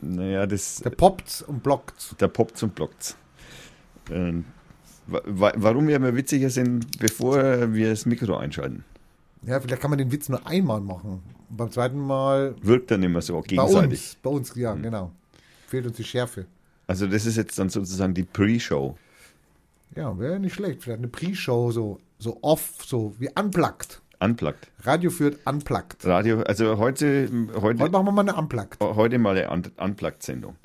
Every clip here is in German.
Naja, das. Der poppt und blockt. Der poppt und blockt. Ähm, wa warum wir immer witziger sind, bevor wir das Mikro einschalten. Ja, vielleicht kann man den Witz nur einmal machen. Und beim zweiten Mal. Wirkt dann immer so gegenseitig. Bei uns, bei uns ja, mhm. genau. Fehlt uns die Schärfe. Also, das ist jetzt dann sozusagen die Pre-Show. Ja, wäre nicht schlecht. Vielleicht eine Pre-Show, so, so off, so wie unplugged. Unplugged. Radio führt unplugged. Radio, also heute. Heute, heute machen wir mal eine Unplugged. Heute mal eine Unplugged-Sendung.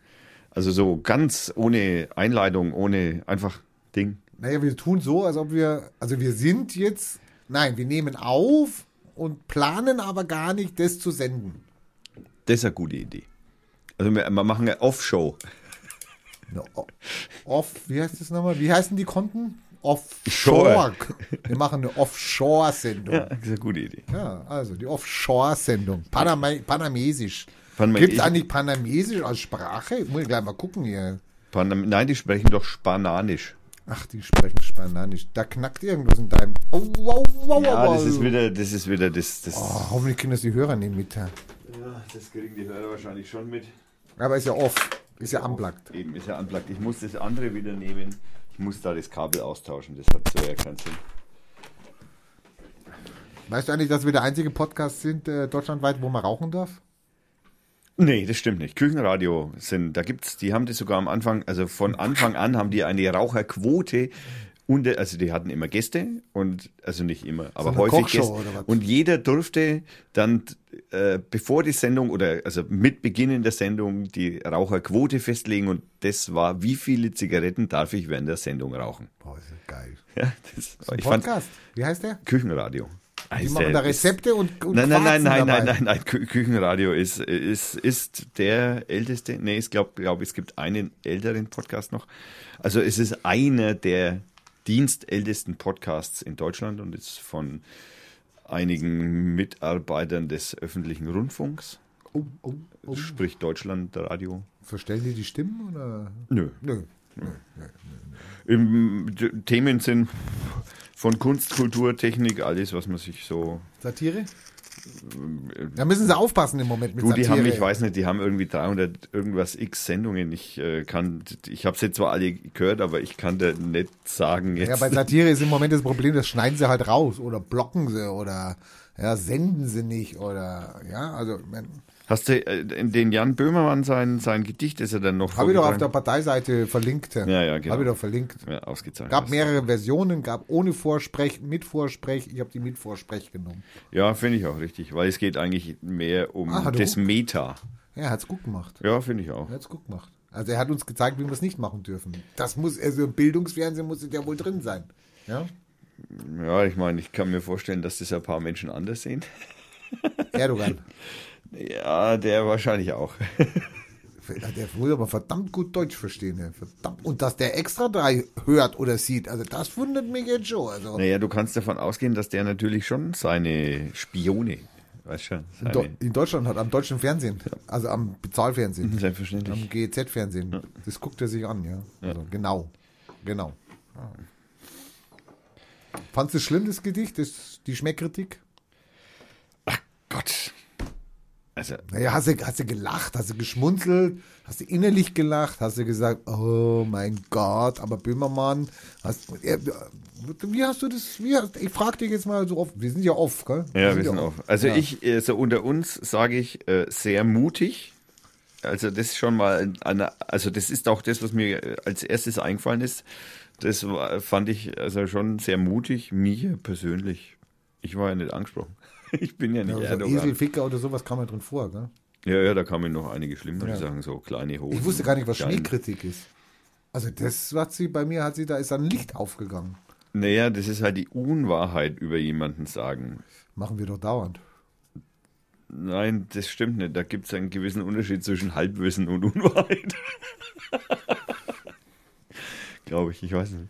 Also so ganz ohne Einleitung, ohne einfach Ding. Naja, wir tun so, als ob wir, also wir sind jetzt, nein, wir nehmen auf und planen aber gar nicht, das zu senden. Das ist eine gute Idee. Also wir, wir machen eine Off-Show. Off, wie heißt das nochmal? Wie heißen die Konten? Offshore. Wir machen eine Offshore-Sendung. Ja, das ist eine gute Idee. Ja, also die Offshore-Sendung. Panama Panamesisch. Gibt es eigentlich Panamesisch als Sprache? Muss ich gleich mal gucken hier. Panam Nein, die sprechen doch Spananisch. Ach, die sprechen Spananisch. Da knackt irgendwas in deinem. Oh, wow, wow, ja, wow. das ist wieder, das ist wieder das. das oh, hoffentlich kriegen das die Hörer nicht mit. Ja, das kriegen die Hörer wahrscheinlich schon mit. Aber ist ja off. Ist ja unplugged. Eben, ist ja unplugged. Ich muss das andere wieder nehmen. Ich muss da das Kabel austauschen. Das hat so ja keinen Sinn. Weißt du eigentlich, dass wir der einzige Podcast sind äh, deutschlandweit, wo man rauchen darf? Nee, das stimmt nicht. Küchenradio sind, da gibt's, die haben das sogar am Anfang, also von Anfang an haben die eine Raucherquote und also die hatten immer Gäste und also nicht immer, aber so häufig Gäste. Und jeder durfte dann, äh, bevor die Sendung oder also mit Beginn der Sendung die Raucherquote festlegen und das war, wie viele Zigaretten darf ich während der Sendung rauchen. Boah, ist ja geil. Ja, das, das ich Podcast. Fand, wie heißt der? Küchenradio. Die machen da Rezepte und, und Nein, nein, nein, nein, nein, nein, nein, Küchenradio ist, ist, ist der älteste. Nee, ich glaube, glaub, es gibt einen älteren Podcast noch. Also es ist einer der dienstältesten Podcasts in Deutschland und ist von einigen Mitarbeitern des öffentlichen Rundfunks. Oh, oh, oh. Sprich Deutschlandradio. Verstellen die die Stimmen oder? Nö. Nö. Nö. Nö. Nö. Im, Themen sind von Kunst, Kultur, Technik, alles, was man sich so. Satire? Da müssen sie aufpassen im Moment mit du, die Satire. haben, ich weiß nicht, die haben irgendwie 300 irgendwas x Sendungen. Ich äh, kann, ich habe sie zwar alle gehört, aber ich kann da nicht sagen jetzt. Ja, bei Satire ist im Moment das Problem, das schneiden sie halt raus oder blocken sie oder ja, senden sie nicht oder ja, also man, Hast du äh, den Jan Böhmermann sein, sein Gedicht, ist er dann noch Habe ich doch auf der Parteiseite verlinkt. Ja, ja, genau. Habe ich doch verlinkt. Ja, ausgezeichnet. Gab mehrere Versionen, gab ohne Vorsprech, mit Vorsprech. Ich habe die mit Vorsprech genommen. Ja, finde ich auch richtig, weil es geht eigentlich mehr um ah, das Meta. Ja, hat es gut gemacht. Ja, finde ich auch. Er hat es gut gemacht. Also er hat uns gezeigt, wie wir es nicht machen dürfen. Das muss, also im Bildungsfernsehen muss es ja wohl drin sein. Ja, ja ich meine, ich kann mir vorstellen, dass das ein paar Menschen anders sehen. Erdogan. Ja, der wahrscheinlich auch. Der früher aber verdammt gut Deutsch verstehen. Verdammt. Und dass der extra drei hört oder sieht, also das wundert mich jetzt schon. Also. Naja, du kannst davon ausgehen, dass der natürlich schon seine Spione, weißt schon. Seine in, Deutschland hat, am deutschen Fernsehen, ja. also am Bezahlfernsehen. Selbstverständlich. Am GEZ-Fernsehen. Ja. Das guckt er sich an, ja. Also. Genau. Genau. Ja. Fandest du schlimm, das Gedicht, das, die Schmeckkritik? Ach Gott. Also, naja, hast du, hast du gelacht, hast du geschmunzelt, hast du innerlich gelacht, hast du gesagt, oh mein Gott, aber Böhmermann, hast, äh, wie hast du das, wie, ich frage dich jetzt mal so oft, wir sind ja oft, gell? Wir ja, sind wir sind ja oft. Also ja. ich, also unter uns sage ich, äh, sehr mutig. Also das ist schon mal eine, also das ist auch das, was mir äh, als erstes eingefallen ist. Das war, fand ich also schon sehr mutig, mir persönlich. Ich war ja nicht angesprochen. ich bin ja nicht ja, so Eselficker oder sowas kam ja drin vor, gell? Ja, ja, da kamen noch einige schlimmere ja. Sachen, so kleine Hosen. Ich wusste gar nicht, was Schneekritik ist. Also das hat sie bei mir, hat sie, da ist ein Licht aufgegangen. Naja, das ist halt die Unwahrheit über jemanden sagen. Machen wir doch dauernd. Nein, das stimmt nicht. Da gibt es einen gewissen Unterschied zwischen Halbwissen und Unwahrheit. Glaube ich, ich weiß nicht.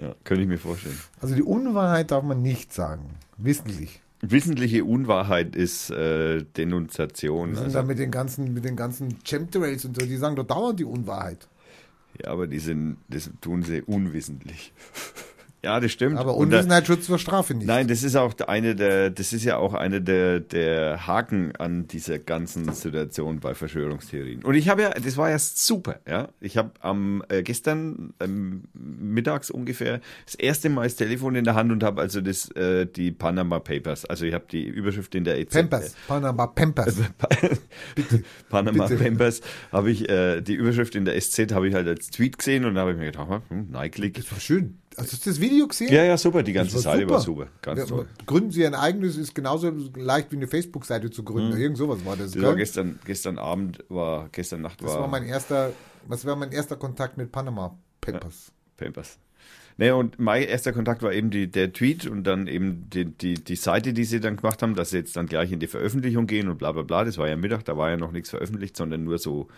Ja, könnte ich mir vorstellen. Also die Unwahrheit darf man nicht sagen. Wissentlich. Wissentliche Unwahrheit ist äh, Denunziation. Wir sind also, da mit den ganzen, mit den ganzen Chemtrails und so, die sagen doch dauernd die Unwahrheit. Ja, aber die sind, das tun sie unwissentlich. Ja, das stimmt. Aber da- Unwissenheit schützt vor Strafe nicht. Nein, das ist auch eine der, das ist ja auch eine der, der Haken an dieser ganzen Situation bei Verschwörungstheorien. Und ich habe ja, das war ja super, ja. Ich habe am äh, gestern ähm, mittags ungefähr das erste Mal das Telefon in der Hand und habe also das äh, die Panama Papers, also ich habe die Überschrift in der EZ. Pampers. Panama Pampers. Panama Bitte. Papers habe ich äh, die Überschrift in der SZ habe ich halt als Tweet gesehen und da habe ich mir gedacht, hm, Nike-Klick. Das war schön. Hast du das Video gesehen? Ja, ja, super, die ganze war Seite war super, ganz Ja, toll. Gründen Sie ein eigenes, ist genauso leicht wie eine Facebook-Seite zu gründen. Irgend sowas war das. Das war gell? gestern, gestern Abend, war, gestern Nacht Das war mein erster, was war mein erster Kontakt mit Panama Papers. Pampers. Naja, und mein erster Kontakt war eben die, der Tweet und dann eben die, die, die Seite, die sie dann gemacht haben, dass sie jetzt dann gleich in die Veröffentlichung gehen und bla bla bla. Das war ja Mittag, da war ja noch nichts veröffentlicht, sondern nur so,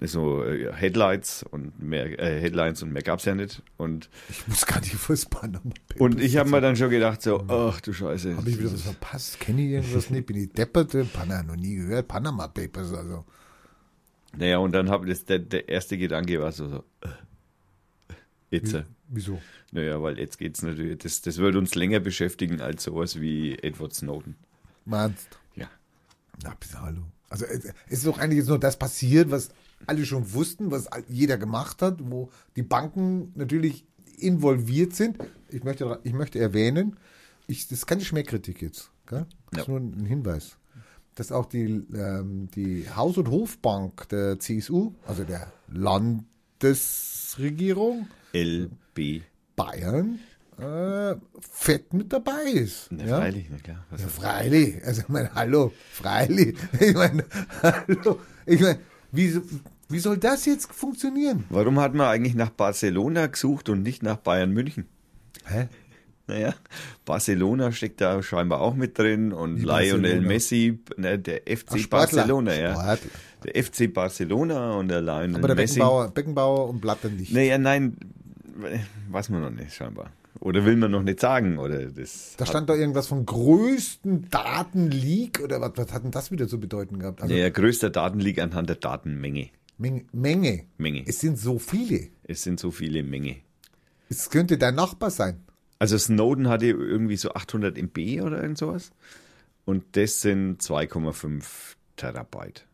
so äh, Headlights und mehr äh, Headlines und mehr gab's ja nicht. Und, Ich muss gar nicht was Panama Papers. und ich habe mir dann schon gedacht, so, ach du Scheiße. Habe ich wieder was verpasst? Kenne ich irgendwas nicht? Bin ich depperte? Panama, noch nie gehört. Panama Papers, also. Naja, und dann habe das der, der erste Gedanke war so, so äh, jetzt. äh, Wieso? Naja, weil jetzt geht's natürlich, das, das wird uns länger beschäftigen als sowas wie Edward Snowden. Meinst Ja. Na, bitte, hallo. Also es ist doch eigentlich jetzt nur das passiert, was alle schon wussten, was jeder gemacht hat, wo die Banken natürlich involviert sind. Ich möchte, ich möchte erwähnen, ich, das ist keine Schmähkritik jetzt. Gell? Das ist Ja. nur ein Hinweis. Dass auch die, ähm, die Haus- und Hofbank der CSU, also der Landesregierung LB. Bayern, äh, fett mit dabei ist. Na, ja? freilich, na klar. Was Ja, freilich. Also, ich meine, hallo, freilich. Ich meine, hallo. Ich meine, wie, wie soll das jetzt funktionieren? Warum hat man eigentlich nach Barcelona gesucht und nicht nach Bayern München? Hä? Naja, Barcelona steckt da scheinbar auch mit drin und Wie Lionel? Messi, ne, der FC Ach. Barcelona, ja. Sportler. Der FC Barcelona und der Lionel Aber der Messi. Beckenbauer, Beckenbauer und Blatter nicht. Naja, nein, weiß man noch nicht, scheinbar. Oder will man noch nicht sagen, oder das. Da stand doch irgendwas vom größten Datenleak oder was, was hat denn das wieder zu bedeuten gehabt? Also der größte Datenleak anhand der Datenmenge. Menge, Menge. Menge. Es sind so viele. Es sind so viele Menge. Es könnte dein Nachbar sein. Also Snowden hatte irgendwie so 800 MB oder irgend sowas. Und das sind 2,5 Terabyte.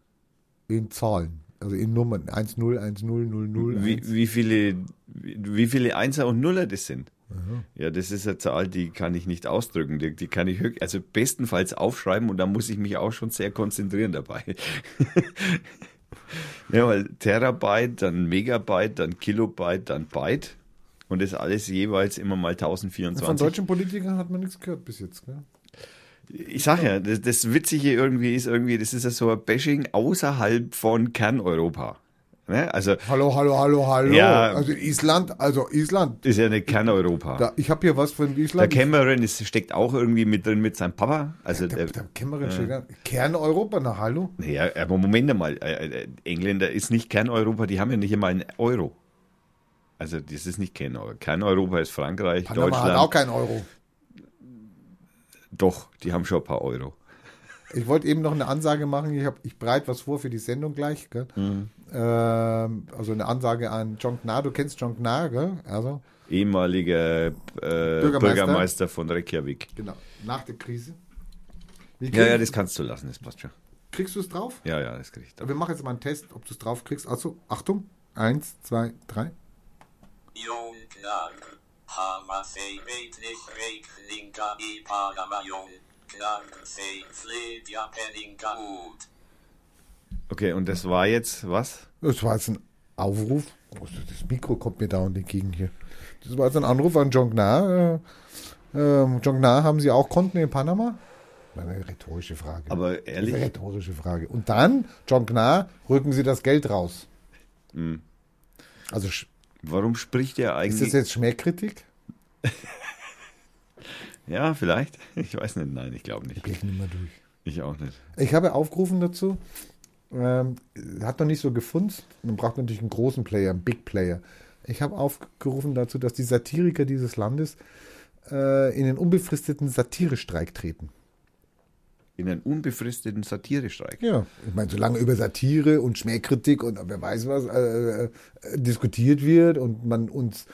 In Zahlen. Also in Nummern. 1, 0, 1, 0, 0, 0. Wie, wie, viele, wie viele Einser und Nuller das sind? Ja, das ist eine Zahl, die kann ich nicht ausdrücken. Die, die kann ich also bestenfalls aufschreiben und da muss ich mich auch schon sehr konzentrieren dabei. ja, weil Terabyte, dann Megabyte, dann Kilobyte, dann Byte und das alles jeweils immer mal Von 1024. deutschen Politikern hat man nichts gehört bis jetzt. Gell? Ich sag ja, das, das Witzige irgendwie ist irgendwie, das ist ja so ein Bashing außerhalb von Kerneuropa. Ne? Also Hallo, hallo, hallo, hallo. Ja. Also Island, also Island. ist ja nicht Kerneuropa. Da, ich habe hier was von Der Island. Cameron ist, steckt auch irgendwie mit drin mit seinem Papa. Also der, der, der Cameron steht da. Kerneuropa, na hallo. ja, aber Moment mal, äh, äh, Engländer ist nicht Kerneuropa, die haben ja nicht einmal einen Euro. Also das ist nicht Kerneuropa. Kerneuropa ist Frankreich, Panama Deutschland. hat auch keinen Euro. Doch, die haben schon ein paar Euro. Ich wollte eben noch eine Ansage machen. Ich, hab, ich bereite was vor für die Sendung gleich. Mhm. Ähm, also eine Ansage an John Gnar. Du kennst John Gnar, gell? Also, Ehemaliger äh, Bürgermeister. Bürgermeister. von Reykjavik. Genau, nach der Krise. Ja, ja, das kannst du lassen, das passt schon. Kriegst du es drauf? Ja, ja, das krieg ich drauf. Wir machen jetzt mal einen Test, ob du es drauf kriegst. Also, Achtung. Eins, zwei, drei. Jón Gnarr, Hamaþey veit nicht Reyklinga í Pagamajón. Okay, und das war jetzt was? Das war jetzt ein Aufruf. Oh, Das Mikro kommt mir dauernd entgegen hier. Das war jetzt ein Anruf an John Gnar. Äh, äh, John Gnar, haben Sie auch Konten in Panama? Eine rhetorische Frage. Aber ist ehrlich, eine rhetorische Frage. Und dann, John Gnar, rücken Sie das Geld raus. Hm. Also warum spricht er ist eigentlich? das jetzt Schmähkritik? ja, vielleicht. Ich weiß nicht. Nein, ich glaube nicht. Blicken wir mal durch. Ich auch nicht. Ich habe aufgerufen dazu. Ähm, hat noch nicht so gefunzt. Man braucht natürlich einen großen Player, einen Big Player. Ich habe aufgerufen dazu, dass die Satiriker dieses Landes äh, in den unbefristeten Satirestreik treten. In einen unbefristeten Satirestreik. Ja, ich meine, solange über Satire und Schmähkritik und wer weiß was äh, äh, diskutiert wird und man uns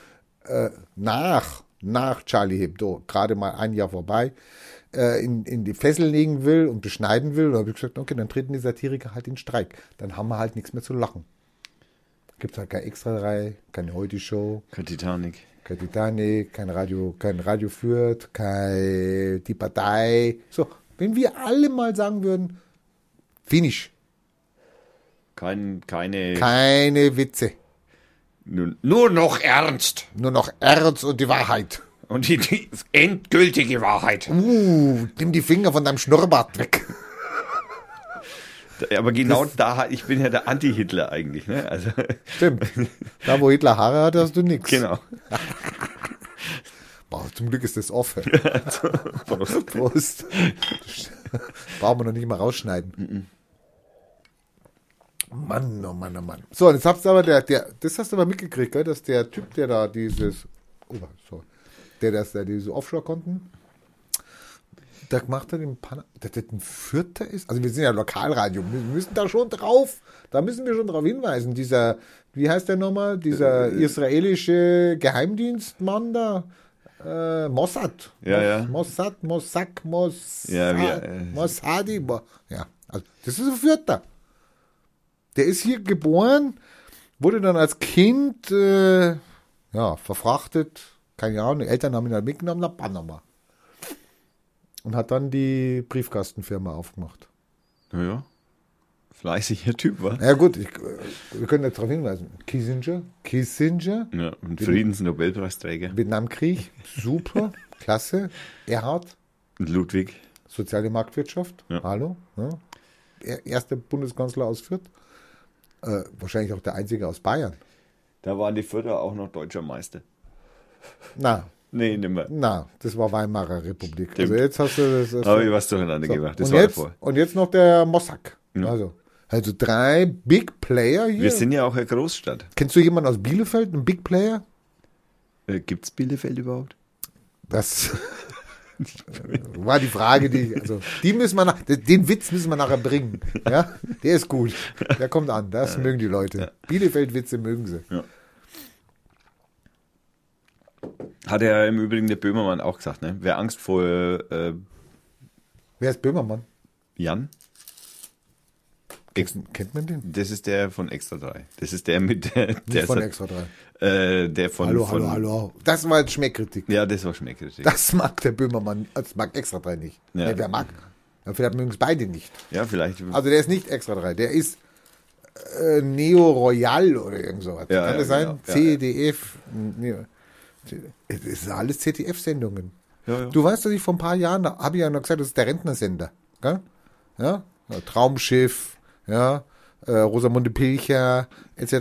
äh, nach nach Charlie Hebdo, gerade mal ein Jahr vorbei, äh, in, in die Fessel legen will und beschneiden will, dann habe ich gesagt, okay, dann treten die Satiriker halt in Streik. Dann haben wir halt nichts mehr zu lachen. Gibt halt kein Extra 3, keine Heute-Show, Kein Titanic. kein Titanic, kein Radio, kein Radio führt, kein die Partei. So, wenn wir alle mal sagen würden, finish, Kein, keine. keine Witze, nur, nur noch ernst. nur noch Ernst und die Wahrheit. Und die, die endgültige Wahrheit. Uh, nimm die Finger von deinem Schnurrbart weg. Aber genau da, ich bin ja der Anti-Hitler eigentlich. Ne? Also, Stimmt. Da, wo Hitler Haare hat, hast du nichts. genau. Boah, zum Glück ist das offen. Prost. Prost. Brauchen wir noch nicht mal rausschneiden. Mann, oh Mann, oh Mann. So, jetzt habt ihr aber der, der, das hast du aber mitgekriegt, gell, dass der Typ, der da dieses, oh, sorry, der das, der diese Offshore-Konten, der gemacht hat in Panama, der, der ein Vierter ist. Also wir sind ja Lokalradio, wir müssen da schon drauf, da müssen wir schon drauf hinweisen. Dieser, wie heißt der nochmal, dieser israelische Geheimdienstmann da, äh, Mossad. Ja, ja. Mossad, Mossack, Moss, Ja, wie, äh, Mossadi, Mo- ja, also das ist ein Vierter. Der ist hier geboren, wurde dann als Kind äh, ja, verfrachtet, keine Ahnung, die Eltern haben ihn halt mitgenommen nach Panama. Und hat dann die Briefkastenfirma aufgemacht. Naja. Fleißiger Typ, war. Ja gut, ich, wir können jetzt darauf hinweisen. Kissinger, Kissinger, Ja, und Friedensnobelpreisträger. Vietnamkrieg, super, klasse. Erhard, Ludwig. soziale Marktwirtschaft, Ja. hallo. Ja. Er, erster Bundeskanzler aus Fürth. Äh, wahrscheinlich auch der einzige aus Bayern. Da waren die Vierter auch noch deutscher Meister. Na, Nee, nimmer. na, das war Weimarer Republik. Stimmt. Also jetzt hast du das. das Habe ich was durcheinander so. gemacht. Das und, war jetzt, davor. und jetzt noch der Mossack. Ja. Also, also drei Big Player hier. Wir sind ja auch eine Großstadt. Kennst du jemanden aus Bielefeld, einen Big Player? Äh, gibt's Bielefeld überhaupt? Das war die Frage, die, also, die müssen wir nach, den Witz müssen wir nachher bringen. Ja, der ist gut. Der kommt an. Das mögen die Leute. Bielefeld-Witze mögen sie. Hat ja im Übrigen der Böhmermann auch gesagt, ne? Wer Angst vor äh, Wer ist Böhmermann? Jan? Ex Kennt man den? das ist der von Extra 3. Das ist der mit der, der Nicht von sagt- Extra 3. Äh, der von, Hallo, von hallo, hallo. Das war jetzt Schmeckkritik. Ja, das war Schmeckkritik. Das mag der Böhmermann, das mag Extra 3 nicht. Ja. Nee, wer mag? Ja, vielleicht mögen es beide nicht. Ja, vielleicht. Also der ist nicht Extra 3, der ist äh, Neo Royal oder irgend sowas. Ja, Kann ja, das sein? genau. CDF. Nee. Es sind alles ZDF-Sendungen. Ja. Du weißt, dass ich vor ein paar Jahren, da habe ich ja noch gesagt, das ist der Rentnersender. Gell? Ja Traumschiff, ja, äh, Rosamunde Pilcher, etc.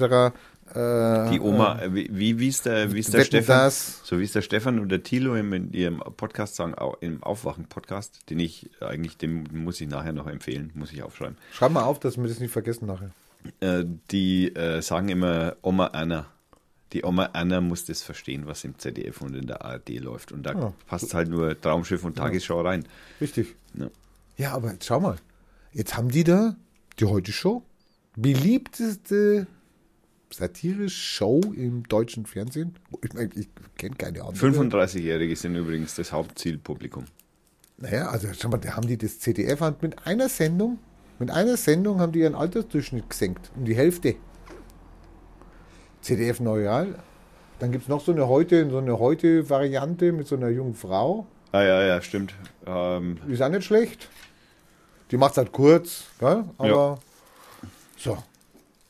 Äh, Die Oma, äh, wie, wie, ist der, wie ist der Stefan? dass- So wie ist der Stefan und der Thilo im, in ihrem Podcast sagen, au- im Aufwachen-Podcast, den ich eigentlich, den muss ich nachher noch empfehlen, muss ich aufschreiben. Schreib mal auf, dass wir das nicht vergessen nachher. Äh, die äh, sagen immer Oma Anna. Die Oma Anna muss das verstehen, was im ZDF und in der ARD läuft. Und da Ja. passt halt nur Traumschiff und Tagesschau rein. Richtig. Ja. Ja, aber jetzt schau mal. Jetzt haben die da die Heute-Show. Beliebteste satirische Show im deutschen Fernsehen. Ich meine, ich kenne keine andere. 35-Jährige sind übrigens das Hauptzielpublikum. Naja, also schau mal, da haben die das ZDF mit einer Sendung, mit einer Sendung haben die ihren Altersdurchschnitt gesenkt. Um die Hälfte. ZDF Neural. Dann gibt es noch so eine heute, so eine heute Variante mit so einer jungen Frau. Ah ja, ja, stimmt. Ähm, ist auch nicht schlecht. Die macht es halt kurz, gell? aber so.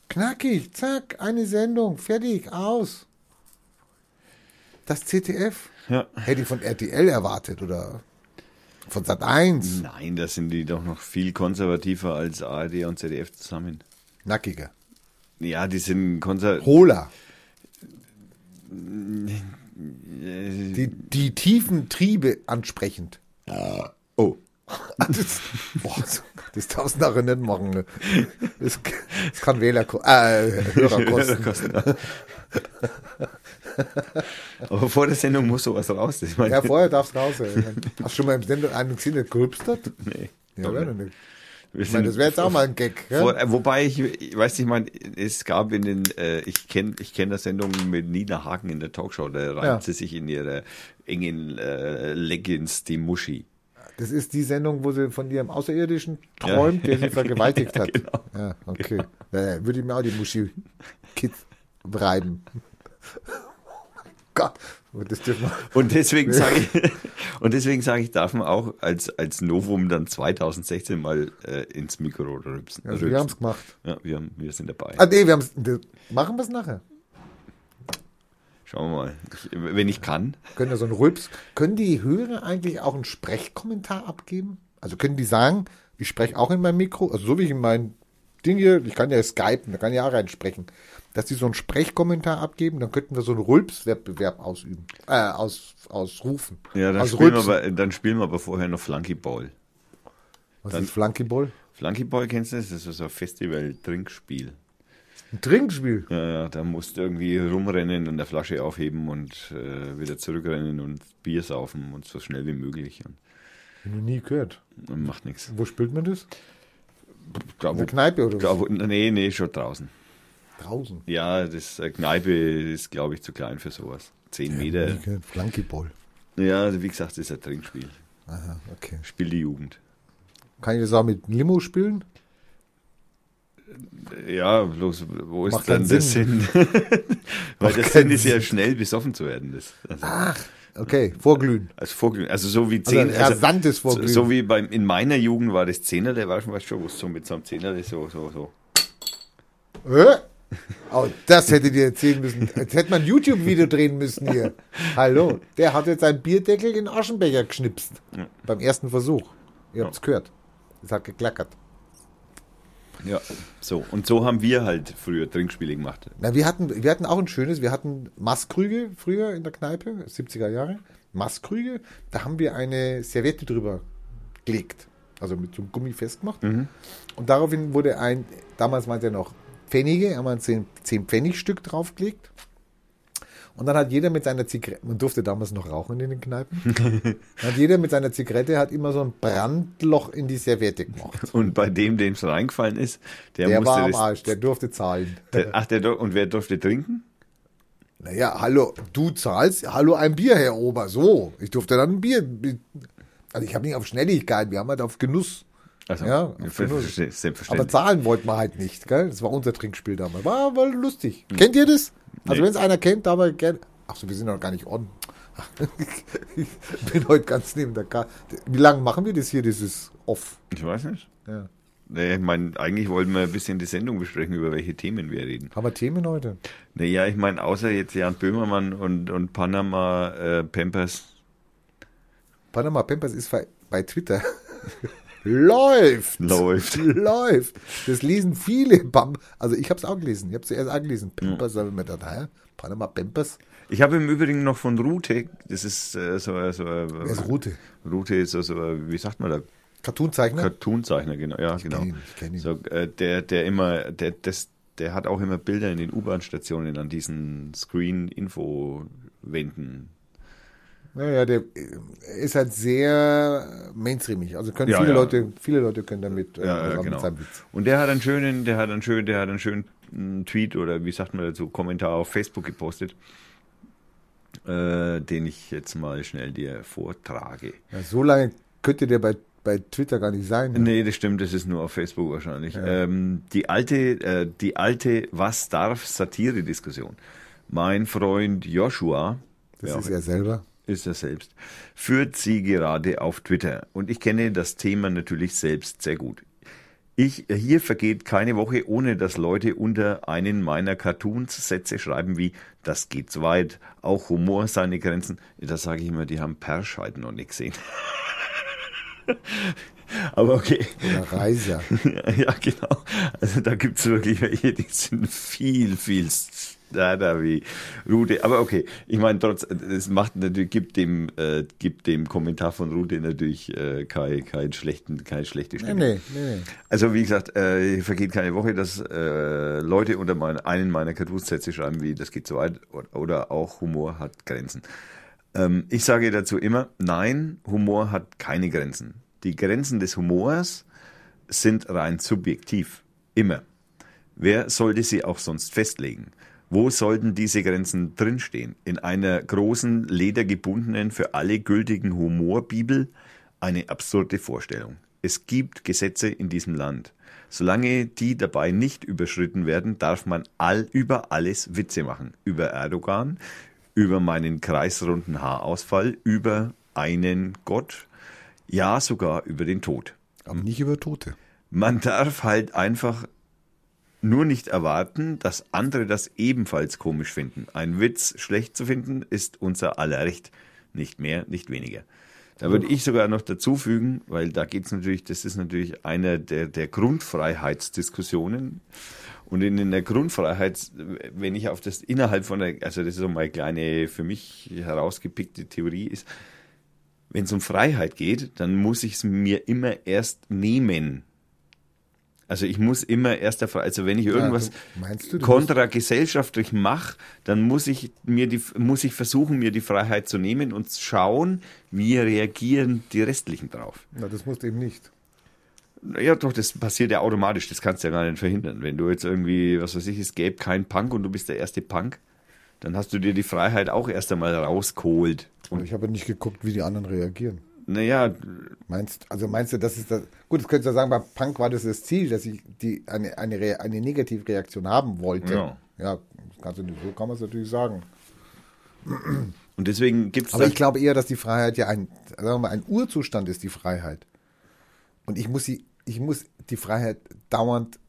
Knackig, zack, eine Sendung, fertig, aus. Das ZDF ja. hätte ich von RTL erwartet oder von Sat 1. Nein, da sind die doch noch viel konservativer als ARD und ZDF zusammen. Nackiger. Ja, die sind konservativ. Hohler. Die, die tiefen Triebe ansprechend. Oh. Das, boah, das, darfst du nachher nicht machen. ne? Das, das kann Wähler, äh, Hörer kosten. Aber vor der Sendung muss sowas raus. Das meine, Ja, vorher darfst du raus. Ey. Hast du schon mal im Sender einen gesehen, hat? nee, Ja, oder nicht. Ich meine, das wäre jetzt auch mal ein Gag. Vor, wobei ich, ich weiß nicht, ich meine, es gab in den, äh, ich kenne ich kenn das Sendung mit Nina Hagen in der Talkshow, da reibt Ja. sie sich in ihre engen äh, Leggings die Muschi. Das ist die Sendung, wo sie von ihrem Außerirdischen träumt, der sie vergewaltigt hat. genau. Ja, okay. Ja, würde ich mir auch die Muschi Kids reiben. Gott, und dürfen wir. Und deswegen sage ich, und deswegen sage ich, darf man auch als, als Novum dann 2016 mal äh, ins Mikro rübsen. Also wir haben es gemacht. Ja, wir, haben, wir sind dabei. Ah, nee, wir haben's, machen wir es nachher. Schauen wir mal. Ich, wenn ich kann. Können so einen Rülps. Können die Hörer eigentlich auch einen Sprechkommentar abgeben? Also können die sagen, ich spreche auch in mein Mikro, also so wie ich in mein Ding hier, ich kann ja skypen, da kann ich ja auch reinsprechen, dass die so einen Sprechkommentar abgeben, dann könnten wir so einen Rülps-Wettbewerb ausüben, äh, aus, ausrufen. Ja, dann Aus spielen, wir aber, dann spielen wir aber vorher noch Flunky Ball. Was dann- ist Flunkyball? Flunky Ball kennst du das? Das ist so ein Festival-Trinkspiel. Ein Trinkspiel. Ja, ja, da musst du irgendwie rumrennen und eine Flasche aufheben und äh, wieder zurückrennen und Bier saufen und so schnell wie möglich. Und, noch nie gehört. macht nichts. Wo spielt man das? Da, In wo, der Kneipe oder da, was? nee, nee, schon draußen. Draußen. Ja, das äh, Kneipe ist, glaube ich, zu klein für sowas. Zehn Meter. Nie gehört. Flunkyball. Ja, also wie gesagt, das ist ein Trinkspiel. Aha, okay. Spiel die Jugend. Kann ich das auch mit Limo spielen? Ja, bloß wo ist Macht dann der Sinn. Weil der Sinn ist ja schnell besoffen zu werden. Das, also, Ach, okay, vorglühen. als Vorglühen. Also so wie Also zehn. ein rasantes so, Vorglühen. so wie beim, in meiner Jugend war das Zehnerle, weißt du weißt schon, wo es so mit so einem Zehnerle so, so, so. Äh? Oh, das hättet ihr erzählen müssen. Jetzt hätte man ein YouTube-Video drehen müssen hier. Hallo, der hat jetzt einen Bierdeckel in den Aschenbecher geschnipst. Beim ersten Versuch. Ihr habt's gehört. Es hat geklackert. Ja, so. Und so haben wir halt früher Trinkspiele gemacht. Na, wir hatten, wir hatten auch ein schönes, wir hatten Maßkrüge früher in der Kneipe, 70er Jahre. Maßkrüge, da haben wir eine Serviette drüber gelegt. Also mit so einem Gummi festgemacht. Und daraufhin wurde ein, damals es ja noch Pfennige, haben wir ein 10, 10 Pfennigstück draufgelegt. Und dann hat jeder mit seiner Zigarette, man durfte damals noch rauchen in den Kneipen, dann hat jeder mit seiner Zigarette hat immer so ein Brandloch in die Serviette gemacht. Und bei dem, dem es reingefallen ist, der, Der musste war am. Arsch, der durfte zahlen. Der, ach, der, und wer durfte trinken? Naja, hallo, du zahlst, hallo, ein Bier, Herr Ober, so. Ich durfte dann ein Bier. Also ich habe nicht auf Schnelligkeit, wir haben halt auf Genuss. Also, Ja, ver- Aber selbstverständlich. zahlen wollten wir halt nicht, gell? Das war unser Trinkspiel damals. War, war lustig. Kennt ihr das? Also Nee. wenn es einer kennt, aber gerne. Ach so, wir sind noch gar nicht on. ich bin heute ganz neben der Karte. Wie lange machen wir das hier, dieses Off? Ich weiß nicht. Ja. Nee, ich meine, eigentlich wollten wir ein bisschen die Sendung besprechen, über welche Themen wir reden. Haben wir Themen heute? Naja, ich meine, außer jetzt Jan Böhmermann und, und Panama äh, Pampers. Panama Pampers ist bei- bei Twitter. Läuft! Läuft. Läuft. Das lesen viele. Also ich habe es auch gelesen. Ich habe es zuerst auch gelesen. Pampers, habe ich mir gedacht, hä? Panama Pampers? Ich habe im Übrigen noch von Rute, das ist äh, so, so Wer ist Rute? Rute ist so, so, wie sagt man da? Cartoonzeichner? Cartoonzeichner, genau. Ja, genau. ihn, ich ihn. So, äh, der, der immer, der, das, der hat auch immer Bilder in den U-Bahn-Stationen an diesen Screen-Info-Wänden. Naja, der äh, ist halt sehr mainstreamig. Also können Ja, viele ja. Leute, viele Leute können damit äh, Ja, ja, genau. Und der hat einen schönen, der hat einen schönen, der hat einen schönen mm, Tweet oder wie sagt man dazu, Kommentar auf Facebook gepostet, äh, den ich jetzt mal schnell dir vortrage. Ja, so lange könnte der bei, bei Twitter gar nicht sein. Nee, das stimmt, das ist nur auf Facebook wahrscheinlich. Ähm, die alte, äh, die alte Was darf Satire-Diskussion. Mein Freund Joshua, das ist er selber. Ist er selbst, führt sie gerade auf Twitter. Und ich kenne das Thema natürlich selbst sehr gut. Ich, hier vergeht keine Woche, ohne dass Leute unter einen meiner Cartoons Sätze schreiben wie, das geht zu weit, auch Humor seine Grenzen. Da sage ich immer, die haben Persch halt noch nicht gesehen. Aber okay. Der Reiser. Ja, genau. Also da gibt es wirklich welche, die sind viel, viel stärker wie Rute. Aber okay, ich meine, trotz, es macht natürlich, gibt dem, äh, gibt dem Kommentar von Rute natürlich äh, kein, kein schlechten, keine schlechte Stimme. nee, nee. nee. Also wie gesagt, äh, vergeht keine Woche, dass äh, Leute unter mein, einen meiner Cartoon-Sätze schreiben wie, das geht zu weit oder, oder auch Humor hat Grenzen. Ähm, ich sage dazu immer, nein, Humor hat keine Grenzen. Die Grenzen des Humors sind rein subjektiv. Immer. Wer sollte sie auch sonst festlegen? Wo sollten diese Grenzen drinstehen? In einer großen, ledergebundenen, für alle gültigen Humorbibel? Eine absurde Vorstellung. Es gibt Gesetze in diesem Land. Solange die dabei nicht überschritten werden, darf man all über alles Witze machen. Über Erdogan, über meinen kreisrunden Haarausfall, über einen Gott, ja sogar über den Tod. Aber nicht über Tote. Man darf halt einfach nur nicht erwarten, dass andere das ebenfalls komisch finden. Ein Witz schlecht zu finden, ist unser aller Recht. Nicht mehr, nicht weniger. Da würde ich sogar noch dazu fügen, weil da geht's natürlich, das ist natürlich eine der, der Grundfreiheitsdiskussionen. Und in, in der Grundfreiheit, wenn ich auf das innerhalb von der, also das ist so meine kleine, für mich herausgepickte Theorie ist, wenn es um Freiheit geht, dann muss ich es mir immer erst nehmen. Also ich muss immer erst der also wenn ich irgendwas meinst du, du kontragesellschaftlich mache, dann muss ich mir die muss ich versuchen mir die Freiheit zu nehmen und schauen, wie reagieren die restlichen drauf. Na, das musst du eben nicht. Ja, doch, das passiert ja automatisch, das kannst du ja gar nicht verhindern. Wenn du jetzt irgendwie, was weiß ich, es gäbe keinen Punk und du bist der erste Punk, dann hast du dir die Freiheit auch erst einmal rausgeholt. Und ich habe ja nicht geguckt, wie die anderen reagieren. Naja, Meinst, also meinst du, das ist das. Gut, das könntest du ja sagen, bei Punk war das das Ziel, dass ich die, eine, eine, Re- eine Negativreaktion haben wollte. Ja. ja kannst du nicht, so kann man es natürlich sagen. und deswegen gibt's Aber da, ich glaube eher, dass die Freiheit ja ein, sagen wir mal, ein Urzustand ist, die Freiheit. Und ich muss sie, ich muss die Freiheit dauernd,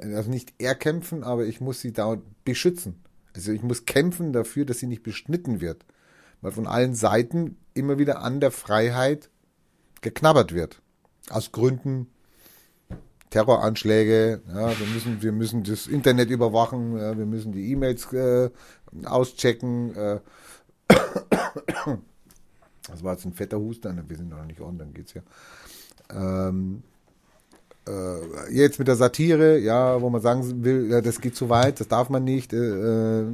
also nicht erkämpfen, aber ich muss sie dauernd beschützen. Also ich muss kämpfen dafür, dass sie nicht beschnitten wird. Weil von allen Seiten immer wieder an der Freiheit geknabbert wird. Aus Gründen Terroranschläge, ja, wir müssen, wir müssen das Internet überwachen, ja, wir müssen die E-Mails äh, auschecken, äh, das war jetzt ein fetter Husten, wir sind noch nicht on, dann geht's ja. Ähm, äh, jetzt mit der Satire, ja, wo man sagen will, ja, das geht zu weit, das darf man nicht. Äh, äh,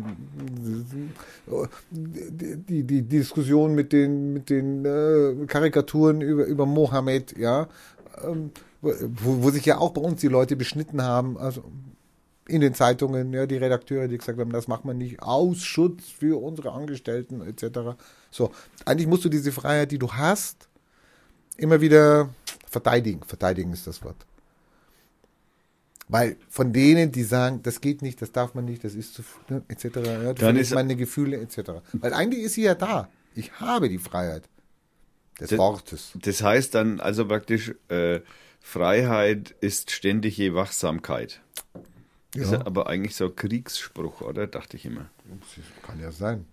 die, die, Diskussion mit den, mit den äh, Karikaturen über, über Mohammed, ja, ähm, wo, wo sich ja auch bei uns die Leute beschnitten haben, also in den Zeitungen, ja, die Redakteure, die gesagt haben, das macht man nicht aus Schutz für unsere Angestellten etc. So, eigentlich musst du diese Freiheit, die du hast, immer wieder verteidigen. Verteidigen ist das Wort. Weil von denen, die sagen, das geht nicht, das darf man nicht, das ist zu ne, etc. Ja, Dann ist- meine Gefühle etc. Weil eigentlich ist sie ja da. Ich habe die Freiheit des Das- Wortes. das heißt dann also praktisch, äh, Freiheit ist ständige Wachsamkeit. Ist ja aber eigentlich so ein Kriegsspruch, oder? Dachte ich immer. Kann ja sein.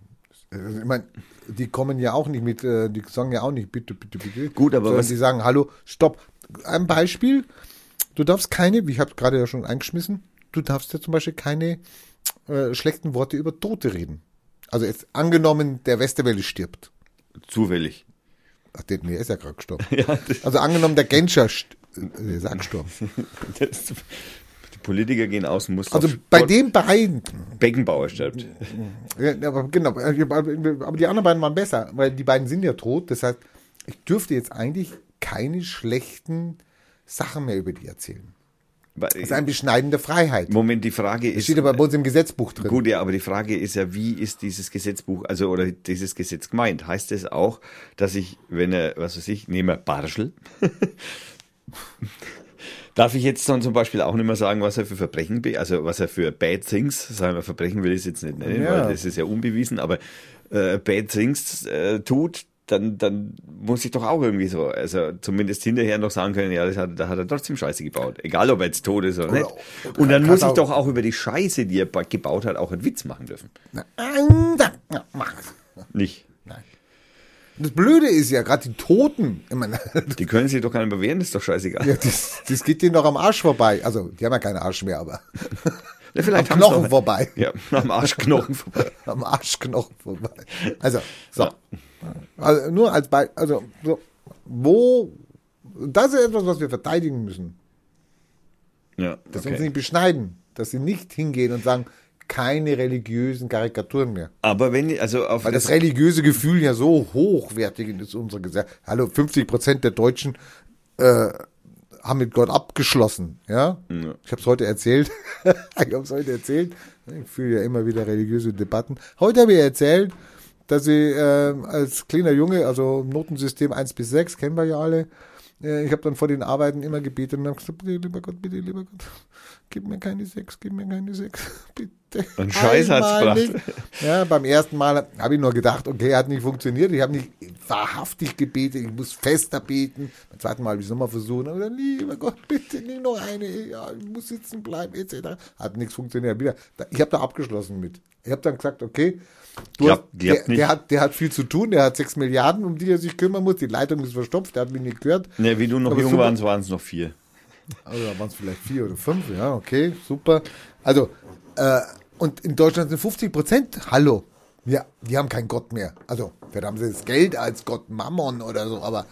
Also, Ich meine, die kommen ja auch nicht mit, äh, die sagen ja auch nicht bitte, bitte, bitte. Gut, aber sondern was- die sagen, hallo, stopp. Ein Beispiel, du darfst keine, wie ich habe gerade ja schon eingeschmissen, du darfst ja zum Beispiel keine äh, schlechten Worte über Tote reden. Also jetzt angenommen, der Westerwelle stirbt. Zufällig. Ach, der, nee, ist ja gerade gestorben. Ja, Also angenommen, der Genscher, äh, der ist auch gestorben. das, die Politiker gehen aus und muss Also bei Sport- den beiden, Beckenbauer stirbt. Ja, aber genau, aber die anderen beiden waren besser, weil die beiden sind ja tot. Das heißt, ich dürfte jetzt eigentlich keine schlechten Sachen mehr über die erzählen. Das ist eine beschneidende Freiheit. Moment, die Frage Das ist. steht aber bei uns im Gesetzbuch drin. Gut, ja, aber die Frage ist ja, wie ist dieses Gesetzbuch, also oder dieses Gesetz gemeint? Heißt es auch, dass ich, wenn er, was weiß ich, nehme Barschel, darf ich jetzt dann zum Beispiel auch nicht mehr sagen, was er für Verbrechen, also was er für Bad Things, sagen wir Verbrechen will ich es jetzt nicht nennen, Ja. weil das ist ja unbewiesen, aber äh, Bad Things äh, tut, dann, dann muss ich doch auch irgendwie so, also zumindest hinterher noch sagen können, ja, das hat, da hat er trotzdem Scheiße gebaut. Egal, ob er jetzt tot ist oder, Oder- nicht. oder Und dann muss ich doch auch über die Scheiße, die er ba- gebaut hat, auch einen Witz machen dürfen. Na, na, mach. Nicht. Nein. Das Blöde ist ja, gerade die Toten, meine, Die können sich doch gar nicht mehr wehren, ist doch scheißegal. ja, das, das geht denen doch am Arsch vorbei. Also, die haben ja keinen Arsch mehr, aber Ja, vielleicht am Knochen noch- vorbei. Ja, am Arschknochen vorbei. am Arschknochen vorbei. Also, so. Also, nur als Beispiel, also, so, wo, das ist etwas, was wir verteidigen müssen. Ja, Dass sie uns nicht beschneiden. Dass sie nicht hingehen und sagen, keine religiösen Karikaturen mehr. Aber wenn, also auf Weil das religiöse Gefühl ja so hochwertig ist, unsere Gesellschaft. Hallo, 50 Prozent der Deutschen äh, haben mit Gott abgeschlossen. Ja, Ja. ich habe es heute erzählt. ich habe es heute erzählt. Ich fühle ja immer wieder religiöse Debatten. Heute habe ich erzählt, dass ich äh, als kleiner Junge, also Notensystem 1 bis 6, kennen wir ja alle, äh, ich habe dann vor den Arbeiten immer gebetet und habe gesagt, bitte, lieber Gott, bitte, lieber Gott, gib mir keine 6, gib mir keine 6, bitte. Ein Scheiß hat's gebracht. Ja, beim ersten Mal habe ich nur gedacht, okay, hat nicht funktioniert. Ich habe nicht wahrhaftig gebetet, ich muss fester beten. Beim zweiten Mal habe ich es nochmal versucht. Aber dann, lieber Gott, bitte nicht noch eine, ja, ich muss sitzen bleiben, etc. Hat nichts funktioniert. Ich habe da abgeschlossen mit. Ich habe dann gesagt, okay, Klappt- hast, der, der, hat, der hat viel zu tun, der hat sechs Milliarden, um die er sich kümmern muss. Die Leitung ist verstopft, der hat mich nicht gehört. Ne, wie du noch Aber jung warst, waren es noch vier. Also da waren es vielleicht vier oder fünf, ja, okay, super. Also, äh, und in Deutschland sind 50 Prozent, hallo, ja, die haben keinen Gott mehr. Also, vielleicht haben sie das Geld als Gott Mammon oder so, aber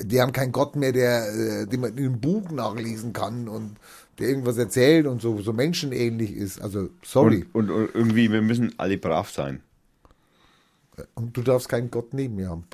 die haben keinen Gott mehr, der, äh, den man in einem Buch nachlesen kann und der irgendwas erzählt und so, so menschenähnlich ist. Also, sorry. Und, und, und irgendwie, wir müssen alle brav sein. Und du darfst keinen Gott neben mir haben.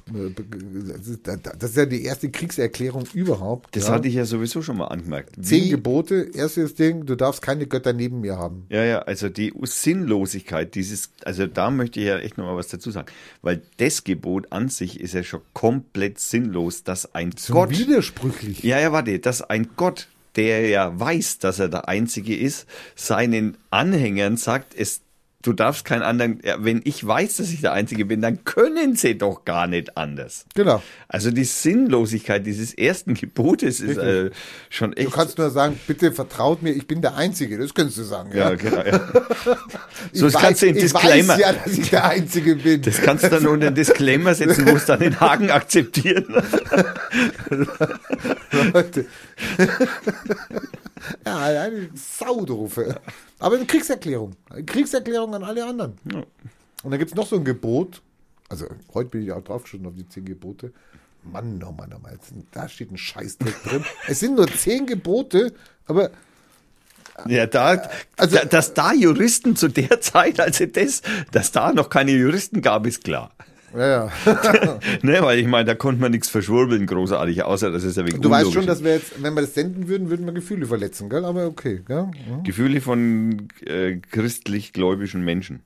Das ist, ja die erste Kriegserklärung überhaupt. Das ja. hatte ich ja sowieso schon mal angemerkt. Zehn Wie- Gebote, erstes Ding, du darfst keine Götter neben mir haben. Ja, ja, also die Sinnlosigkeit dieses, also da möchte ich ja echt nochmal was dazu sagen, weil das Gebot an sich ist ja schon komplett sinnlos, dass ein So Gott, widersprüchlich. ja, ja, warte, dass ein Gott, der ja weiß, dass er der Einzige ist, seinen Anhängern sagt, es, du darfst keinen anderen, ja, wenn ich weiß, dass ich der Einzige bin, dann können sie doch gar nicht anders. Genau. Also die Sinnlosigkeit dieses ersten Gebotes ist äh, schon echt. Du kannst nur sagen, bitte vertraut mir, ich bin der Einzige. Das könntest du sagen. Ja, ja, genau, ja. ich So, das weiß, kannst du in ich Disclaimer. weiß ja, dass ich der Einzige bin. Das kannst du dann unter einen Disclaimer setzen, wo es dann den Haken akzeptieren. Leute. ja, eine Saudofe. Aber eine Kriegserklärung. Eine Kriegserklärung an alle anderen. Und dann gibt es noch so ein Gebot. Also, heute bin ich auch draufgeschossen auf die zehn Gebote. Mann, oh Mann, oh Mann, da steht ein Scheißdreck drin. Es sind nur zehn Gebote, aber Ja, da, Also- da, dass da Juristen zu der Zeit, also das, dass da noch keine Juristen gab, ist klar. Ja, ja. Ne, weil ich meine, da konnte man nichts verschwurbeln, großartig, außer dass es ja wegen Du weißt schon, dass wir jetzt, wenn wir das senden würden, würden wir Gefühle verletzen, gell? Aber okay, gell? ist. Gefühle von äh, christlich-gläubischen Menschen.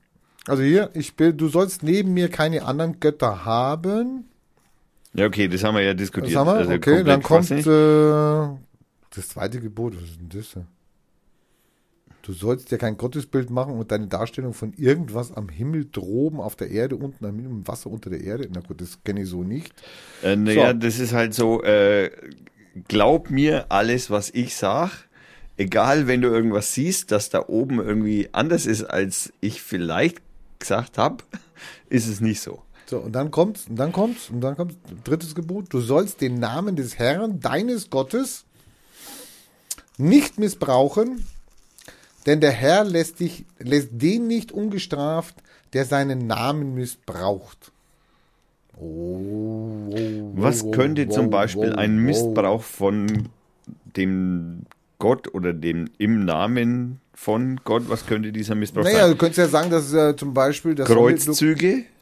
Also hier, ich bin, du sollst neben mir keine anderen Götter haben. Ja, okay, das haben wir ja Das diskutiert. haben wir? Also okay, dann kommt äh, das zweite Gebot. Was ist denn das? Du sollst dir kein Gottesbild machen und deine Darstellung von irgendwas am Himmel droben, auf der Erde, unten am Himmel, im Wasser unter der Erde. Na gut, das kenne ich so nicht. Äh, naja, So. das ist halt so, äh, glaub mir alles, was ich sag. Egal, wenn du irgendwas siehst, dass da oben irgendwie anders ist, als ich vielleicht gesagt habe, ist es nicht so. So, und dann kommt's, und dann kommt's, und dann kommt drittes Gebot. Du sollst den Namen des Herrn, deines Gottes, nicht missbrauchen, denn der Herr lässt dich, lässt den nicht ungestraft, der seinen Namen missbraucht. Oh, oh, Was oh, könnte oh, zum Beispiel oh, ein. Missbrauch von dem Gott oder dem im Namen von Gott, was könnte dieser Missbrauch Naja, sein? du könntest ja sagen, dass äh, zum Beispiel das Kreuzzüge?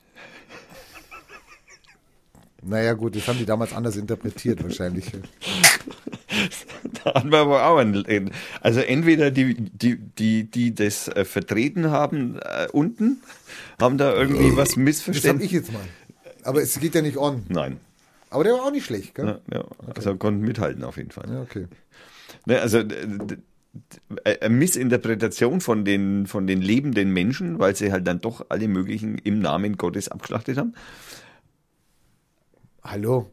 Naja, gut, das haben die damals anders interpretiert, wahrscheinlich. Da hatten wir aber auch einen, also entweder die, die, die, die das äh, vertreten haben äh, unten, haben da irgendwie was Das habe missverstanden. ich jetzt mal. Aber es geht ja nicht on. Nein. Aber der war auch nicht schlecht, gell? Ja, ja. Also konnten mithalten auf jeden Fall. Ja, okay. Ne, also eine Missinterpretation von den, von den lebenden Menschen, weil sie halt dann doch alle möglichen im Namen Gottes abgeschlachtet haben. Hallo,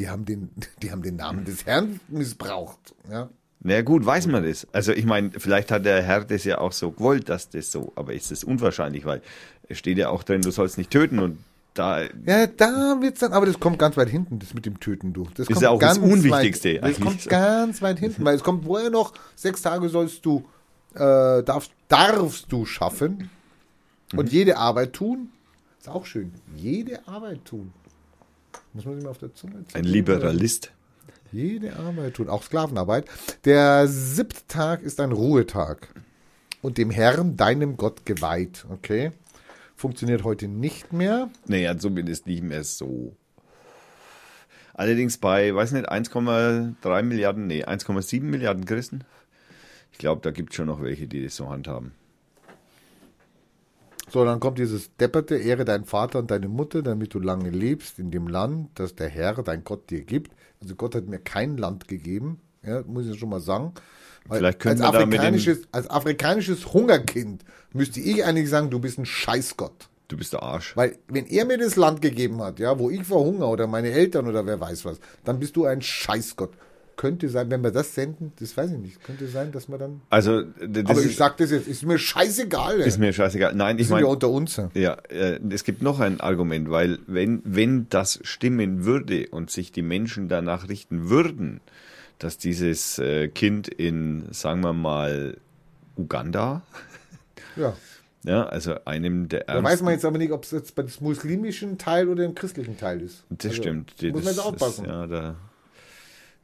die haben den, die haben den Namen des Herrn missbraucht. Ja. Na gut, weiß man das. Also ich meine, vielleicht hat der Herr das ja auch so gewollt, dass das so, aber ist das unwahrscheinlich, weil es steht ja auch drin, du sollst nicht töten und da ja, da wird's dann, aber das kommt ganz weit hinten, das mit dem Töten, du. Das Ist kommt ja auch das Unwichtigste Weit, das kommt ganz weit hinten, weil es kommt vorher noch, sechs Tage sollst du, äh, darfst, darfst du schaffen und Mhm. jede Arbeit tun. Ist auch schön. Jede Arbeit tun. Muss man sich mal auf der Zunge ein ziehen. Liberalist. Jede Arbeit tun, auch Sklavenarbeit. Der siebte Tag ist ein Ruhetag und dem Herrn, deinem Gott, geweiht. Okay? Funktioniert heute nicht mehr. Naja, zumindest nicht mehr so. Allerdings bei, weiß nicht, 1,3 Milliarden, nee, 1,7 Milliarden Christen. Ich glaube, da gibt es schon noch welche, die das so handhaben. So, dann kommt dieses depperte, ehre deinen Vater und deine Mutter, damit du lange lebst in dem Land, das der Herr, dein Gott, dir gibt. Also Gott hat mir kein Land gegeben, ja, muss ich schon mal sagen. Vielleicht können als wir afrikanisches, als afrikanisches Hungerkind müsste ich eigentlich sagen, du bist ein Scheißgott. Du bist der Arsch. Weil wenn er mir das Land gegeben hat, ja, wo ich verhungere oder meine Eltern oder wer weiß was, dann bist du ein Scheißgott. Könnte sein, wenn wir das senden, das weiß ich nicht, könnte sein, dass wir dann. Also, aber ich ist, sag das jetzt, ist mir scheißegal. ey. ist mir scheißegal. Nein, ich meine, unter uns. ja. Äh, es gibt noch ein Argument, weil wenn, wenn das stimmen würde und sich die Menschen danach richten würden, dass dieses äh, Kind in, sagen wir mal, Uganda, Ja. ja, also einem der Da weiß man jetzt aber nicht, ob es jetzt bei dem muslimischen Teil oder im christlichen Teil ist. Das Also, stimmt. Muss man jetzt aufpassen. Das, ja, da,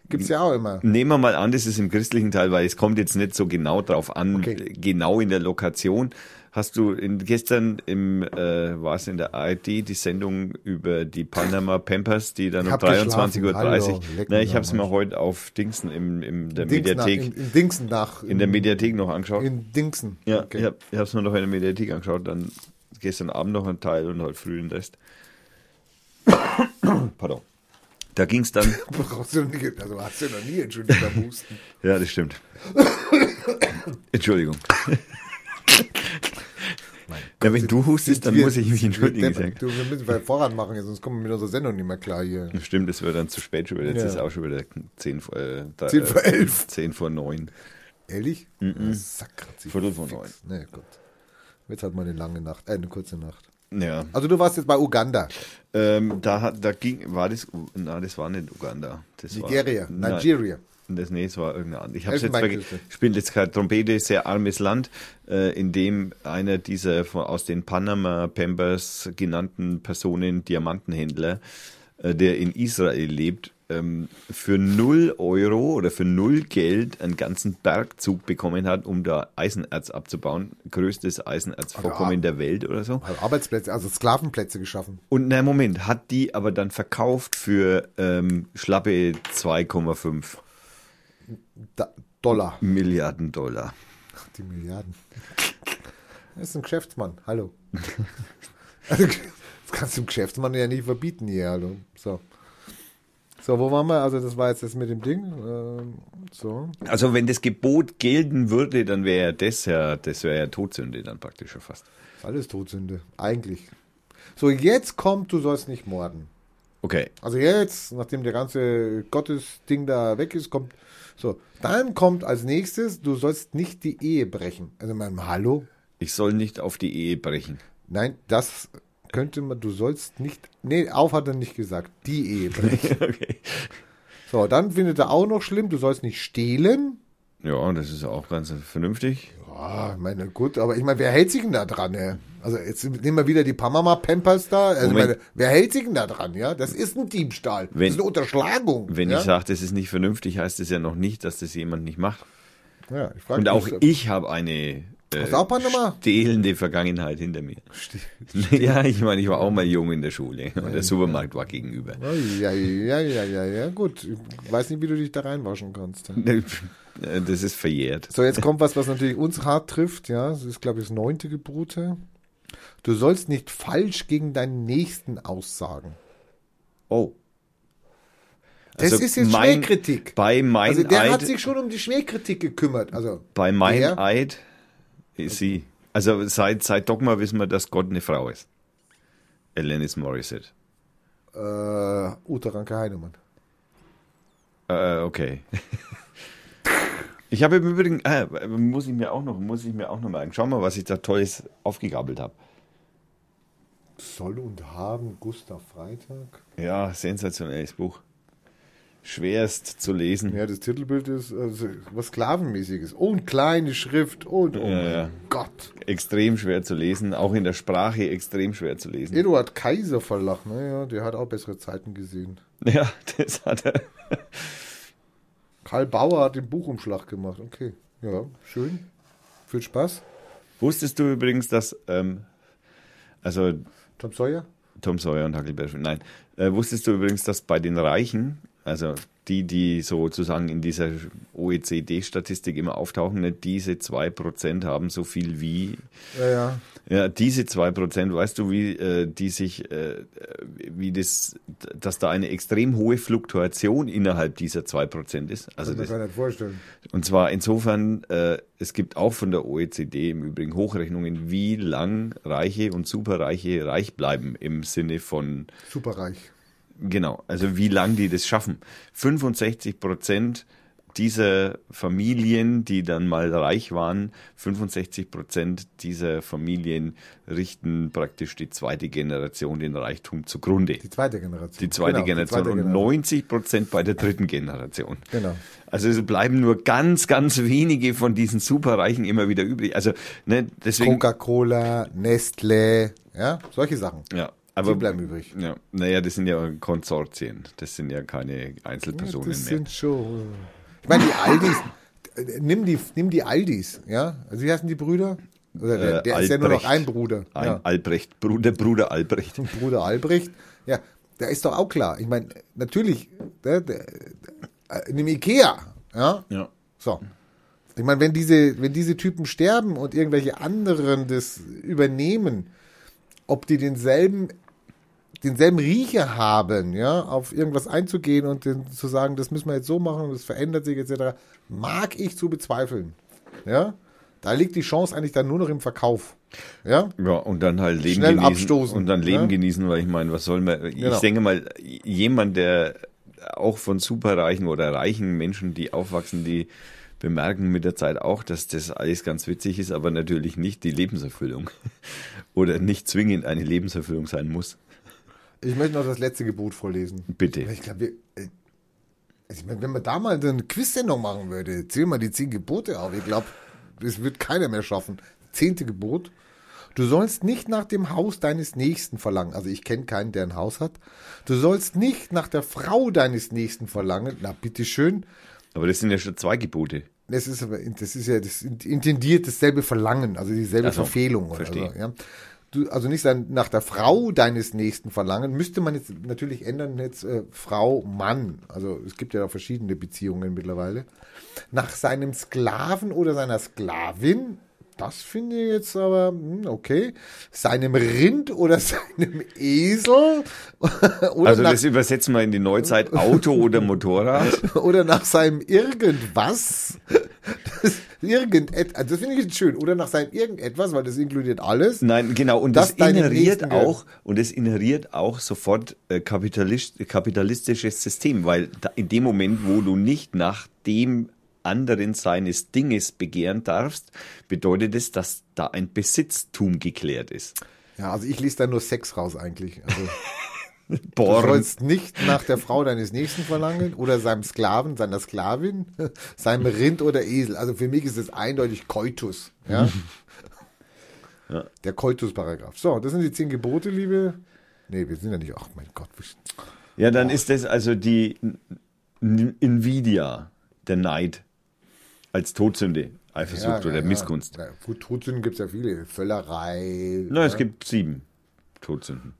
Gibt's ja auch immer. Nehmen wir mal an, das ist im christlichen Teil, weil es kommt jetzt nicht so genau drauf an, Okay. genau in der Lokation. Hast du in, gestern im, äh, war es in der ARD, die Sendung über die Panama Pampers, die dann um hab 23.30 Uhr. Hallo, Na, ich habe es mir heute auf Dingsen im, im der Dings nach, Mediathek, in, in Dingsen nach. in der Mediathek noch angeschaut. In Dingsen. ja, Okay. ich habe hab's mir noch in der Mediathek angeschaut, dann gestern Abend noch ein Teil und heute früh den Rest. Pardon. Da ging es dann, Brauchst du nie, also hast du noch nie entschuldigt beim Husten. ja, das stimmt. Entschuldigung. Ja, wenn du hustest, dann Wir- muss ich mich entschuldigen. wir, du, wir müssen wir voran machen, sonst kommen wir mit unserer Sendung nicht mehr klar hier. Stimmt, es wird dann zu spät schon wieder. Jetzt Ja. ist auch schon wieder 10 vor, äh, da- 10 vor äh, 11. 10 vor 9. Ehrlich? Mhm. Sack, hat sich Viertel vor fix. Nee, gut. Jetzt hat man eine lange Nacht, äh, eine kurze Nacht. Ja. Also du warst jetzt bei Uganda. Ähm, da, da ging, war das, na, das war nicht Uganda. Das Nigeria, war, nein, Nigeria. Das, nee, es war irgendeine andere. Ich habe jetzt vergessen. Spielt jetzt keine Trompete, sehr armes Land, äh, in dem einer dieser aus den Panama Pampers genannten Personen, Diamantenhändler, äh, der in Israel lebt, ähm, für 0 Euro oder für 0 Geld einen ganzen Bergzug bekommen hat, um da Eisenerz abzubauen. Größtes Eisenerzvorkommen der Welt oder so. Hat Arbeitsplätze, also Sklavenplätze geschaffen. Und na Moment, hat die aber dann verkauft für ähm, schlappe 2,5 Da, Dollar. Milliarden Dollar. Ach, die Milliarden. Das ist ein Geschäftsmann. Hallo. Also, das kannst du dem Geschäftsmann ja nicht verbieten hier. Hallo. So. So, wo waren wir? Also, das war jetzt das mit dem Ding. Ähm, so. Also wenn das Gebot gelten würde, dann wäre das ja, das wäre ja Todsünde dann praktisch schon fast. Alles Todsünde. Eigentlich. So, jetzt kommt, du sollst nicht morden. Okay, Also jetzt, nachdem der ganze Gottesding da weg ist, kommt. So, dann kommt als nächstes, du sollst nicht die Ehe brechen. Also, mein Hallo? ich soll nicht auf die Ehe brechen. Nein, das könnte man, du sollst nicht. Nee, auf hat er nicht gesagt. Die Ehe brechen. okay. So, dann findet er auch noch schlimm, du sollst nicht stehlen. Ja, das ist auch ganz vernünftig. Ja, ich meine, gut, aber ich meine, wer hält sich denn da dran, ja? Also jetzt nehmen wir wieder die Panama Pampers da. Also ich meine, wer hält sich denn da dran, ja? Das ist ein Diebstahl. Wenn- das ist eine Unterschlagung. Wenn ja? ich sage, das ist nicht vernünftig, heißt es ja noch nicht, dass das jemand nicht macht. ja, ich frag Und auch mich, ich habe eine äh, Hast du auch Panama? stehlende Vergangenheit hinter mir. Ja, ich meine, ich war auch mal jung in der Schule und der Supermarkt war gegenüber. Ja, ja, ja, ja, ja, gut. Ich weiß nicht, wie du dich da reinwaschen kannst. Das ist verjährt. So, jetzt kommt was, was natürlich uns hart trifft, ja. Das ist, glaube ich, das neunte Gebote. Du sollst nicht falsch gegen deinen Nächsten aussagen. Oh. Das Also ist jetzt mein- Schmähkritik. Bei mein Also der hat Eid, sich schon um die Schmähkritik gekümmert. Also bei mein der- Eid sie. Also seit, seit Dogma wissen wir, dass Gott eine Frau ist. Alanis Morissette. äh, Uta Ranke Heinemann. Äh, okay. Ich habe im Übrigen, äh, muss ich mir auch noch, muss ich mir auch noch mal, schau mal, was ich da Tolles aufgegabelt habe. Soll und haben Gustav Freitag. Ja, sensationelles Buch. Schwerst zu lesen. Ja, das Titelbild ist also, was Sklavenmäßiges. Und kleine Schrift und oh Ja, mein. Gott. Extrem schwer zu lesen, auch in der Sprache extrem schwer zu lesen. Eduard Kaiser Verlag, naja, der hat auch bessere Zeiten gesehen. Ja, das hat er. Karl Bauer hat den Buchumschlag gemacht. Okay, ja, schön. Viel Spaß. Wusstest du übrigens, dass, ähm, also Tom Sawyer? Tom Sawyer und Huckleberry. Nein. Äh, wusstest du übrigens, dass bei den Reichen, also die, die sozusagen in dieser OECD-Statistik immer auftauchen, nicht diese 2% haben so viel wie. Ja, ja. Ja, diese 2%, weißt du, wie äh, die sich, äh, wie das, dass da eine extrem hohe Fluktuation innerhalb dieser 2% ist? Also Kann man das, nicht vorstellen. und zwar insofern, äh, es gibt auch von der OECD im Übrigen Hochrechnungen, wie lang Reiche und Superreiche reich bleiben im Sinne von, Superreich. Genau, also wie lang die das schaffen. 65 Prozent dieser Familien, die dann mal reich waren, 65 Prozent dieser Familien richten praktisch die zweite Generation den Reichtum zugrunde. Die zweite Generation. Die zweite Genau, Generation zweite und Generation. 90 Prozent bei der dritten Generation. Genau. Also es bleiben nur ganz, ganz wenige von diesen Superreichen immer wieder übrig. Also ne, deswegen. Coca-Cola, Nestle, ja, solche Sachen. Ja, aber Die bleiben übrig. Ja, naja, das sind ja Konsortien. Das sind ja keine Ja, Einzelpersonen das mehr. sind schon. Ich meine, die Aldis, äh, nimm die, nimm die Aldis, ja? Also wie heißen die Brüder? Oder der, Äh, der ist ja nur noch ein Bruder. Ein ja. Albrecht, Bruder, Bruder Albrecht. Bruder Albrecht. Ja, der ist doch auch klar. Ich meine, natürlich, der, der, äh, in dem Ikea, ja? Ja. So. Ich meine, wenn diese, wenn diese Typen sterben und irgendwelche anderen das übernehmen, ob die denselben, denselben Riecher haben, ja, auf irgendwas einzugehen und den, zu sagen, das müssen wir jetzt so machen und das verändert sich etc., mag ich zu bezweifeln. Ja. Da liegt die Chance eigentlich dann nur noch im Verkauf. Ja. Ja, und dann halt Leben Schnell genießen. abstoßen, Und dann Leben ja? genießen, weil ich meine, was soll man. Ich Genau. denke mal, jemand, der auch von superreichen oder reichen Menschen, die aufwachsen, die bemerken mit der Zeit auch, dass das alles ganz witzig ist, aber natürlich nicht die Lebenserfüllung. Oder nicht zwingend eine Lebenserfüllung sein muss. Ich möchte noch das letzte Gebot vorlesen. Bitte. Ich glaube, äh, also ich meine, wenn man da mal eine Quiz-Sendung machen würde, zähl mal die zehn Gebote auf. Ich glaube, das wird keiner mehr schaffen. Zehnte Gebot. Du sollst nicht nach dem Haus deines Nächsten verlangen. Also ich kenne keinen, der ein Haus hat. Du sollst nicht nach der Frau deines Nächsten verlangen. Na, bitteschön. Aber das sind ja schon zwei Gebote. Das ist aber, das ist ja das intendiert dasselbe Verlangen, also dieselbe Ach so, Verfehlung oder verstehe. so, ja. Du, also nicht sein, nach der Frau deines Nächsten verlangen, müsste man jetzt natürlich ändern, jetzt äh, Frau, Mann. Also es gibt ja auch verschiedene Beziehungen mittlerweile. Nach seinem Sklaven oder seiner Sklavin, das finde ich jetzt aber, hm, okay. Seinem Rind oder seinem Esel oder, Also das übersetzen wir in die Neuzeit Auto oder Motorrad. oder nach seinem irgendwas. Das, irgendet, also das finde ich jetzt schön. Oder nach seinem irgendetwas, weil das inkludiert alles. Nein, genau. Und Das das, inheriert auch und es inheriert auch sofort äh, kapitalist, kapitalistisches System, weil da, in dem Moment, wo du nicht nach dem anderen seines Dinges begehren darfst, bedeutet es, dass da ein Besitztum geklärt ist. Ja, also ich lese da nur Sex raus eigentlich. Also, du sollst nicht nach der Frau deines Nächsten verlangen oder seinem Sklaven, seiner Sklavin, seinem Rind oder Esel. Also für mich ist es eindeutig Koitus. Ja? Der Koitus-Paragraph. So, das sind die zehn Gebote, liebe. Nee, wir sind ja nicht. Ach mein Gott. Ja, dann ist das also die N- Nvidia, der Neid als Todsünde, Eifersucht Ja, oder ja, Missgunst. Ja, gut, Todsünden gibt es ja viele. Völlerei. Ja. es gibt sieben Todsünden.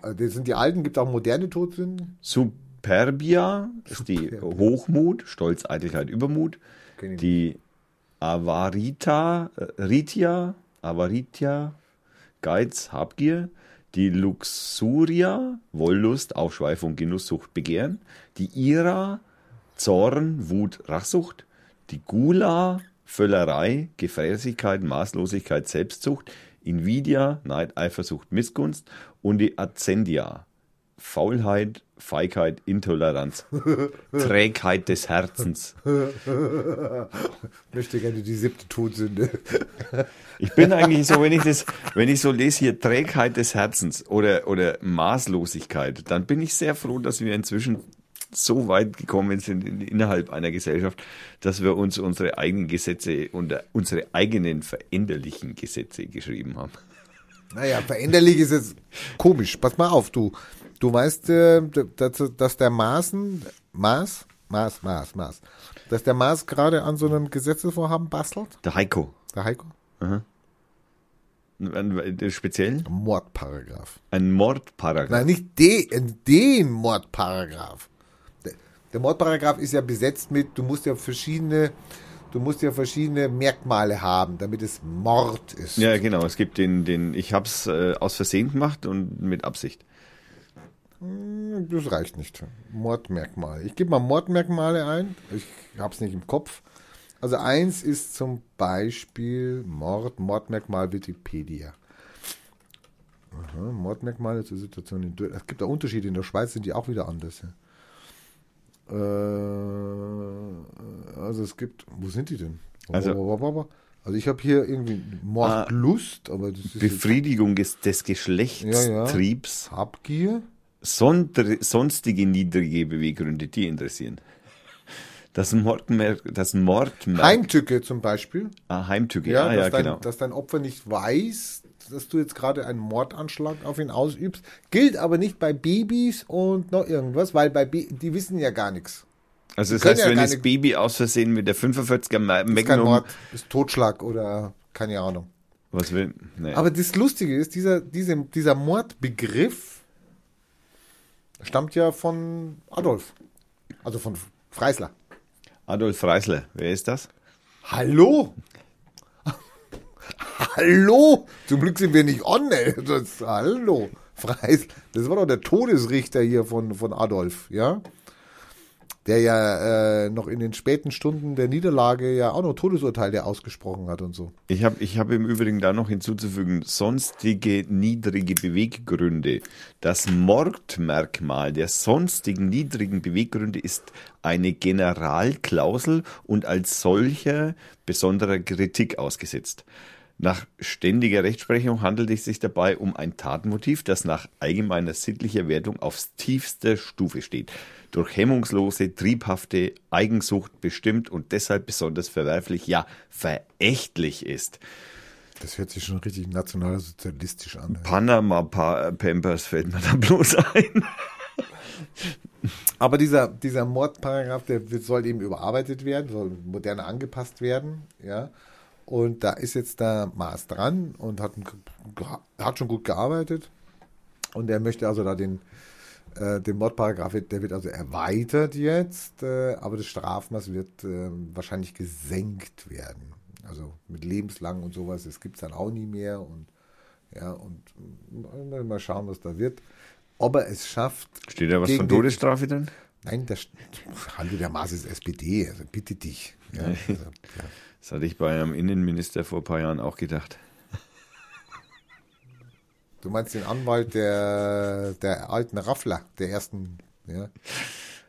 Das sind die alten, gibt es auch moderne Todsünden? Superbia ist die Hochmut, Stolz, Eitelkeit, Übermut. Die Avarita, äh, Ritia, Avaritia, Geiz, Habgier. Die Luxuria, Wollust, Aufschweifung, Genusssucht, Begehren. Die Ira, Zorn, Wut, Rachsucht. Die Gula, Völlerei, Gefräßigkeit, Maßlosigkeit, Selbstsucht. Invidia, Neid, Eifersucht, Missgunst. Und die Azendia, Faulheit, Feigheit, Intoleranz, Trägheit des Herzens. Ich möchte gerne die siebte Todsünde. Ich bin eigentlich so, wenn ich das, wenn ich so lese hier Trägheit des Herzens oder, oder Maßlosigkeit, dann bin ich sehr froh, dass wir inzwischen so weit gekommen sind in, innerhalb einer Gesellschaft, dass wir uns unsere eigenen Gesetze und unsere eigenen veränderlichen Gesetze geschrieben haben. Naja, veränderlich ist jetzt komisch. Pass mal auf, du. Du weißt, äh, dass, der Maßen, Maß, Maß, Maß, Maß, dass der Maß gerade an so einem Gesetzesvorhaben bastelt, Der Heiko. der Heiko. Ein- ein- Speziell? Mordparagraph. Ein Mordparagraph. Nein, nicht den, den Mordparagraph. Der, Mordparagraph ist ja besetzt mit, du musst ja verschiedene, du musst ja verschiedene Merkmale haben, damit es Mord ist. Ja, genau. Es gibt den, den ich hab's äh, aus Versehen gemacht und mit Absicht. Das reicht nicht. Mordmerkmale. Ich gebe mal Mordmerkmale ein. Ich habe es nicht im Kopf. Also eins ist zum Beispiel Mord, Mordmerkmal Wikipedia. Aha, Mordmerkmale zur Situation in Dür- Es gibt da Unterschiede. In der Schweiz sind die auch wieder anders. Ja. Äh, also es gibt, wo sind die denn? Also- also ich habe hier irgendwie Mordlust, aber das ist jetzt Befriedigung des, des Geschlechtstriebs. Habgier. Sondre, sonstige niedrige Beweggründe, die interessieren. Das Mordmerk, das Mordmerk, Heimtücke zum Beispiel. ah, Heimtücke, Ja, ja, dass, ja, dein, genau. dass dein Opfer nicht weiß, dass du jetzt gerade einen Mordanschlag auf ihn ausübst. Gilt aber nicht bei Babys und noch irgendwas, weil bei Ba- die wissen ja gar nichts. Also das heißt, ja wenn das Baby aus Versehen mit der 45er Ma- Ist kein Magnum, Mord, ist Totschlag oder keine Ahnung. was will, nee. Aber das Lustige ist, dieser, diese, dieser Mordbegriff stammt ja von Adolf. Also von Freisler. Adolf Freisler, wer ist das? Hallo? Hallo? Zum Glück sind wir nicht on, ey. Das, hallo? Freis, das war doch der Todesrichter hier von, von Adolf, ja? Der ja äh, noch in den späten Stunden der Niederlage ja auch noch Todesurteile ausgesprochen hat und so. Ich habe ich hab im Übrigen da noch hinzuzufügen, sonstige niedrige Beweggründe. Das Mordmerkmal der sonstigen niedrigen Beweggründe ist eine Generalklausel und als solcher besonderer Kritik ausgesetzt. Nach ständiger Rechtsprechung handelt es sich dabei um ein Tatmotiv, das nach allgemeiner sittlicher Wertung aufs tiefster Stufe steht, durch hemmungslose, triebhafte Eigensucht bestimmt und deshalb besonders verwerflich, ja verächtlich ist. Das hört sich schon richtig nationalsozialistisch an. ey. Panama Pa- Pampers fällt mir da bloß ein. Aber dieser, dieser Mordparagraph, der soll eben überarbeitet werden, soll moderner angepasst werden, ja. Und da ist jetzt der Maas dran und hat, hat schon gut gearbeitet. Und er möchte also da den, äh, den Mordparagraph, wird- der wird also erweitert jetzt, äh, aber das Strafmaß wird äh, wahrscheinlich gesenkt werden. Also mit lebenslang und sowas, das gibt es dann auch nie mehr. Und ja, und mal schauen, was da wird. Ob er es schafft. Steht da was von Todesstrafe drin? Nein, das, hallo, der Maas ist SPD, also bitte dich. Ja, also, ja. Das hatte ich bei einem Innenminister vor ein paar Jahren auch gedacht. Du meinst den Anwalt der, der alten Raffler, der ersten, ja.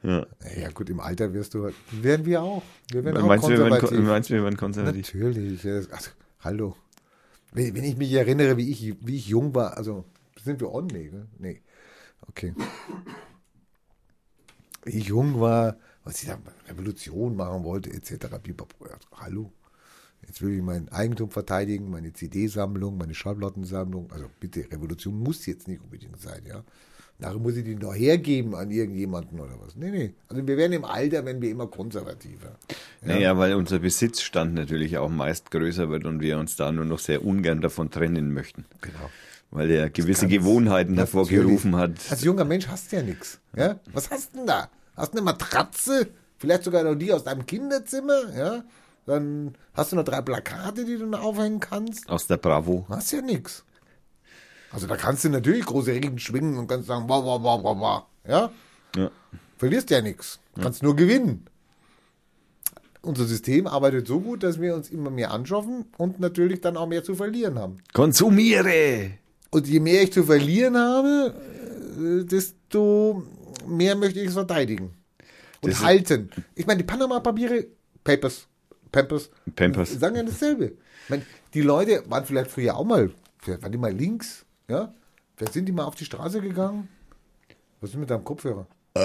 Ja. Ja gut, im Alter wirst du, werden wir auch. Wir werden auch Meinst du, wir werden, konservativ. meinst du, wir werden konservativ? Natürlich. Also, hallo. Wenn, wenn ich mich erinnere, wie ich, wie ich jung war, also sind wir on? Nee, ne? nee. Okay. Wie ich jung war, was ich da Revolution machen wollte, etc. Hallo. Jetzt will ich mein Eigentum verteidigen, meine CD-Sammlung, meine Schallplattensammlung. Also bitte, Revolution muss jetzt nicht unbedingt sein, ja. Nachher muss ich die noch hergeben an irgendjemanden oder was. Nee, nee. Also wir werden im Alter, wenn wir immer konservativer. Naja, weil unser Besitzstand natürlich auch meist größer wird und wir uns da nur noch sehr ungern davon trennen möchten. Genau. Weil er gewisse Gewohnheiten hervorgerufen hat. Als junger Mensch hast du ja nichts. Ja? Was hast du denn da? Hast du eine Matratze? Vielleicht sogar noch die aus deinem Kinderzimmer? Ja? Dann hast du noch drei Plakate, die du noch aufhängen kannst. Aus der Bravo. Hast ja nichts. Also da kannst du natürlich große Regen schwingen und kannst sagen, wow, wow, wow, wow, wow. Ja? Ja. Verlierst ja nichts. Kannst nur gewinnen. Unser System arbeitet so gut, dass wir uns immer mehr anschaffen und natürlich dann auch mehr zu verlieren haben. Konsumiere! Und je mehr ich zu verlieren habe, äh, desto mehr möchte ich es verteidigen. Und Das halten. Ich meine, die Panama-Papiere, Papers, Pampers, Pampers. sagen ja dasselbe. Ich meine, die Leute waren vielleicht früher auch mal, vielleicht waren die mal links, ja? Vielleicht sind die mal auf die Straße gegangen. Was ist mit deinem Kopfhörer?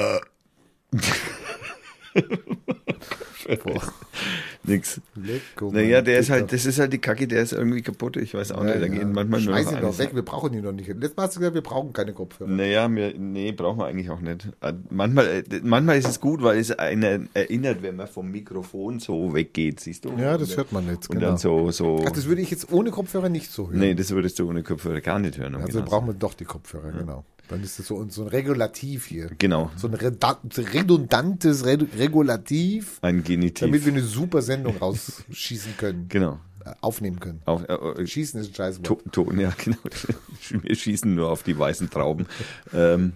Boah. Nix. Lecko, Naja, der ist Dicker. halt, das ist halt die Kacke, der ist irgendwie kaputt. Ich weiß auch nicht. Da gehen manchmal nur Schmeiß noch ihn doch weg, wir brauchen ihn doch nicht. Letztes Mal hast du gesagt, wir brauchen keine Kopfhörer. Naja, mir, nee, brauchen wir eigentlich auch nicht. Äh, Manchmal, äh, manchmal ist es gut, weil es einen erinnert, wenn man vom Mikrofon so weggeht, siehst du? Ja, das hört man jetzt, Und genau. dann so, so. Ach, das würde ich jetzt ohne Kopfhörer nicht so hören. nee, das würdest du ohne Kopfhörer gar nicht hören. um also genau brauchen wir doch die Kopfhörer, genau. Dann ist das so, so ein Regulativ hier. Genau, So ein redundantes Re Regulativ, ein Genitiv. damit wir eine super Sendung rausschießen können. genau. Äh, Aufnehmen können. Auf, äh, äh, Schießen ist ein scheiß To Wort. Ton, ja, genau. Wir schießen nur auf die weißen Trauben. ähm,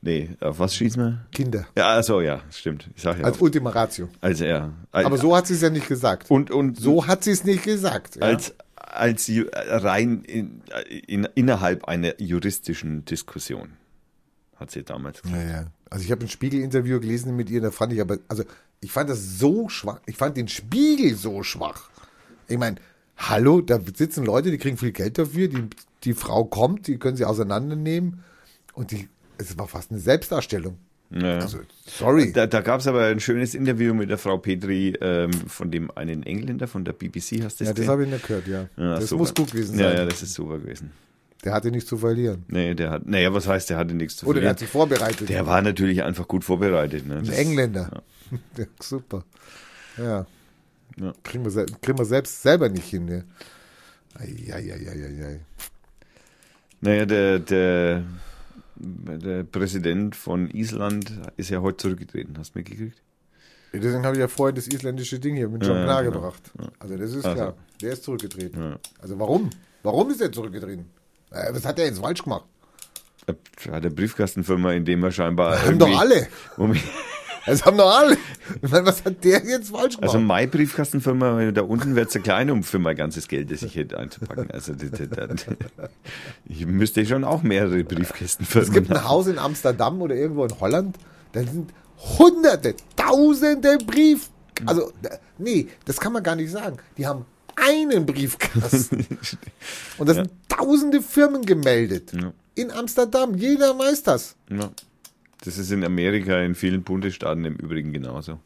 nee, auf was schießen wir? Kinder. Ja, also ja, stimmt. Ich sag ja. Als Ultima Ratio. also ja. Aber so hat sie es ja nicht gesagt. und und So hat sie es nicht gesagt. Ja? als als rein in, in, innerhalb einer juristischen Diskussion hat sie damals gesagt. Ja, ja. Also ich habe ein Spiegel-Interview gelesen mit ihr, da fand ich aber, also ich fand das so schwach. Ich fand den Spiegel so schwach. Ich meine, hallo, da sitzen Leute, die kriegen viel Geld dafür, die, die Frau kommt, die können sie auseinandernehmen und die, es war fast eine Selbstdarstellung. Ja. Also, sorry. Da, da gab es aber ein schönes Interview mit der Frau Petri ähm, von dem einen Engländer von der BBC, hast du ja, das habe ich nicht gehört, ja. Ja, das super. muss gut gewesen Ja, sein. ja, das ist super gewesen. Der hatte nichts zu verlieren. Nee, der hat, naja, was heißt, der hatte nichts zu Oder der verlieren. hat sich vorbereitet. Der war natürlich einfach gut vorbereitet. Ne? Ein Das- Engländer. Ja, super. Ja. Ja. Kriegen, wir, kriegen wir selbst selber nicht hin. Ne? Eieieiei. Naja, der, der, der Präsident von Island ist ja heute zurückgetreten. Hast du mitgekriegt? Deswegen habe ich ja vorhin das isländische Ding hier mit John Ja, klar genau. gebracht. Also das ist Also. klar. Der ist zurückgetreten. Ja. Also warum? Warum ist er zurückgetreten? Äh, was hat er jetzt falsch gemacht? Er hat eine Briefkastenfirma, in dem er scheinbar. Haben doch alle. Das haben doch alle. Ich meine, was hat der jetzt falsch gemacht? Also meine Briefkastenfirma, da unten wird es klein, um für mein ganzes Geld, das ich hätte einzupacken. Also das, das, das, ich müsste schon auch mehrere Briefkastenfirmen es gibt ein haben. Haus in Amsterdam oder irgendwo in Holland, da sind hunderte, tausende Brief... Also, da- nee, das kann man gar nicht sagen. Die haben einen Briefkasten. Und da sind tausende Firmen gemeldet. Ja. In Amsterdam. Jeder weiß das. Ja. Das ist in Amerika in vielen Bundesstaaten im Übrigen genauso.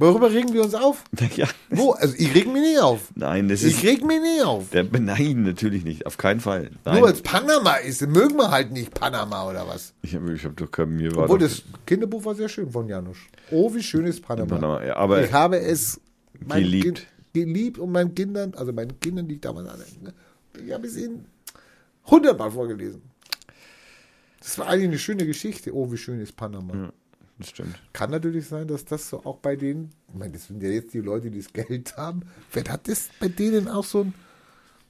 Worüber regen wir uns auf? Ja. Wo? Also ich reg mich nicht auf. Nein, das Ich ist. reg mich nicht auf. Der, nein, natürlich nicht. Auf keinen Fall. Nein. Nur weil es Panama ist, mögen wir halt nicht Panama oder was. ich habe ich hab doch kein mir war Obwohl das Kinderbuch war sehr schön von Janusz. Oh, wie schön ist Panama. Panama, ja, aber- ich habe es Geliebt. Kind, geliebt und meinen Kindern, also meinen Kindern, die ich damals hatte, ne, ich habe es ihnen hundertmal vorgelesen. Das war eigentlich eine schöne Geschichte. Oh, wie schön ist Panama. das stimmt. Kann natürlich sein, dass das so auch bei denen, ich meine, das sind ja jetzt die Leute, die das Geld haben, vielleicht hat das bei denen auch so ein,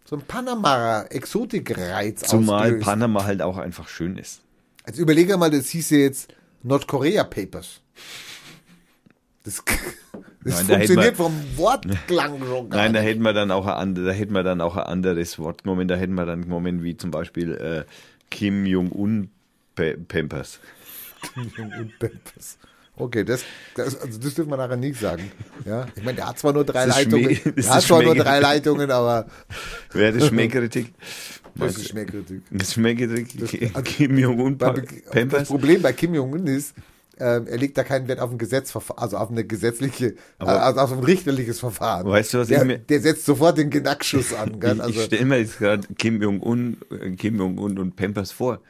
so ein Panama-Exotik-Reiz Zumal ausgelöst. Panama halt auch einfach schön ist. Also überlege mal, das hieß ja jetzt Nordkorea Papers. Das, das Nein, da funktioniert man- vom Wortklang schon gar Nein, da hätten wir dann auch ein, da hätten wir dann auch ein anderes Wort genommen. Da hätten wir dann genommen, wie zum Beispiel äh, Kim Jong-un Pe- Pampers. Und Papers. Okay, das, das, also das dürfen wir nachher nicht sagen. Ja, ich meine, der hat zwar nur drei ist Leitungen, der hat ist zwar nur drei Leitungen, aber Wäre das Schmähkritik? das ist? Schmähkritik. Das Schmähkritik? also- Kim Jong-un Pa- Weil Das Pampers? Problem bei Kim Jong-un ist, ähm, er legt da keinen Wert auf ein Gesetz, also auf eine gesetzliche, Aber- also auf ein richterliches Verfahren. Weißt du, was der, ich mir- der setzt sofort den Genackschuss an. Ich, Also, ich stelle mir jetzt gerade Kim Jong-un äh, Kim Jong-un und Pampers vor.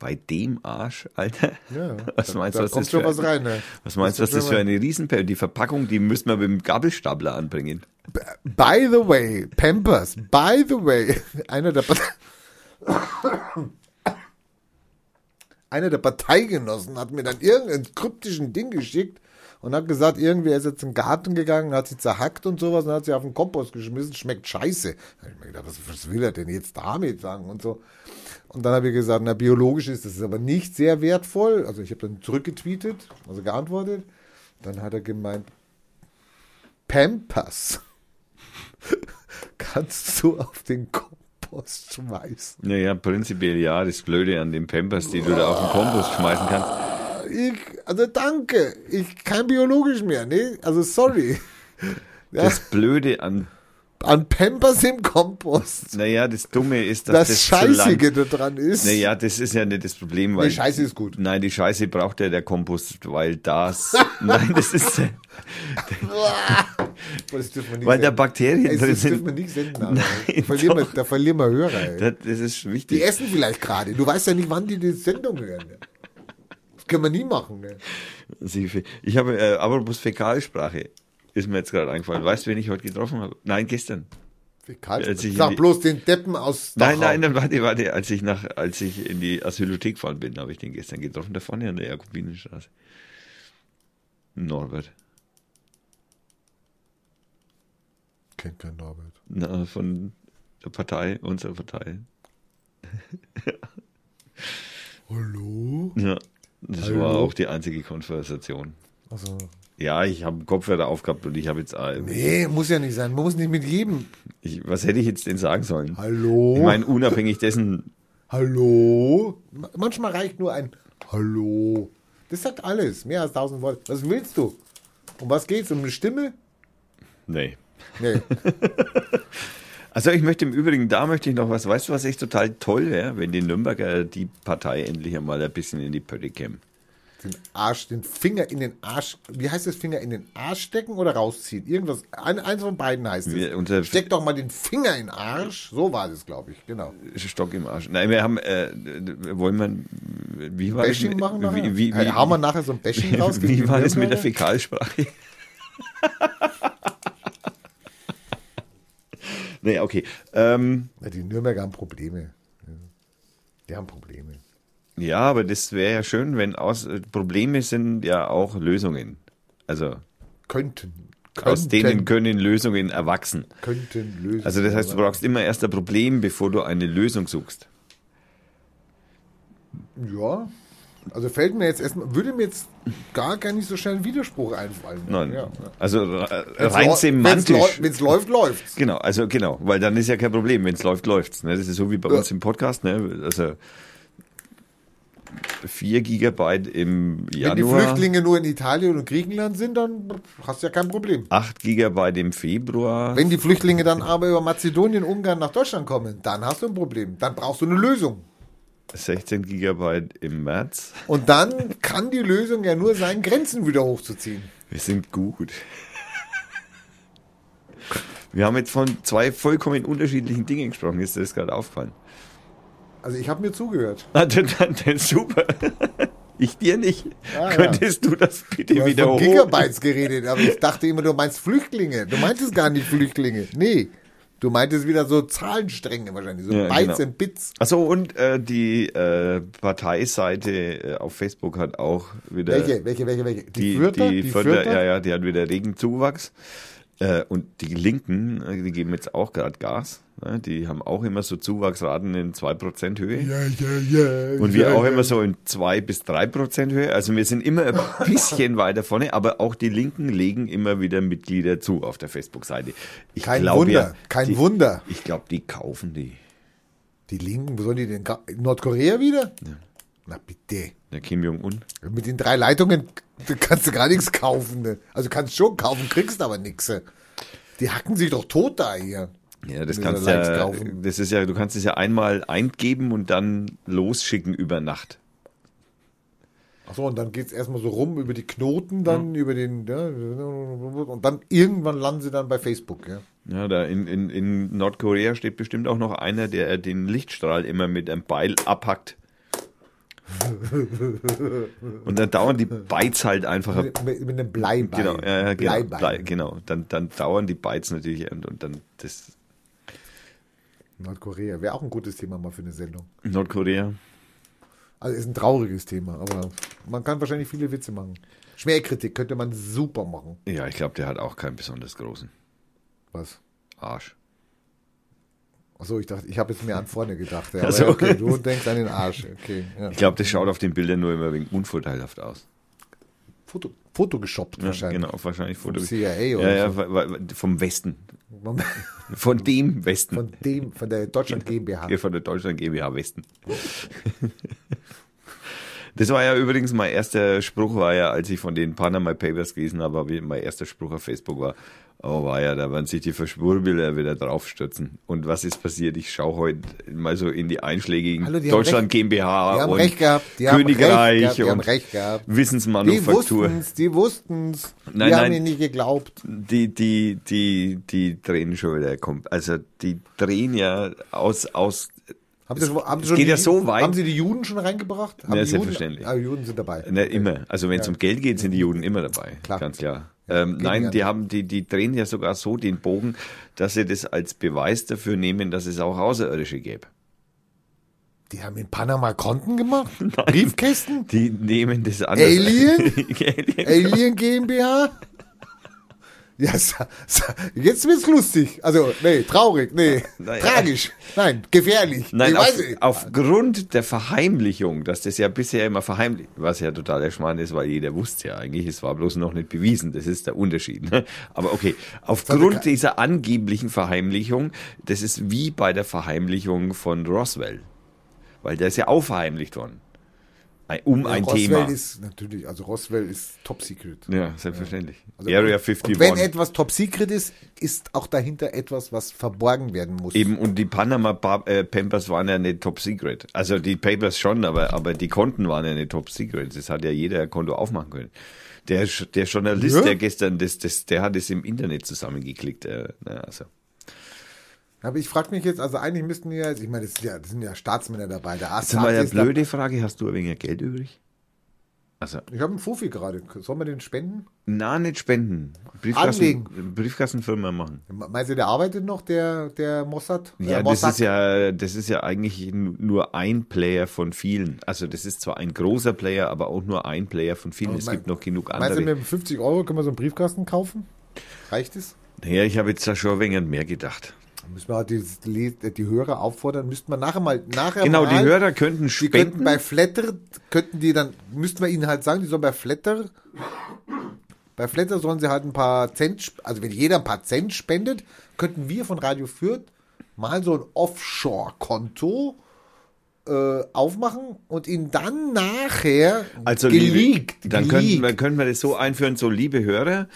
Bei dem Arsch, Alter. Ja, was da- meinst du, was kommt das schon für was ein- rein, ne? Was meinst du, was das kommt für eine Riesenpackung? Die Verpackung, die müssen wir mit dem Gabelstapler anbringen. By the way, Pampers, by the way, einer der, einer der Parteigenossen hat mir dann irgendein kryptischen Ding geschickt und hat gesagt, irgendwie ist jetzt in den Garten gegangen, hat sie zerhackt und sowas und hat sie auf den Kompost geschmissen, schmeckt scheiße. Da hab ich mir gedacht, was, was will er denn jetzt damit sagen und so. Und dann habe ich gesagt, na biologisch ist das aber nicht sehr wertvoll. Also ich habe dann zurückgetweetet, also geantwortet. Dann hat er gemeint, Pampers kannst du auf den Kompost schmeißen. Naja, prinzipiell ja. Das Blöde an den Pampers, die du da auf den Kompost schmeißen kannst. Ich, also danke, ich kein biologisch mehr, ne? Also sorry. Das Blöde an, an Pampers im Kompost. naja, das Dumme ist, dass Das, das, Scheißige da dran ist. Naja, das ist ja nicht das Problem, weil. Nee, Scheiße ist gut. Nein, die Scheiße braucht ja der Kompost, weil das. nein, das ist. Das dürfen wir nicht Weil da senden. Bakterien Ey, drin das dürfen sind. wir nicht senden. Nein, da, verlieren wir, da verlieren wir Hörer. Ey. Das, das ist Die wichtig. essen vielleicht gerade. Du weißt ja nicht, wann die die Sendung hören. Ne? Das können wir nie machen. Ne? Ich habe, äh, apropos Fäkalsprache, ist mir jetzt gerade eingefallen. Weißt du, wen ich heute getroffen habe? Nein, gestern. Fäkal- Als ich Sag bloß den Deppen aus Nein, Dachau. nein, dann warte, warte. Als ich, nach, als ich in die Asylothek gefahren bin, habe ich den gestern getroffen, da vorne an der Jakobinenstraße. Norbert. Kennt kein Norbert. Na, von der Partei, unserer Partei. Hallo? Ja, das Hallo? war auch die einzige Konversation. Also, Ja, ich habe Kopfhörer aufgehabt und ich habe jetzt. äh, nee, muss ja nicht sein. Man muss nicht mit jedem. Ich, was hätte ich jetzt denn sagen sollen? Hallo? Ich meine, unabhängig dessen, Hallo? Ma- Manchmal reicht nur ein Hallo. Das sagt alles. Mehr als tausend Worte. Was willst du? Um was geht's? Um eine Stimme? nee. Nee. Also ich möchte im Übrigen, da möchte ich noch was, weißt du, was echt total toll wäre, wenn die Nürnberger die Partei endlich einmal ein bisschen in die Pötte kämen. Den Arsch, den Finger in den Arsch. Wie heißt das Finger in den Arsch stecken oder rausziehen? Irgendwas. Ein, eins von beiden heißt es. Steck doch mal den Finger in den Arsch. So war das, glaube ich. Genau. Stock im Arsch. Nein, wir haben, äh, wollen wir, wie war Bashing das? machen nachher? Wie, wie, Äh, wie, haben wir nachher so ein Bashing raus? wie war das mit der? Fäkalsprache? nee, okay. Ähm, die Nürnberger haben Probleme. Die haben Probleme. Ja, aber das wäre ja schön, wenn aus äh, Probleme sind ja auch Lösungen. Also Könnten. aus denen Könnten, können Lösungen erwachsen. könnten lösen. Also das heißt, du brauchst immer erst ein Problem, bevor du eine Lösung suchst. Ja. Also fällt mir jetzt erstmal, würde mir jetzt gar, gar nicht so schnell ein Widerspruch einfallen. Nein. Ja. Also äh, Wenn's rein lau- semantisch. Wenn es läuft, läuft's. Genau, also genau, weil dann ist ja kein Problem, wenn es läuft, läuft's. Ne? Das ist so wie bei Ja. uns im Podcast, ne? Also 4 Gigabyte im Wenn die Januar, Flüchtlinge nur in Italien und Griechenland sind, dann hast du ja kein Problem. 8 Gigabyte im Februar. Wenn die Flüchtlinge dann aber über Mazedonien, Ungarn nach Deutschland kommen, dann hast du ein Problem. Dann brauchst du eine Lösung. 16 Gigabyte im März. Und dann kann die Lösung ja nur sein, Grenzen wieder hochzuziehen. Wir sind gut. Wir haben jetzt von zwei vollkommen unterschiedlichen Dingen gesprochen. Ist dir das gerade aufgefallen? Also ich habe mir zugehört. Ah, dann, dann, dann super. Ich dir nicht. Ah, ja. Könntest du das bitte Du hast wieder von hoch? Gigabytes geredet, aber ich dachte immer, du meinst Flüchtlinge. Du meintest gar nicht Flüchtlinge. Nee. Du meintest wieder so Zahlenstränge wahrscheinlich, so Ja, Bytes genau. and Bits. Achso, und äh, die äh, Parteiseite äh, auf Facebook hat auch wieder. Welche, welche, welche, welche? Die, Fürther? die, Fürther, ja, ja, die hat wieder regen Zuwachs. Äh, und die Linken, äh, die geben jetzt auch gerade Gas. Ne? Die haben auch immer so Zuwachsraten in 2% Höhe. Ja, ja, ja. Und wir ja, auch ja. immer so in 2 bis 3% Höhe. Also wir sind immer ein bisschen weiter vorne, aber auch die Linken legen immer wieder Mitglieder zu auf der Facebook-Seite. Kein Wunder, ja, kein die, Wunder. Ich glaube, die kaufen die. Die Linken, wo sollen die denn? Nordkorea wieder? Na bitte. Der Kim Jong-un. Mit den drei Leitungen kannst du gar nichts kaufen. Ne? Also kannst schon kaufen, kriegst aber nichts. Die hacken sich doch tot da hier. Ja, das kannst ja, kaufen. das ist ja, du kannst es ja einmal eingeben und dann losschicken über Nacht. Achso, und dann geht es erstmal so rum über die Knoten, dann über den. Ja, und dann irgendwann landen sie dann bei Facebook. Ja. Ja, da in, in, in Nordkorea steht bestimmt auch noch einer, der den Lichtstrahl immer mit einem Beil abhackt. Und dann dauern die Bytes halt einfach. Mit, mit, einem Bleibeil. Genau, ja, ja, genau. Blei, genau. Dann, dann dauern die Bytes natürlich und, und dann das Nordkorea wäre auch ein gutes Thema mal für eine Sendung. Nordkorea. Also ist ein trauriges Thema, aber man kann wahrscheinlich viele Witze machen. Schmähkritik könnte man super machen. Ja, ich glaube, der hat auch keinen besonders großen Was? Arsch. Achso, ich dachte, ich habe jetzt mehr an vorne gedacht. Ja, Ach aber so. ja, okay, du denkst an den Arsch. Okay, ja. Ich glaube, das schaut auf den Bildern nur immer wegen unvorteilhaft aus. Foto, Foto geshoppt Ja, wahrscheinlich. genau, wahrscheinlich Foto. CIA oder ja, ja, so. wa- vom Westen. Von dem Westen. Von dem, von der Deutschland GmbH. Hier von der Deutschland GmbH Westen. Das war ja übrigens mein erster Spruch, war ja, als ich von den Panama Papers gelesen habe, mein erster Spruch auf Facebook war, oh war ja, da werden sich die Verschwurbler wieder draufstürzen. Und was ist passiert? Ich schaue heute mal so in die einschlägigen Hallo, die Deutschland recht. GmbH Die haben und recht gehabt. Die haben Königreich recht gehabt, die und gehabt. Die Wissensmanufaktur. wussten's, die wussten's. Nein, die haben ihnen nicht geglaubt. Die, die, die, die drehen schon wieder. Also die drehen ja aus, aus Haben Sie, schon- haben Sie schon geht die, ja so weit. Haben Sie die Juden schon reingebracht? Haben Ja, selbstverständlich. Juden, ah, Juden sind dabei. Ne, immer. Also wenn es um Geld geht, sind die Juden immer dabei. Klar. Ganz klar. Ähm, nein, die haben, die, die drehen ja sogar so den Bogen, dass sie das als Beweis dafür nehmen, dass es auch Außerirdische gäbe. Die haben in Panama Konten gemacht? Briefkästen? Die nehmen das an. Alien? Alien? Alien GmbH? Ja, jetzt wird's lustig. Also, nee, traurig, nee, Naja. tragisch, nein, gefährlich. Nein, auf, aufgrund der Verheimlichung, dass das ja bisher immer verheimlicht, was ja totaler Schmarrn ist, weil jeder wusste ja eigentlich, es war bloß noch nicht bewiesen, das ist der Unterschied. ne? Aber okay, aufgrund dieser angeblichen Verheimlichung, das ist wie bei der Verheimlichung von Roswell, weil der ist ja auch verheimlicht worden. Um ein Roswell Thema. ist natürlich, also Roswell ist top secret. ja, selbstverständlich. Also, Area und 51. wenn etwas top secret ist, ist auch dahinter etwas, was verborgen werden muss. Eben, und die Panama Pa- äh, Papers waren ja nicht top secret. Also die Papers schon, aber, aber die Konten waren ja nicht top secret. Das hat ja jeder Konto aufmachen können. Der, der Journalist, Ja. der gestern, das, das, der hat es im Internet zusammengeklickt. Äh, also. Aber ich frage mich jetzt, also eigentlich müssten ja, ich meine, das sind ja, das sind ja Staatsmänner dabei. Der Assad mal eine ist da- blöde Frage, hast du ein wenig Geld übrig? Also, Ich habe einen Fufi gerade. Sollen wir den spenden? na, nicht spenden. Anlegen. Briefkassenfirma machen. Meinst du, der arbeitet noch, der, der Mossad? Ja, das Mossad? ist ja, das ist ja eigentlich nur ein Player von vielen. Also das ist zwar ein großer Player, aber auch nur ein Player von vielen. Aber es mein- gibt noch genug Meinst du, andere. mit 50 Euro können wir so einen Briefkasten kaufen? Reicht es? Naja, ich habe jetzt da schon ein wenig mehr gedacht. Müssen wir halt die, die, Hörer auffordern, müssten wir nachher mal, nachher Genau, mal, die Hörer könnten die könnten spenden. bei Flatter, könnten die dann, müssten wir ihnen halt sagen, die sollen bei Flatter, bei Flatter sollen sie halt ein paar Cent, also wenn jeder ein paar Cent spendet, könnten wir von Radio Fürth mal so ein Offshore-Konto äh, aufmachen und ihn dann nachher also geleakt, liebe, dann könnten geleakt. wir, können wir das so einführen, so liebe Hörer,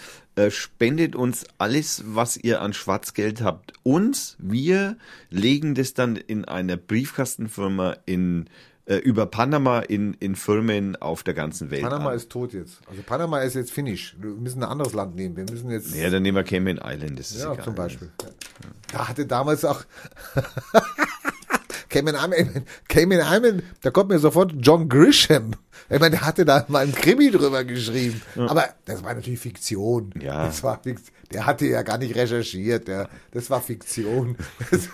spendet uns alles, was ihr an Schwarzgeld habt. Uns, wir legen das dann in einer Briefkastenfirma in äh, über Panama in, in Firmen auf der ganzen Welt. Panama an. ist tot jetzt. Also Panama ist jetzt finish. Wir müssen ein anderes Land nehmen. Wir müssen jetzt. Ja, dann nehmen wir Cayman Island, das ist Ja, egal. zum Beispiel. Da hatte damals auch Cayman Island, Cayman Island, da kommt mir sofort John Grisham. Ich meine, der hatte da mal einen Krimi drüber geschrieben. Aber das war natürlich Fiktion. Ja. Das war Fikt- der hatte ja gar nicht recherchiert. Der, das war Fiktion. Das,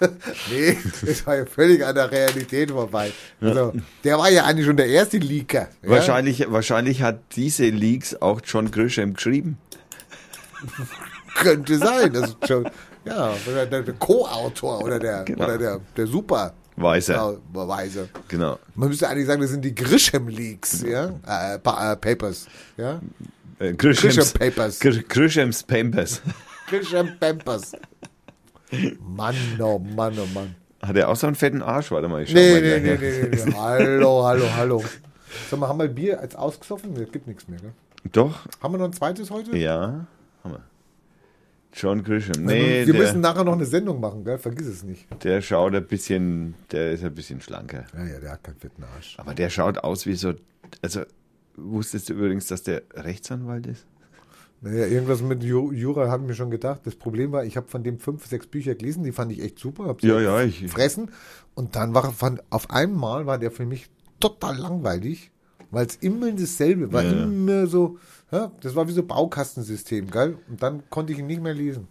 nee, das war ja völlig an der Realität vorbei. Also, der war ja eigentlich schon der erste Leaker. Ja? Wahrscheinlich, wahrscheinlich hat diese Leaks auch John Grisham geschrieben. Könnte sein. Das ist schon, ja, der, der Co-Autor oder der, Genau. oder der, der Super. Weiser. Weise. Genau. Man müsste eigentlich sagen, das sind die Grisham Leaks, ja? Äh, pa äh, Papers, ja? Äh, Grishams, Grisham Papers. Gr Grishams Pampers. Grisham Papers. Mann, oh Mann, oh Mann. Hat er auch so einen fetten Arsch? Warte mal, ich schau Nee, mal nee, nee, nee, nee, nee. Hallo, hallo, hallo. Sag mal, haben wir Bier als ausgesoffen? Es gibt nichts mehr, gell? Doch, Haben wir noch ein zweites heute? ja. Haben wir. John Grisham. Nee, wir der, müssen nachher noch eine Sendung machen, gell? Vergiss es nicht. der schaut ein bisschen, der ist ein bisschen schlanker. Ja, ja, der hat keinen fetten Arsch. Aber der schaut aus wie so, also wusstest du übrigens, dass der Rechtsanwalt ist? Naja, irgendwas mit Ju- Jura habe ich mir schon gedacht. Das Problem war, ich habe von dem fünf, sechs Bücher gelesen, die fand ich echt super. Hab sie Ja, ja, ich- fressen. Und dann war fand, auf einmal war der für mich total langweilig, weil es immer dasselbe war. Ja. Immer so, ja, das war wie so Baukastensystem, geil. Und dann konnte ich ihn nicht mehr lesen.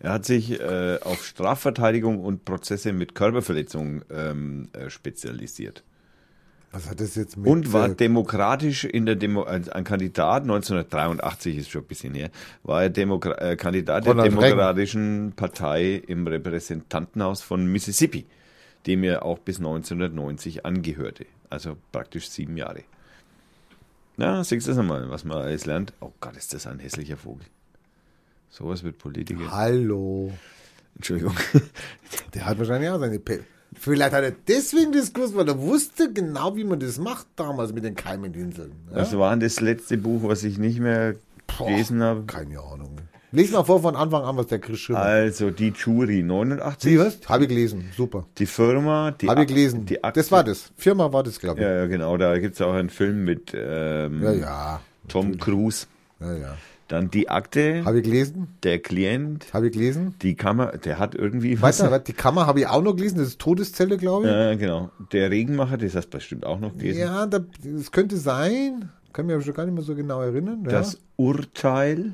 Er hat sich äh, auf Strafverteidigung und Prozesse mit Körperverletzung ähm, äh, spezialisiert. Was hat das jetzt mit... Und war äh, demokratisch in der Demo, als ein Kandidat, 1983 ist schon ein bisschen her, war er Demokra äh, Kandidat der Ronald Reagan. Demokratischen Partei im Repräsentantenhaus von Mississippi, dem er auch bis 1990 angehörte. Also praktisch sieben Jahre. Na, siehst du das einmal, was man alles lernt. Oh Gott, ist das ein hässlicher Vogel. Sowas wird Politiker. Hallo. Entschuldigung. Der hat wahrscheinlich auch seine... Pe Vielleicht hat er deswegen das gewusst, weil er wusste genau, wie man das macht damals mit den Keimeninseln. Ja? Das war das letzte Buch, was ich nicht mehr gelesen habe. Keine Ahnung. Lies mal vor von Anfang an, was der Chris schrieb. Also die Jury 89. Sie was? Habe ich gelesen. Super. Die Firma, die Habe ich gelesen. Die Akte, das war das. Firma war das, glaube ich. Ja, ja, genau. Da gibt es auch einen Film mit ähm, Ja, ja. Tom Cruise. ja, ja. Dann die Akte, Habe ich gelesen. der Klient, Habe ich gelesen. die Kammer, der hat irgendwie was. Weiter, die Kammer habe ich auch noch gelesen. Das ist Todeszelle, glaube ich. Ja, genau. Der Regenmacher, das hast du bestimmt auch noch gelesen. Ja, da, das könnte sein. Kann mich aber schon gar nicht mehr so genau erinnern. Ja. Das Urteil,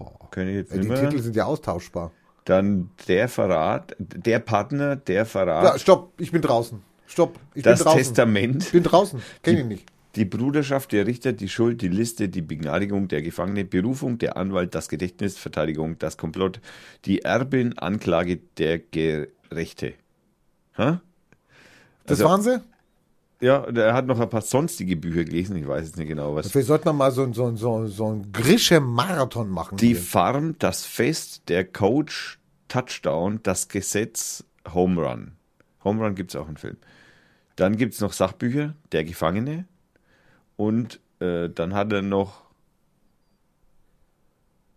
Ich jetzt nicht die. Titel sind ja austauschbar. Dann der Verrat, der Partner, der Verrat, Ja, stopp, ich bin draußen. Stopp, ich das bin draußen. Testament, Ich bin draußen. Kenne ich nicht. die Bruderschaft, der Richter, die Schuld, die Liste, die Begnadigung, der Gefangene, Berufung, der Anwalt, das Gedächtnis, Verteidigung, das Komplott, die Erbin, Anklage, der Gerechte. Ha? Das Also- waren sie? Ja, der hat noch ein paar sonstige Bücher gelesen, ich weiß jetzt nicht genau was. Vielleicht sollte man mal so, so, so, so einen Grische-Marathon machen. Die hier. Farm, das Fest, der Coach, Touchdown, das Gesetz, Home Run. Home Run gibt es auch einen Film. Dann gibt es noch Sachbücher, der Gefangene. Und äh, dann hat er noch,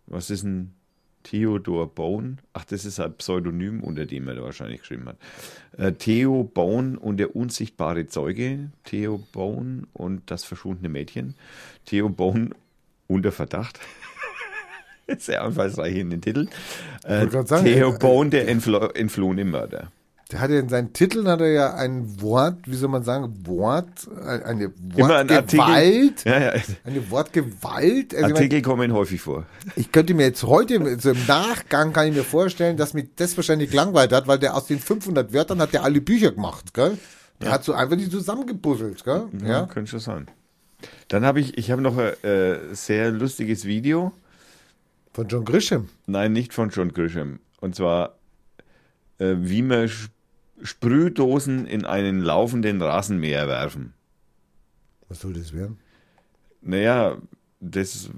was ist ein Theodor Bone? Ach, das ist ein Pseudonym, unter dem er da wahrscheinlich geschrieben hat. Äh, Theo Bone und der unsichtbare Zeuge. Theo Bone und das verschwundene Mädchen. Theo Bone unter Verdacht. Sehr einfallsreich in den Titel. Äh, Theo äh, Bone, der entflo entflohene Mörder. Der hat ja in seinen Titeln hat er ja ein Wort, wie soll man sagen, Wort, äh, eine Immer ein. Wortgewalt. Ja, ja. Eine Wortgewalt. Also ich, mein, Artikel kommen häufig vor. ich könnte mir jetzt heute, also im Nachgang kann ich mir vorstellen, dass mich das wahrscheinlich gelangweilt hat, weil der aus den 500 Wörtern hat der alle Bücher gemacht, gell? Der hat so einfach die zusammengepuzzelt, gell? Ja, Ja. könnte schon sein. Dann habe ich, ich habe noch ein äh, sehr lustiges Video. Von John Grisham. Nein, nicht von John Grisham. Und zwar, äh, wie man Sprühdosen in einen laufenden Rasenmäher werfen. Was soll das werden? Naja, das,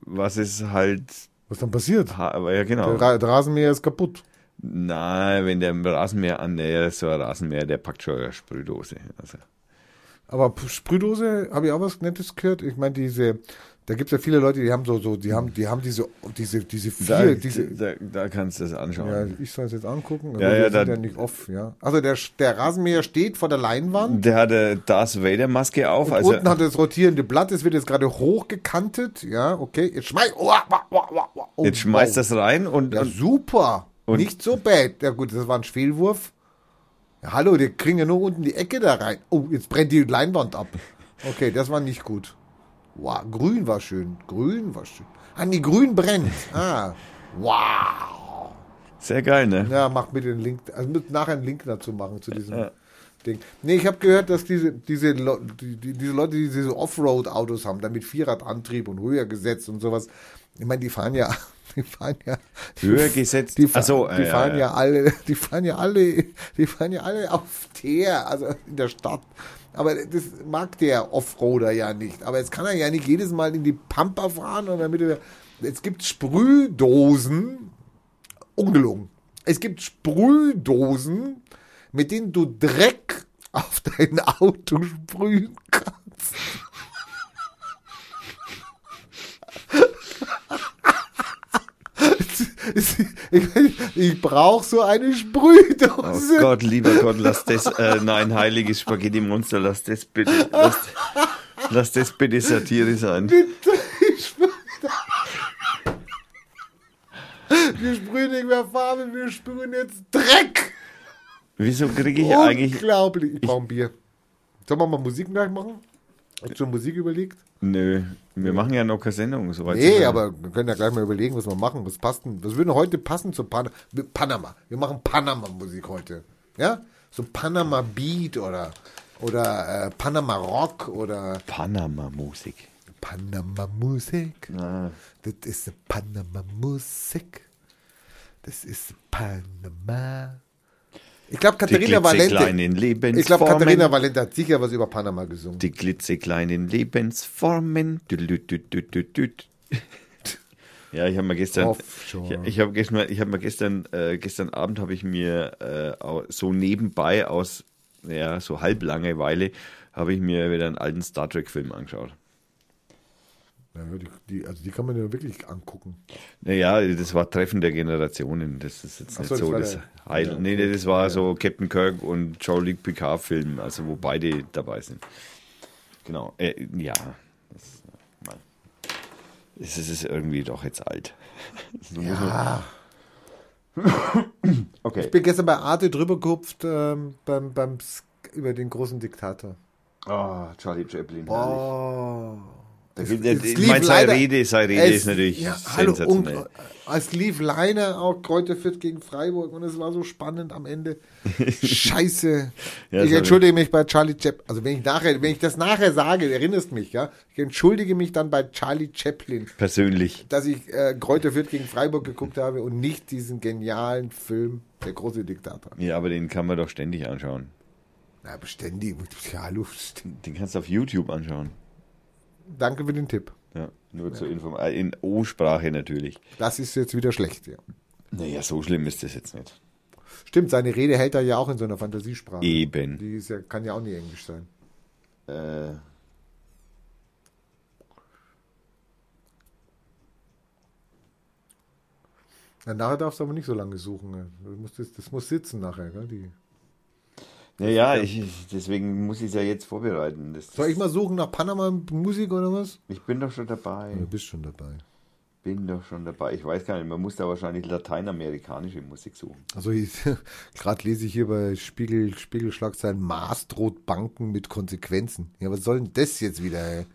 was ist halt, Was dann passiert? ha- ja genau. Der, der Rasenmäher ist kaputt. Nein, wenn der Rasenmäher annähert, so ein Rasenmäher, der packt schon eine Sprühdose. Also, Aber Sprühdose, habe ich auch was Nettes gehört? Ich meine, diese, da gibt es ja viele Leute, die haben so, so, die haben, die haben diese, diese, diese da, vier, diese, da, da kannst du das anschauen. ja, ich soll es jetzt angucken, Ja, ja, da- ja nicht off, ja. Also der, der Rasenmäher steht vor der Leinwand. Der hat eine Darth Vader Maske auf. also, Unten hat er das rotierende Blatt, es wird jetzt gerade hochgekantet, ja, okay, jetzt schmeiß, oh, oh, oh, oh, oh, oh, jetzt schmeißt das rein und, Ja, und super. Und- Nicht so bad. Ja gut, das war ein Fehlwurf. Ja, hallo, die kriegen ja nur unten die Ecke da rein. Oh, jetzt brennt die Leinwand ab. Okay, das war nicht gut. Wow, grün war schön. Grün war schön. Ah, nee, grün brennt. Ah, wow. sehr geil, ne? Ja, mach bitte den Link. Also mit nachher einen Link dazu machen zu diesem Ding. Nee, ich habe gehört, dass diese, diese, die, die, diese Leute, die diese Offroad-Autos haben, da mit Vierradantrieb und höher gesetzt und sowas. Ich meine, die fahren ja, die fahren ja Höher gesetzt. Die, fahren, so, die äh, fahren ja, ja, alle, die fahren ja alle, die fahren ja alle auf Teer, also in der Stadt. Aber das mag der Offroader ja nicht. Aber jetzt kann er ja nicht jedes Mal in die Pampa fahren und damit er, es gibt Sprühdosen, ungelogen. Es gibt Sprühdosen, mit denen du Dreck auf dein Auto sprühen kannst. Ich, ich brauche so eine Oh Sprühdose. Gott, lieber Gott, lass das, äh, nein, heiliges Spaghetti-Monster, lass das bitte, lass, lass das bitte Satire sein. Ich sprühe- Wir sprühen nicht mehr Farbe, wir sprühen jetzt Dreck. Wieso kriege ich eigentlich, Unglaublich. Ich brauche ein Bier. Sollen wir mal Musik gleich machen? Hast du schon Musik überlegt? nö, wir machen ja noch keine Sendung, soweit. Nee, aber wir können ja gleich mal überlegen, was wir machen. Was passt denn? Was würde heute passen zu Pan Panama? Wir machen Panama-Musik heute. Ja? So Panama Beat oder, oder äh, Panama Rock oder Panama-Musik. Panama Musik. Ah, Das ist Panama Musik. Das ist Panama. Ich glaube, Katharina Valente. Ich glaube, Katharina Valente hat sicher was über Panama gesungen. Die klitzekleinen Lebensformen. Dü, dü, dü. Ja, ich habe mal gestern, Offshore. ich, ich habe gestern, ich habe mal gestern, äh, gestern Abend habe ich mir äh, so nebenbei aus, ja, so halb Langeweile, habe ich mir wieder einen alten Star Trek Film angeschaut. Ja, die, also die kann man ja wirklich angucken. Naja, das war Treffen der Generationen. Das ist jetzt nicht so, das so war das der- Heil. ja, nee, das war so Captain Kirk und Jean-Luc Picard Film, also wo beide dabei sind. Genau. Äh, ja. Das. Es ist irgendwie doch jetzt alt. Ja. Okay. Ich bin gestern bei Arte drüber gehupft ähm, beim, beim über den großen Diktator. Oh, Charlie Chaplin. herrlich. Oh. Da Es- ich meine, seine leider- Rede, seine Rede Es- ist natürlich ja, hallo, sensationell. und, äh, es lief Leiner auch Kräuter Fürth gegen Freiburg und es war so spannend am Ende. Scheiße. Ja, ich entschuldige mich bei Charlie Chaplin. Also wenn ich nachher, wenn ich das nachher sage, erinnerst mich, ja. Ich entschuldige mich dann bei Charlie Chaplin, Persönlich. dass ich äh, Kräuter Fürth gegen Freiburg geguckt habe und nicht diesen genialen Film Der große Diktator. Ja, aber den kann man doch ständig anschauen. Na, beständig. Ja, ständig. Den kannst du auf YouTube anschauen. Danke für den Tipp. Ja, nur zur Info. äh, In O-Sprache natürlich. Das ist jetzt wieder schlecht, ja. Naja, so schlimm ist das jetzt nicht. Stimmt, seine Rede hält er ja auch in so einer Fantasiesprache. Eben. Die ja, kann ja auch nicht Englisch sein. Äh, Ja, nachher darfst du aber nicht so lange suchen. ne? Das muss, das, das muss sitzen nachher. Gell? Die. Naja, ich, deswegen muss ich es ja jetzt vorbereiten. Das, Soll ich mal suchen nach Panama Musik oder was? ich bin doch schon dabei. Du bist schon dabei. Bin doch schon dabei. Ich weiß gar nicht, man muss da wahrscheinlich lateinamerikanische Musik suchen. Also gerade lese ich hier bei Spiegel, Spiegelschlagzeilen Maß droht Banken mit Konsequenzen. Ja, was soll denn das jetzt wieder? Ey?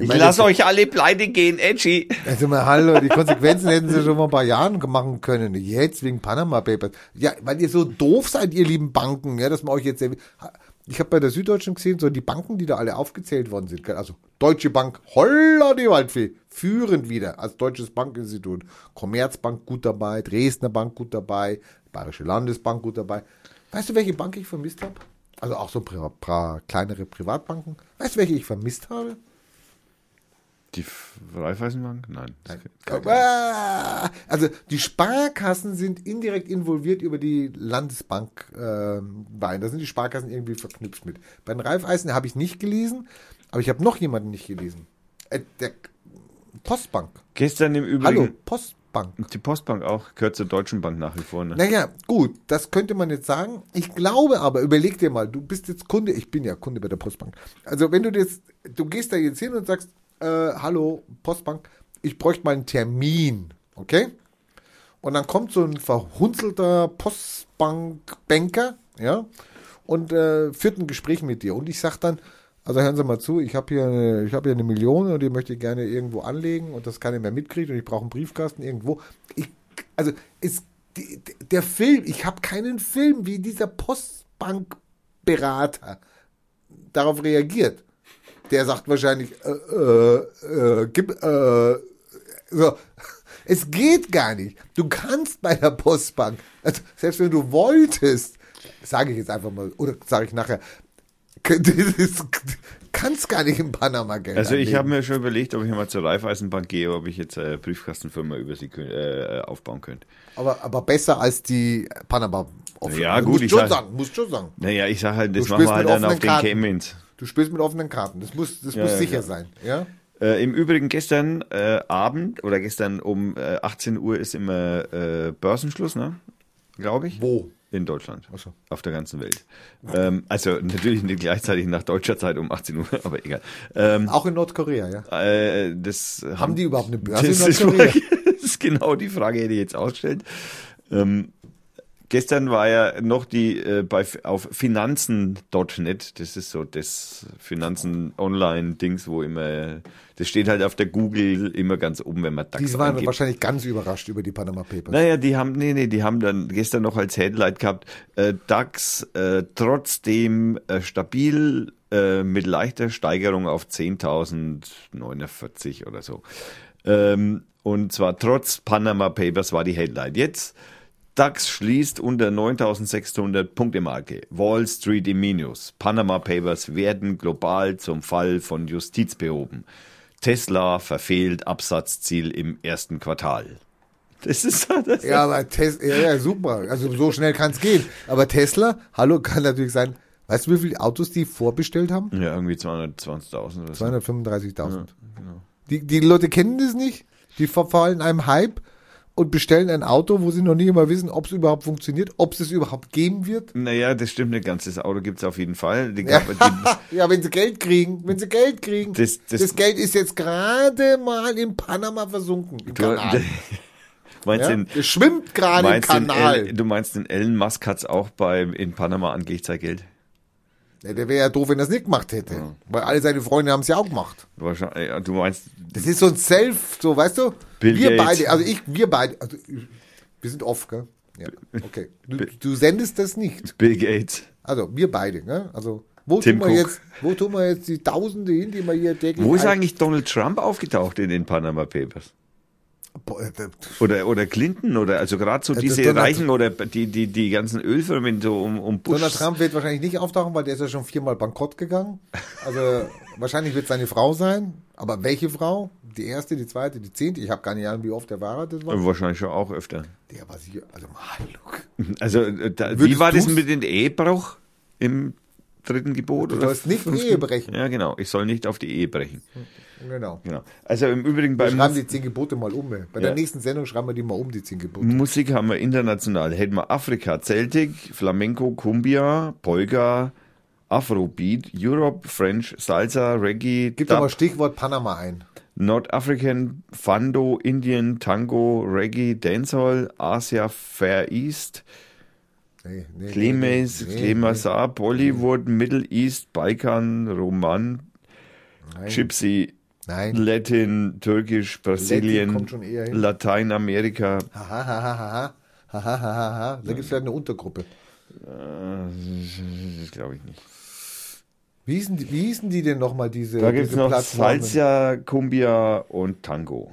Ich meine, lasse euch alle pleite gehen, Edgy. Also mal, hallo, die Konsequenzen hätten sie schon vor ein paar Jahren machen können. Jetzt wegen Panama Papers. Ja, weil ihr so doof seid, ihr lieben Banken, ja, dass man euch jetzt. Ich habe bei der Süddeutschen gesehen, so die Banken, die da alle aufgezählt worden sind. Also Deutsche Bank, holla die Waldfee, führend wieder als Deutsches Bankinstitut. Commerzbank gut dabei, Dresdner Bank gut dabei, Bayerische Landesbank gut dabei. Weißt du, welche Bank ich vermisst habe? Also auch so pra, pra, kleinere Privatbanken. Weißt du, welche ich vermisst habe? Die Raiffeisenbank? Nein. Ah, Also die Sparkassen sind indirekt involviert über die Landesbank Wein. Da sind die Sparkassen irgendwie verknüpft mit. Bei den Raiffeisen habe ich nicht gelesen, aber ich habe noch jemanden nicht gelesen. Äh, der Postbank. Gestern im Übrigen. Hallo, Postbank. Die Postbank auch gehört zur Deutschen Bank nach wie vor. Ne? Naja, gut, das könnte man jetzt sagen. Ich glaube aber, überleg dir mal, du bist jetzt Kunde, ich bin ja Kunde bei der Postbank. Also wenn du jetzt, du gehst da jetzt hin und sagst, äh, hallo Postbank, ich bräuchte mal einen Termin, okay? Und dann kommt so ein verhunzelter Postbankbanker, ja, und äh, führt ein Gespräch mit dir. Und ich sag dann, also hören Sie mal zu, ich habe hier, eine- ich hab hier eine Million und die möchte ich gerne irgendwo anlegen und das keiner mehr mitkriegt und ich brauche einen Briefkasten irgendwo. Ich, also es, die, der Film, ich habe keinen Film, wie dieser Postbankberater darauf reagiert. Der sagt wahrscheinlich, äh, äh, äh, gib, äh, so. Es geht gar nicht. Du kannst bei der Postbank, also selbst wenn du wolltest, sage ich jetzt einfach mal, oder sage ich nachher, kannst gar nicht in Panama Geld Also ich anlegen. habe mir schon überlegt, ob ich mal zur Raiffeisenbank gehe, ob ich jetzt eine Briefkastenfirma über sie äh, aufbauen könnte. aber, aber besser als die Panama Office. Ja, gut, musst ich schon sag- sagen, musst schon sagen. Naja, ich sage halt, das machen wir halt dann auf den Karten. Du spielst mit offenen Karten. Das muss, das Ja, muss ja, sicher ja. sein. Ja? Äh, Im Übrigen gestern äh, Abend oder gestern um äh, 18 Uhr ist immer äh, Börsenschluss, ne? Glaube ich. Wo? In Deutschland. So. Auf der ganzen Welt. Ähm, also natürlich nicht gleichzeitig nach deutscher Zeit um 18 Uhr, aber egal. Ähm, Auch in Nordkorea, ja. äh, das Haben die überhaupt eine Börse das in ist, Nordkorea? das ist genau die Frage, die ich jetzt ausstellt. Ähm, gestern war ja noch die äh, bei auf finanzen.net, das ist so das Finanzen Online Dings, wo immer das steht halt auf der Google immer ganz oben, wenn man DAX Die waren eingibt. wahrscheinlich ganz überrascht über die Panama Papers. Naja, die haben, nee, nee, die haben dann gestern noch als Headline gehabt, äh, DAX äh, trotzdem äh, stabil äh, mit leichter Steigerung auf 10.049 oder so. Ähm, und zwar trotz Panama Papers war die Headline. Jetzt DAX schließt unter 9.600 Punkte Marke. Wall Street im Minus. Panama Papers werden global zum Fall von Justiz behoben. Tesla verfehlt Absatzziel im ersten Quartal. Das ist das. Ja, aber Tesla, ja, ja, super. Also so schnell kann es gehen. Aber Tesla, hallo, kann natürlich sein. Weißt du, wie viele Autos die vorbestellt haben? Ja, irgendwie 220.000 oder so. 235.000. Die, die Leute kennen das nicht. Die verfallen einem Hype und bestellen ein Auto, wo sie noch nicht mal wissen, ob es überhaupt funktioniert, ob es es überhaupt geben wird. Naja, das stimmt nicht ganz. Das Auto gibt es auf jeden Fall. Ja. ja, wenn sie Geld kriegen, wenn sie Geld kriegen. Das- Das, das- Geld ist jetzt gerade mal in Panama versunken. Im du, Kanal. meinst Ja? den, Es schwimmt gerade im den Kanal. El, du meinst den Elon Musk hat's auch bei, in Panama angelegt, sein Geld? Ja, der wäre ja doof, wenn er es nicht gemacht hätte. Weil alle seine Freunde haben es ja auch gemacht. Wahrscheinlich, ja, du meinst, Das ist so ein Self, so weißt du? Bill wir Gates. beide, also ich, wir beide, also wir sind off, gell? Ja, okay. Du, du sendest das nicht. Bill Gates. Also wir beide, gell? Also wo Tim tun wir Cook. jetzt, wo tun wir jetzt die Tausende hin, die wir hier täglich Wo ist eigentlich Donald Trump aufgetaucht in den Panama Papers? Boah, äh, Oder, oder Clinton oder also gerade so Ja, diese Donald- Reichen oder die, die, die ganzen Ölfirmen so um, um Bush. Donald Trump wird wahrscheinlich nicht auftauchen, weil der ist ja schon viermal bankrott gegangen. Also wahrscheinlich wird seine Frau sein. Aber welche Frau? Die erste, die zweite, die zehnte? Ich habe gar nicht Ahnung, wie oft der verheiratet war. Wahrscheinlich schon auch öfter. Der war sicher, also mal. Also äh, da, wie war das mit dem Ehebruch im dritten Gebot? Du sollst nicht fünften? Ehe brechen. Ja, genau. Ich soll nicht auf die Ehe brechen. Genau. Genau. Also im Übrigen Wir beim schreiben die zehn Gebote mal um. Bei Ja. der nächsten Sendung schreiben wir die mal um, die zehn Gebote. Musik haben wir international. Hätten wir Afrika, Celtic, Flamenco, Cumbia, Polka, Afrobeat, Europe, French, Salsa, Reggae, Gib doch mal Stichwort Panama ein. Nordafrican, Fando, Indian, Tango, Reggae, Dancehall, Asia, Fair East, Nee, nee, Klimes, nee, nee, Klimasar, Bollywood, Middle East, Balkan, Roman, Nein. Gypsy, Nein. Latin, Türkisch, Brasilien. Lateinamerika, Haha, haha, haha. Haha, haha, haha. Da gibt es vielleicht eine Untergruppe. äh, das glaube ich nicht. Wie hießen die, wie hießen die denn nochmal, diese Da gibt es noch? Salsa, Cumbia und Tango.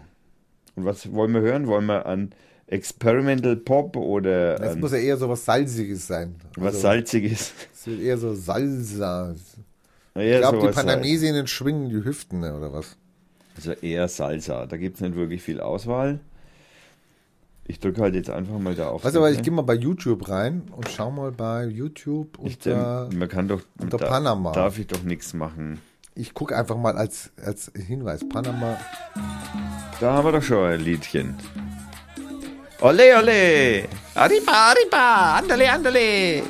Und was wollen wir hören? Wollen wir an Experimental Pop oder Das an muss ja eher so was Salziges sein. was Also, Salziges? Es wird eher so Salsa. Eher Ich glaube, die sowas Panamesinnen schwingen die Hüften, ne, oder was? Also eher Salsa. Da gibt es nicht wirklich viel Auswahl. Ich drücke halt jetzt einfach mal da auf. Weißt du, aber ich gehe mal bei YouTube rein und schau mal bei YouTube Ich, unter. ähm, man kann doch. unter Panama. Darf ich doch nichts machen. Ich gucke einfach mal als, als Hinweis. Panama. Da haben wir doch schon ein Liedchen. Ole, ole! Arriba, arriba! Andale, andale!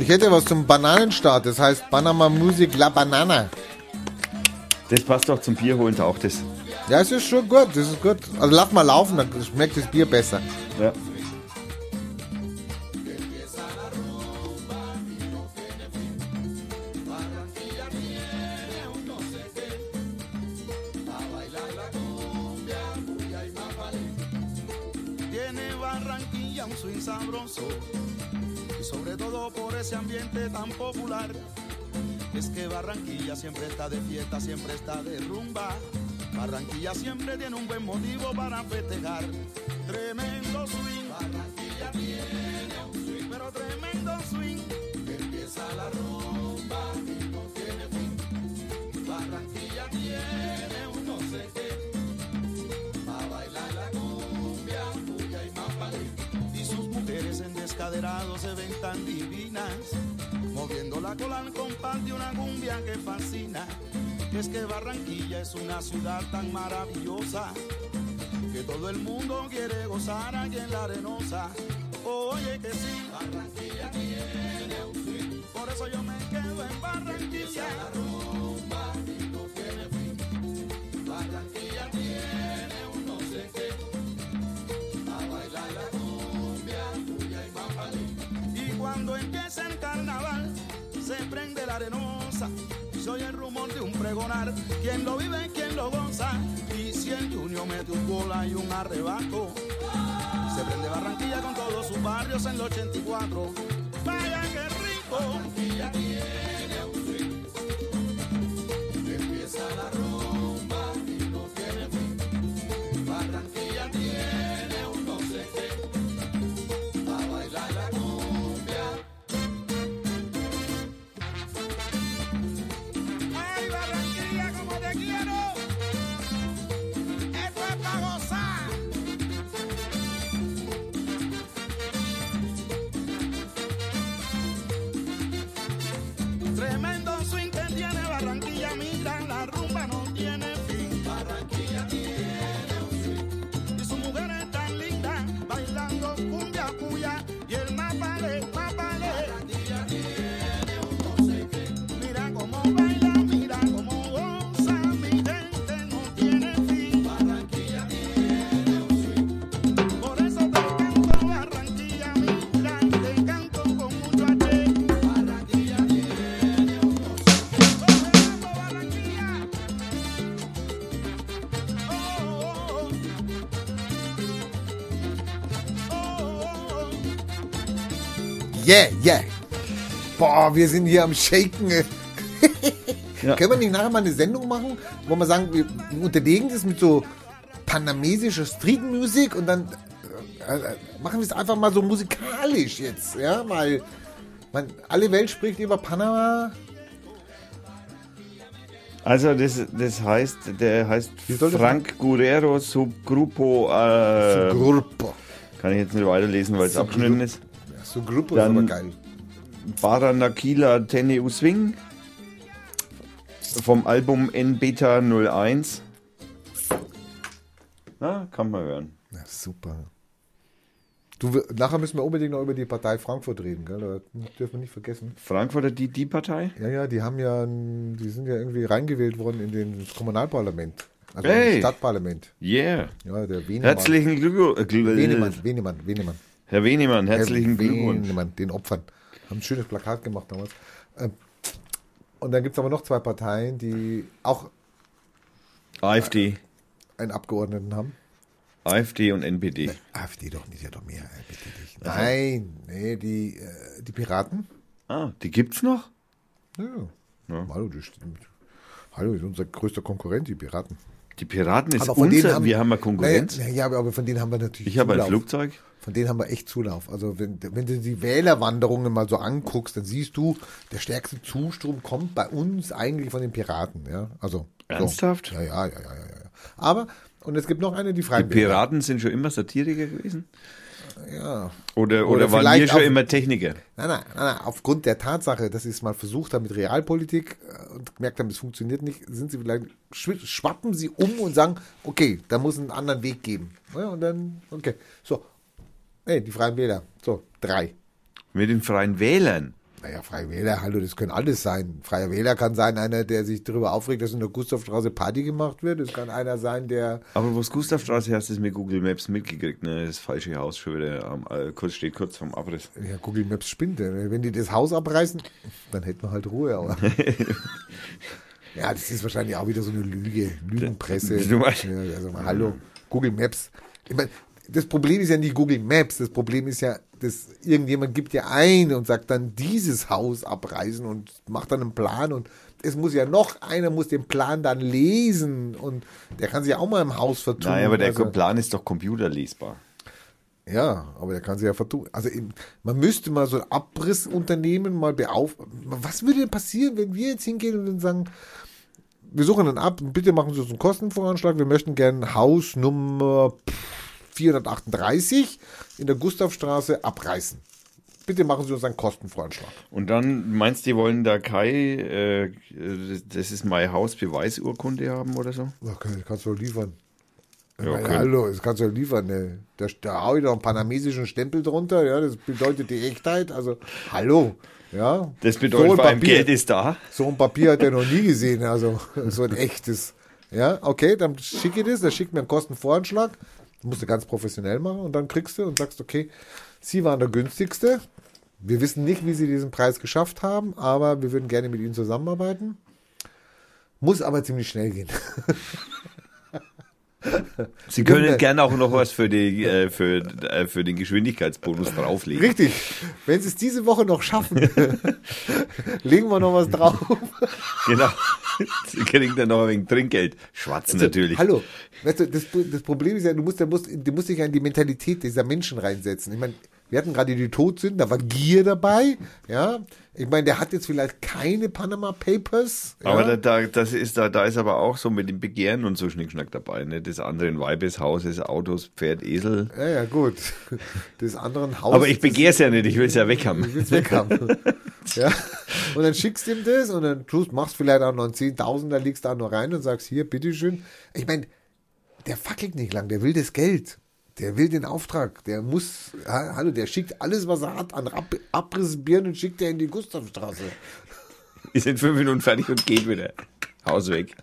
Ich hätte was zum Bananenstart. Das heißt Panama Music La Banana. Das passt doch zum Bier holen auch das. Ja, es ist schon gut. Das ist gut. Also lass mal laufen, dann schmeckt das Bier besser. Ja. Y sobre todo por ese ambiente tan popular. Es que Barranquilla siempre está de fiesta, siempre está de rumba. Barranquilla siempre tiene un buen motivo para festejar. Tremendo swing. Barranquilla tiene un swing, pero se ven tan divinas, moviendo la cola al compás de una cumbia que fascina. Es que Barranquilla es una ciudad tan maravillosa, que todo el mundo quiere gozar aquí en la arenosa. Oye que sí, la arenosa. Soy el rumor de un pregonar. Quien lo vive, quien lo goza. Y si el Junior mete un bola y un arrebato. Se prende Barranquilla con todos sus barrios en el 84. Vaya que rico. Yeah, yeah. Boah, wir sind hier am Shaken. Ja. Können wir nicht nachher mal eine Sendung machen, wo wir sagen, wir unterlegen das mit so panamesischer Streetmusik und dann äh, äh, machen wir es einfach mal so musikalisch jetzt, ja, weil man, alle Welt spricht über Panama. Also das, das heißt, der heißt Frank Guerrero Subgrupo. Äh, Gruppe. kann ich jetzt nicht weiterlesen, weil es abgeschnitten ist. So Gruppe Dann- ist aber geil. Baranakila Teneu Swing vom Album N Beta 01. Na, kann man hören. Ja, super. Du, nachher müssen wir unbedingt noch über die Partei Frankfurt reden, gell? Das dürfen wir nicht vergessen. Frankfurter die, die Partei? Ja, ja, die haben ja, die sind ja irgendwie reingewählt worden in den das Kommunalparlament. Also Hey. im Stadtparlament. Yeah. Ja, der Wenemann. Herzlichen Glückwunsch. Äh, Wenemann, Wenemann, Wenemann. Herr Wenemann, herzlichen Herr Glückwunsch. Wenemann, den Opfern. Haben ein schönes Plakat gemacht damals. Ähm, Und dann gibt es aber noch zwei Parteien, die auch AfD. einen Abgeordneten haben. AfD und NPD. AfD doch nicht, ja doch mehr, äh. Nein, nee, die, äh, die Piraten. Ah, die gibt's noch? Ja. Hallo, das stimmt. Hallo, ist unser größter Konkurrent, die Piraten. Die Piraten ist Aber von denen unser, haben- wir haben eine Konkurrenz. Naja, ja, aber von denen haben wir natürlich ich habe ein. Flugzeug. Von denen haben wir echt Zulauf. Also wenn, wenn du die Wählerwanderungen mal so anguckst, dann siehst du, der stärkste Zustrom kommt bei uns eigentlich von den Piraten. Ja, also Ernsthaft? So. Ja, ja, ja, ja, ja, ja. Aber und es gibt noch eine, die Die Freien Wähler. Piraten sind schon immer Satiriker gewesen? Ja. Oder, oder, Oder wir schon auch- immer Techniker? Nein, nein, nein, nein, aufgrund der Tatsache, dass sie es mal versucht haben mit Realpolitik äh, und gemerkt haben, es funktioniert nicht, sind sie vielleicht, schwappen sie um und sagen, okay, da muss es einen anderen Weg geben. Ja, und dann, okay. So. Hey, die Freien Wähler. So, drei. Mit den Freien Wählern. Naja, Freie Wähler, hallo, das können alles sein. Freier Wähler kann sein, einer, der sich darüber aufregt, dass in der Gustavstraße Party gemacht wird. Es kann einer sein, der. Aber wo es Gustavstraße hast, ist mit Google Maps mitgekriegt, ne? Das falsche Haus schon wieder am, äh, kurz steht kurz vorm Abriss. Ja, Google Maps spinnt. äh, Wenn die das Haus abreißen, dann hätten wir halt Ruhe. Aber. ja, das ist wahrscheinlich auch wieder so eine Lüge. Lügenpresse. Du meinst- Ja, also, mal, hallo, Google Maps. Ich mein, das Problem ist ja nicht Google Maps. Das Problem ist ja, dass irgendjemand gibt ja ein und sagt dann dieses Haus abreißen und macht dann einen Plan und es muss ja noch einer muss den Plan dann lesen und der kann sich auch mal im Haus vertun. Nein, aber der Also- Plan ist doch computerlesbar. ja, aber der kann sich ja vertun. Also man müsste mal so ein Abrissunternehmen mal beauf. Was würde denn passieren, wenn wir jetzt hingehen und dann sagen, wir suchen dann ab, bitte machen Sie uns einen Kostenvoranschlag, wir möchten gerne Haus Nummer 438 in der Gustavstraße abreißen. Bitte machen Sie uns einen Kostenvoranschlag. Und dann meinst du, die wollen da Kai, äh, das ist mein Haus, Beweisurkunde haben oder so? Okay, das kannst du liefern. Ja, okay. hallo, das kannst du doch liefern. Ne? Da, da hau ich doch einen panamesischen Stempel drunter, ja, das bedeutet die Echtheit. Also, hallo, ja. Das bedeutet ein vor allem Papier- Geld ist da. So ein Papier hat er noch nie gesehen, also so ein echtes. Ja, okay, dann schicke ich das, dann schickt mir einen Kostenvoranschlag. Musst du ganz professionell machen und dann kriegst du und sagst, okay, Sie waren der günstigste. Wir wissen nicht, wie Sie diesen Preis geschafft haben, aber wir würden gerne mit Ihnen zusammenarbeiten. Muss aber ziemlich schnell gehen. Sie können gerne auch noch was für, die, äh, für, äh, für den Geschwindigkeitsbonus drauflegen. Richtig. Wenn Sie es diese Woche noch schaffen, legen wir noch was drauf. Genau. Sie kriegen dann noch ein wenig Trinkgeld. Schwarz natürlich. Hallo. Weißt du, das, das Problem ist ja, du musst, du musst, du musst dich ja in die Mentalität dieser Menschen reinsetzen. Ich meine, wir hatten gerade die Todsünden, da war Gier dabei. Ja. Ich meine, der hat jetzt vielleicht keine Panama Papers. Ja? Aber da, da, das ist, da, da ist aber auch so mit dem Begehren und so Schnickschnack dabei. Ne? Das andere in Weibes, Hauses, Autos, Pferd, Esel. ja, ja, gut. Des anderen Haus. Aber ich begehre es ja nicht, ich will es ja weghaben. Ich will's weghaben. ja. Und dann schickst du ihm das und dann tust, machst vielleicht auch noch einen 10.000er, legst da noch rein und sagst, hier, bitteschön. Ich meine, der fackelt nicht lang, der will das Geld. Der will den Auftrag. Der muss, ha- hallo, der schickt alles, was er hat, an Ab Abrissbirnen, schickt er in die Gustavstraße. Wir sind fünf Minuten fertig und geht wieder. Haus weg.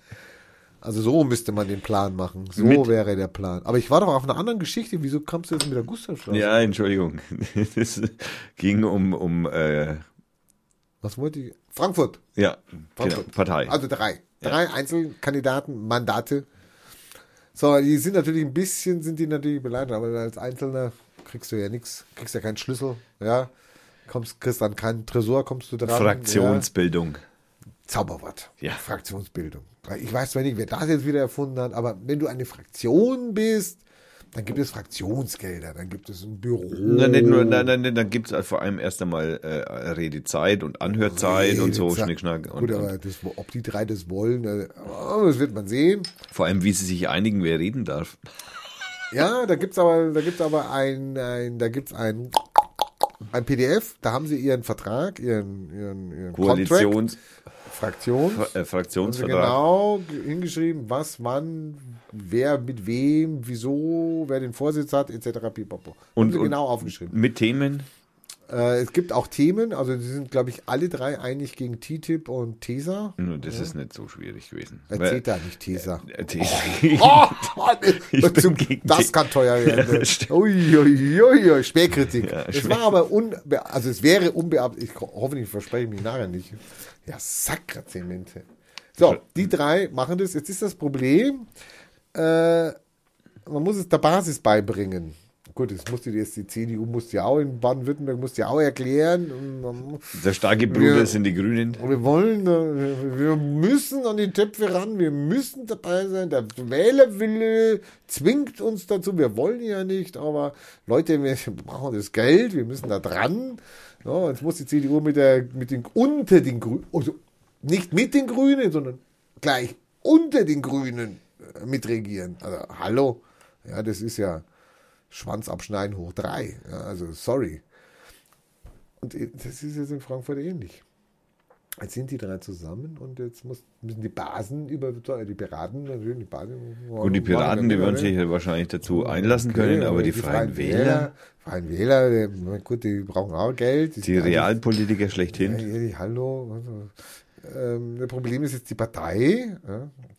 Also so müsste man den Plan machen. So Mit- wäre der Plan. Aber ich war doch auf einer anderen Geschichte. Wieso kommst du jetzt mit der Gustavstraße? Ja, Entschuldigung. Es ging um, um äh, Was wollte ich? Frankfurt. ja, genau, Frankfurt. Partei. Also drei. Drei Einzelkandidaten, Mandate. So, die sind natürlich ein bisschen, sind die natürlich beleidigt, aber als Einzelner kriegst du ja nichts, kriegst ja keinen Schlüssel, ja. kommst, kriegst an keinen Tresor, kommst du dran. Fraktionsbildung. Ja. Zauberwort. Ja. Fraktionsbildung. Ich weiß zwar nicht, wer das jetzt wieder erfunden hat, aber wenn du eine Fraktion bist, dann gibt es Fraktionsgelder, dann gibt es ein Büro. Nein, nur, nein, nein, nein, dann gibt es vor allem erst einmal äh, Redezeit und Anhörzeit und so, Redezeit. Schnickschnack. Und, Gut, aber das, ob die drei das wollen, äh, oh, das wird man sehen. vor allem, wie sie sich einigen, wer reden darf. Ja, da gibt's aber, da gibt's aber ein, ein da gibt's ein, ein PDF, da haben sie ihren Vertrag, ihren, ihren, ihren Koalitions, Contract, Fraktion, äh, haben sie Fraktionsvertrag. genau hingeschrieben, was, wann, wer mit wem, wieso, wer den Vorsitz hat, etc. Pipapo. Und- und- genau aufgeschrieben. Mit Themen. Äh, es gibt auch Themen, also sie sind, glaube ich, alle drei einig gegen TTIP und TESA. Nur Das ist nicht so schwierig gewesen. Erzählt da nicht TESA. Äh, TESA. Oh, Ich bin zum, das die- kann teuer werden. Ja, stimmt. ui, ui, ui, ui, Spähkritik. Ja, es war aber unbe also es wäre unbeabsichtigt. Ich ho- hoffentlich verspreche ich mich nachher nicht. Ja, Sakrazemente. So, die drei machen das. Jetzt ist das Problem, äh, man muss es der Basis beibringen. Gut, das musste jetzt die CDU musste ja auch in Baden-Württemberg musste ja auch erklären. Der starke Bruder sind die Grünen. wir wollen, wir müssen an die Töpfe ran, wir müssen dabei sein. Der Wählerwille zwingt uns dazu. Wir wollen ja nicht, aber Leute, wir brauchen das Geld, wir müssen da dran. Ja, jetzt muss die CDU mit, der, mit den, unter den Grünen, also nicht mit den Grünen, sondern gleich unter den Grünen äh, mitregieren. Also, hallo, ja, das ist ja Schwanz abschneiden hoch drei. Ja, also, sorry. Und äh, das ist jetzt in Frankfurt ähnlich. Jetzt sind die drei zusammen und jetzt muss, müssen die Basen über die Piraten natürlich die Basen. Gut, die Piraten, die würden sich ja wahrscheinlich dazu einlassen können, aber die Freien Wähler, Freien Wähler, die, na gut, die brauchen auch Geld. die eigentlich- Realpolitiker Ja, schlechthin. ja, die, hallo. Also, ähm, das Problem ist jetzt die Partei,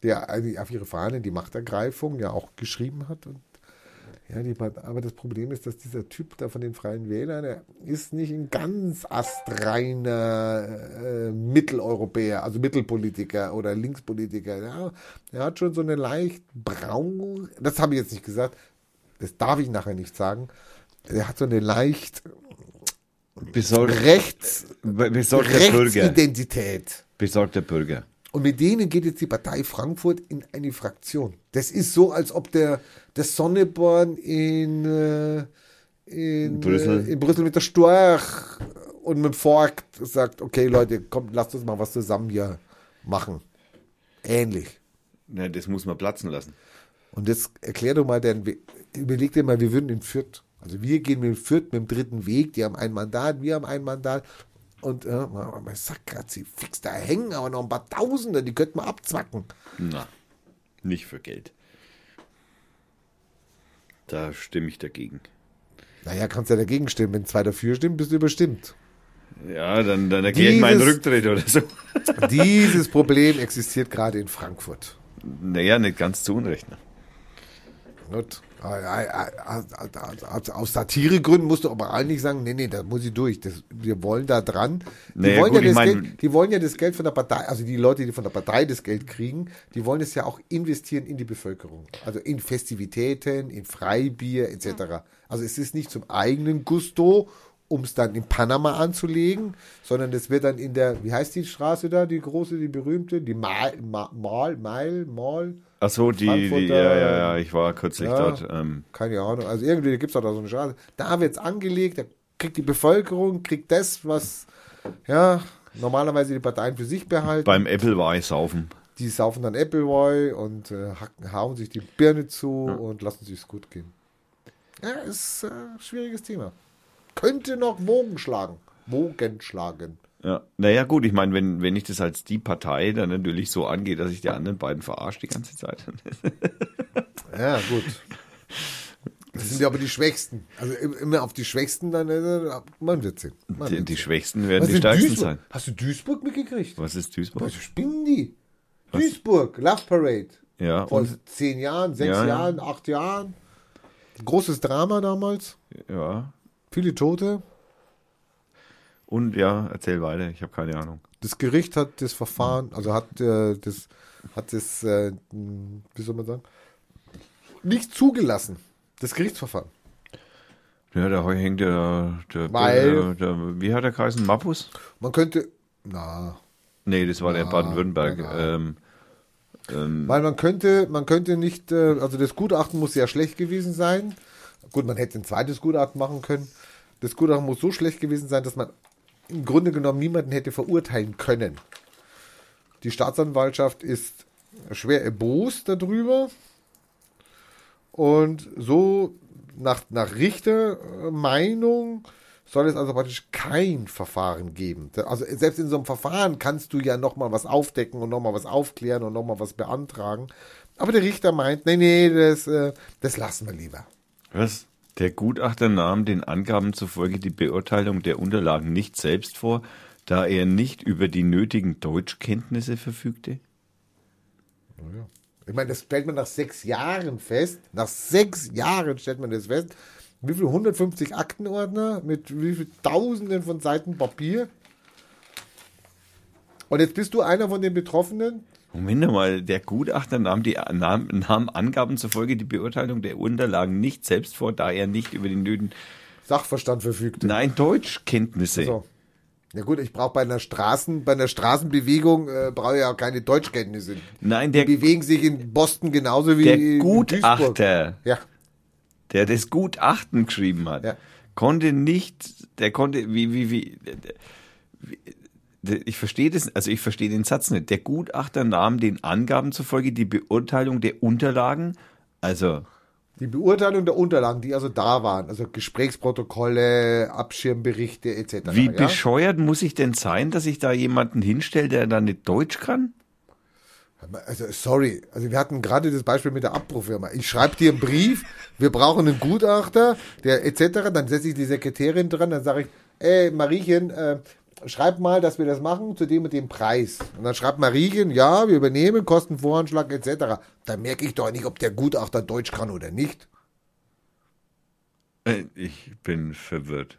ja, die auf ihre Fahne die Machtergreifung ja auch geschrieben hat. Und, ja, die, aber das Problem ist, dass dieser Typ da von den Freien Wählern, der ist nicht ein ganz astreiner äh, Mitteleuropäer, also Mittelpolitiker oder Linkspolitiker. Ja, der hat schon so eine leicht braun, das habe ich jetzt nicht gesagt, das darf ich nachher nicht sagen. Der hat so eine leicht Besorg, rechts, besorgter Bürger. Rechtsidentität. Besorgter Bürger. Und mit denen geht jetzt die Partei Frankfurt in eine Fraktion. Das ist so, als ob der, der Sonneborn in, äh, in, Brüssel. Äh, in Brüssel mit der Storch und mit dem Fork sagt, okay Leute, kommt, lasst uns mal was zusammen hier machen. Ähnlich. Na, das muss man platzen lassen. Und jetzt erklär doch mal, den, We- überleg dir mal, wir würden in Fürth, also wir gehen mit Fürth mit dem dritten Weg, die haben ein Mandat, wir haben ein Mandat. Und äh, man sagt gerade, sie fix da hängen, aber noch ein paar Tausender, die könnten wir abzwacken. Na, nicht für Geld. Da stimme ich dagegen. Naja, kannst ja dagegen stimmen. Wenn zwei dafür stimmen, bist du überstimmt. Ja, dann, dann erkläre ich meinen Rücktritt oder so. Dieses Problem existiert gerade in Frankfurt. Naja, nicht ganz zu Unrecht. Ne? Gut. Aus Satiregründen musst du aber eigentlich sagen, nee, nee, da muss ich durch. Das, wir wollen da dran. Die, Naja, wollen gut, ja das mein- Geld, die wollen ja das Geld von der Partei, also die Leute, die von der Partei das Geld kriegen, die wollen es ja auch investieren in die Bevölkerung. Also in Festivitäten, in Freibier etc. Also es ist nicht zum eigenen Gusto, um es dann in Panama anzulegen, sondern es wird dann in der, wie heißt die Straße da, die große, die berühmte, die Mal, Mal, Mal, Mal Ach so, die, die, ja, ja, ja, ich war kürzlich Ja. dort. Ähm, keine Ahnung, also irgendwie gibt es da so eine Straße. Da wird es angelegt, da kriegt die Bevölkerung, kriegt das, was ja normalerweise die Parteien für sich behalten. beim Applewei saufen. die saufen dann Appleboy und äh, hacken, hauen sich die Birne zu und lassen sich's gut gehen. Ja, ist äh, ein schwieriges Thema. Könnte noch Wogen schlagen. Wogen schlagen. Ja. Naja, gut, ich meine, wenn, wenn ich das als die Partei dann natürlich so angehe, dass ich die anderen beiden verarsche die ganze Zeit. Ja, gut. Das sind ja aber die Schwächsten. Also im- immer auf die Schwächsten, dann äh, man wird sehen. Man Die, die. Schwächsten werden Was die stärksten Duisburg? sein. Hast du Duisburg mitgekriegt? Was ist Duisburg? Was spinnen die? Duisburg, Love Parade. Ja, Vor und, zehn Jahren, sechs Ja, ja. Jahren, acht Jahren. Großes Drama damals. ja. Viele Tote. Und ja, erzähl weiter, ich habe keine Ahnung. Das Gericht hat das Verfahren, also hat äh, das, hat das, äh, wie soll man sagen, nicht zugelassen. Das Gerichtsverfahren. Ja, da hängt der, der, Weil- der, der wie hat er geheißen? Mappus? Man könnte, na, Nee, das war der Ah, Baden-Württemberg. nein, Ähm, weil man könnte, man könnte nicht, äh, also das Gutachten muss sehr schlecht gewesen sein. Gut, man hätte ein zweites Gutachten machen können. Das Gutachten muss so schlecht gewesen sein, dass man im Grunde genommen niemanden hätte verurteilen können. Die Staatsanwaltschaft ist schwer erbost darüber. Und so nach, nach Richtermeinung soll es also praktisch kein Verfahren geben. Also selbst in so einem Verfahren kannst du ja nochmal was aufdecken und nochmal was aufklären und nochmal was beantragen. Aber der Richter meint, nee, nee, das, äh, das lassen wir lieber. was? Der Gutachter nahm den Angaben zufolge die Beurteilung der Unterlagen nicht selbst vor, da er nicht über die nötigen Deutschkenntnisse verfügte? Ich meine, das stellt man nach sechs Jahren fest. Nach sechs Jahren stellt man das fest. Wie viel? 150 Aktenordner mit wie viel Tausenden von Seiten Papier. Und jetzt bist du einer von den Betroffenen. Moment mal, der Gutachter nahm, die, nahm, nahm Angaben zufolge die Beurteilung der Unterlagen nicht selbst vor, da er nicht über die nötigen, Sachverstand verfügt. nein, Deutschkenntnisse. So. Ja gut, ich brauche bei einer Straßen, bei einer Straßenbewegung äh, brauche ich ja keine Deutschkenntnisse. Nein, Die der, bewegen sich in Boston genauso wie der. Gutachter, Ja. der das Gutachten geschrieben hat, Ja. konnte nicht, der konnte, wie, wie, wie, wie ich verstehe das, also ich verstehe den Satz nicht. Der Gutachter nahm den Angaben zufolge die Beurteilung der Unterlagen, also Die Beurteilung der Unterlagen, die also da waren, also Gesprächsprotokolle, Abschirmberichte etc. wie ja? bescheuert muss ich denn sein, dass ich da jemanden hinstelle, der da nicht Deutsch kann? Also sorry, also wir hatten gerade das Beispiel mit der Abbruchfirma. Ich schreibe dir einen Brief, wir brauchen einen Gutachter, der etc. Dann setze ich die Sekretärin dran, dann sage ich, ey Mariechen, äh, schreib mal, dass wir das machen zu dem und dem Preis. Und dann schreibt Mariechen, ja, wir übernehmen Kostenvoranschlag etc. Dann merke ich doch nicht, ob der Gutachter Deutsch kann oder nicht. Äh, Ich bin verwirrt.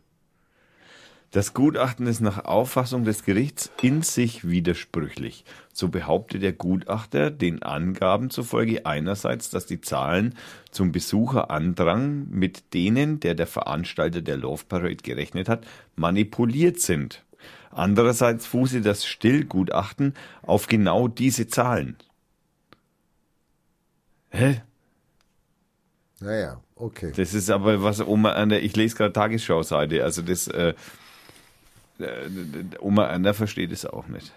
Das Gutachten ist nach Auffassung des Gerichts in sich widersprüchlich. So behauptet der Gutachter den Angaben zufolge einerseits, dass die Zahlen zum Besucherandrang mit denen, der der Veranstalter der Love Parade gerechnet hat, manipuliert sind. Andererseits fuße das Stillgutachten auf genau diese Zahlen. Hä? Naja, okay. Das ist aber was Oma an der, ich lese gerade Tagesschau-Seite, also das, äh, äh, Oma Ander versteht es auch nicht.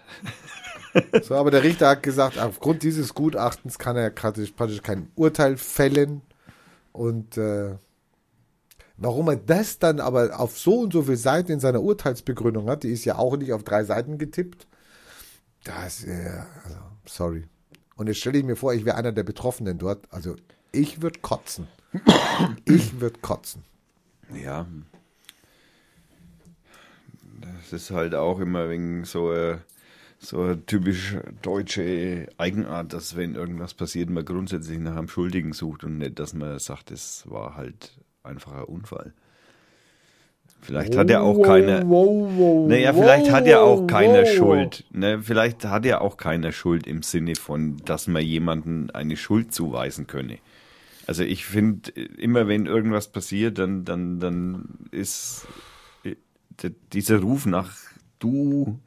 So, aber der Richter hat gesagt, aufgrund dieses Gutachtens kann er praktisch, praktisch kein Urteil fällen. Und äh, warum er das dann aber auf so und so viele Seiten in seiner Urteilsbegründung hat, die ist ja auch nicht auf drei Seiten getippt. Das, äh, also, sorry. Und jetzt stelle ich mir vor, ich wäre einer der Betroffenen dort. Also ich würde kotzen. Ich würde kotzen. Ja. Das ist halt auch immer wegen so, äh, so eine typisch deutsche Eigenart, dass wenn irgendwas passiert, man grundsätzlich nach einem Schuldigen sucht und nicht, dass man sagt, es war halt einfach ein Unfall. Vielleicht hat ja auch keiner. Wow, wow, Naja, vielleicht hat ja auch wow. Schuld. Ne? Vielleicht hat ja auch keiner Schuld im Sinne von, dass man jemanden eine Schuld zuweisen könne. Also ich finde, immer wenn irgendwas passiert, dann, dann, dann ist äh, dieser Ruf nach du,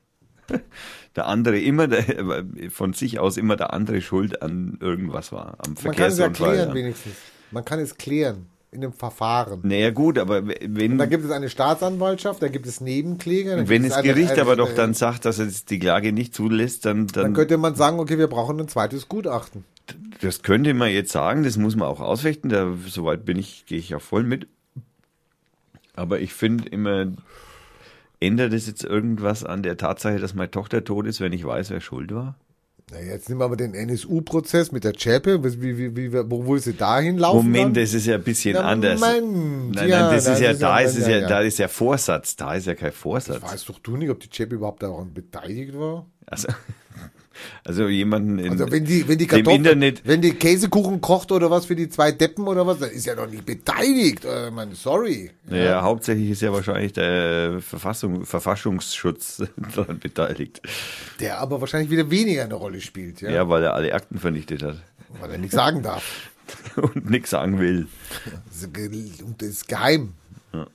der andere immer der, von sich aus immer der andere schuld an irgendwas war. Am Man kann es ja Verkehrsunfall. klären ja. wenigstens. Man kann es klären in einem Verfahren. Naja gut, aber wenn, Da gibt es eine Staatsanwaltschaft, da gibt es Nebenkläger. wenn das eine- Gericht eine- aber doch eine- dann sagt, dass es die Klage nicht zulässt, dann, dann, Dann könnte man sagen, okay, wir brauchen ein zweites Gutachten. Das könnte man jetzt sagen, das muss man auch ausfechten, da, soweit bin ich, gehe ich auch voll mit. Aber ich finde immer, ändert es jetzt irgendwas an der Tatsache, dass meine Tochter tot ist, wenn ich weiß, wer schuld war? Na, jetzt nehmen wir aber den NSU-Prozess mit der Zschäpe. Wie, wie, wie, wo, wo ist sie dahin laufen? Moment, dann? das ist ja ein bisschen Na, anders. Mann, nein, ja, nein, das das ist ja, ist da ja- ist ja, ja, ja. da ist ja Vorsatz, da ist ja kein Vorsatz. Weißt doch du nicht, ob die Zschäpe überhaupt daran beteiligt war? Also, also jemanden in, Also wenn die, wenn die dem Kartoffeln, Internet, wenn die Käsekuchen kocht oder was für die zwei Deppen oder was, dann ist ja doch nicht beteiligt. Äh, man, sorry. naja, hauptsächlich ist ja wahrscheinlich der Verfassung, Verfassungsschutz daran beteiligt. Der aber wahrscheinlich wieder weniger eine Rolle spielt, ja. Ja, weil er alle Akten vernichtet hat Weil er nichts sagen darf. und nichts sagen will. Das ist ge- und das ist geheim. Ja.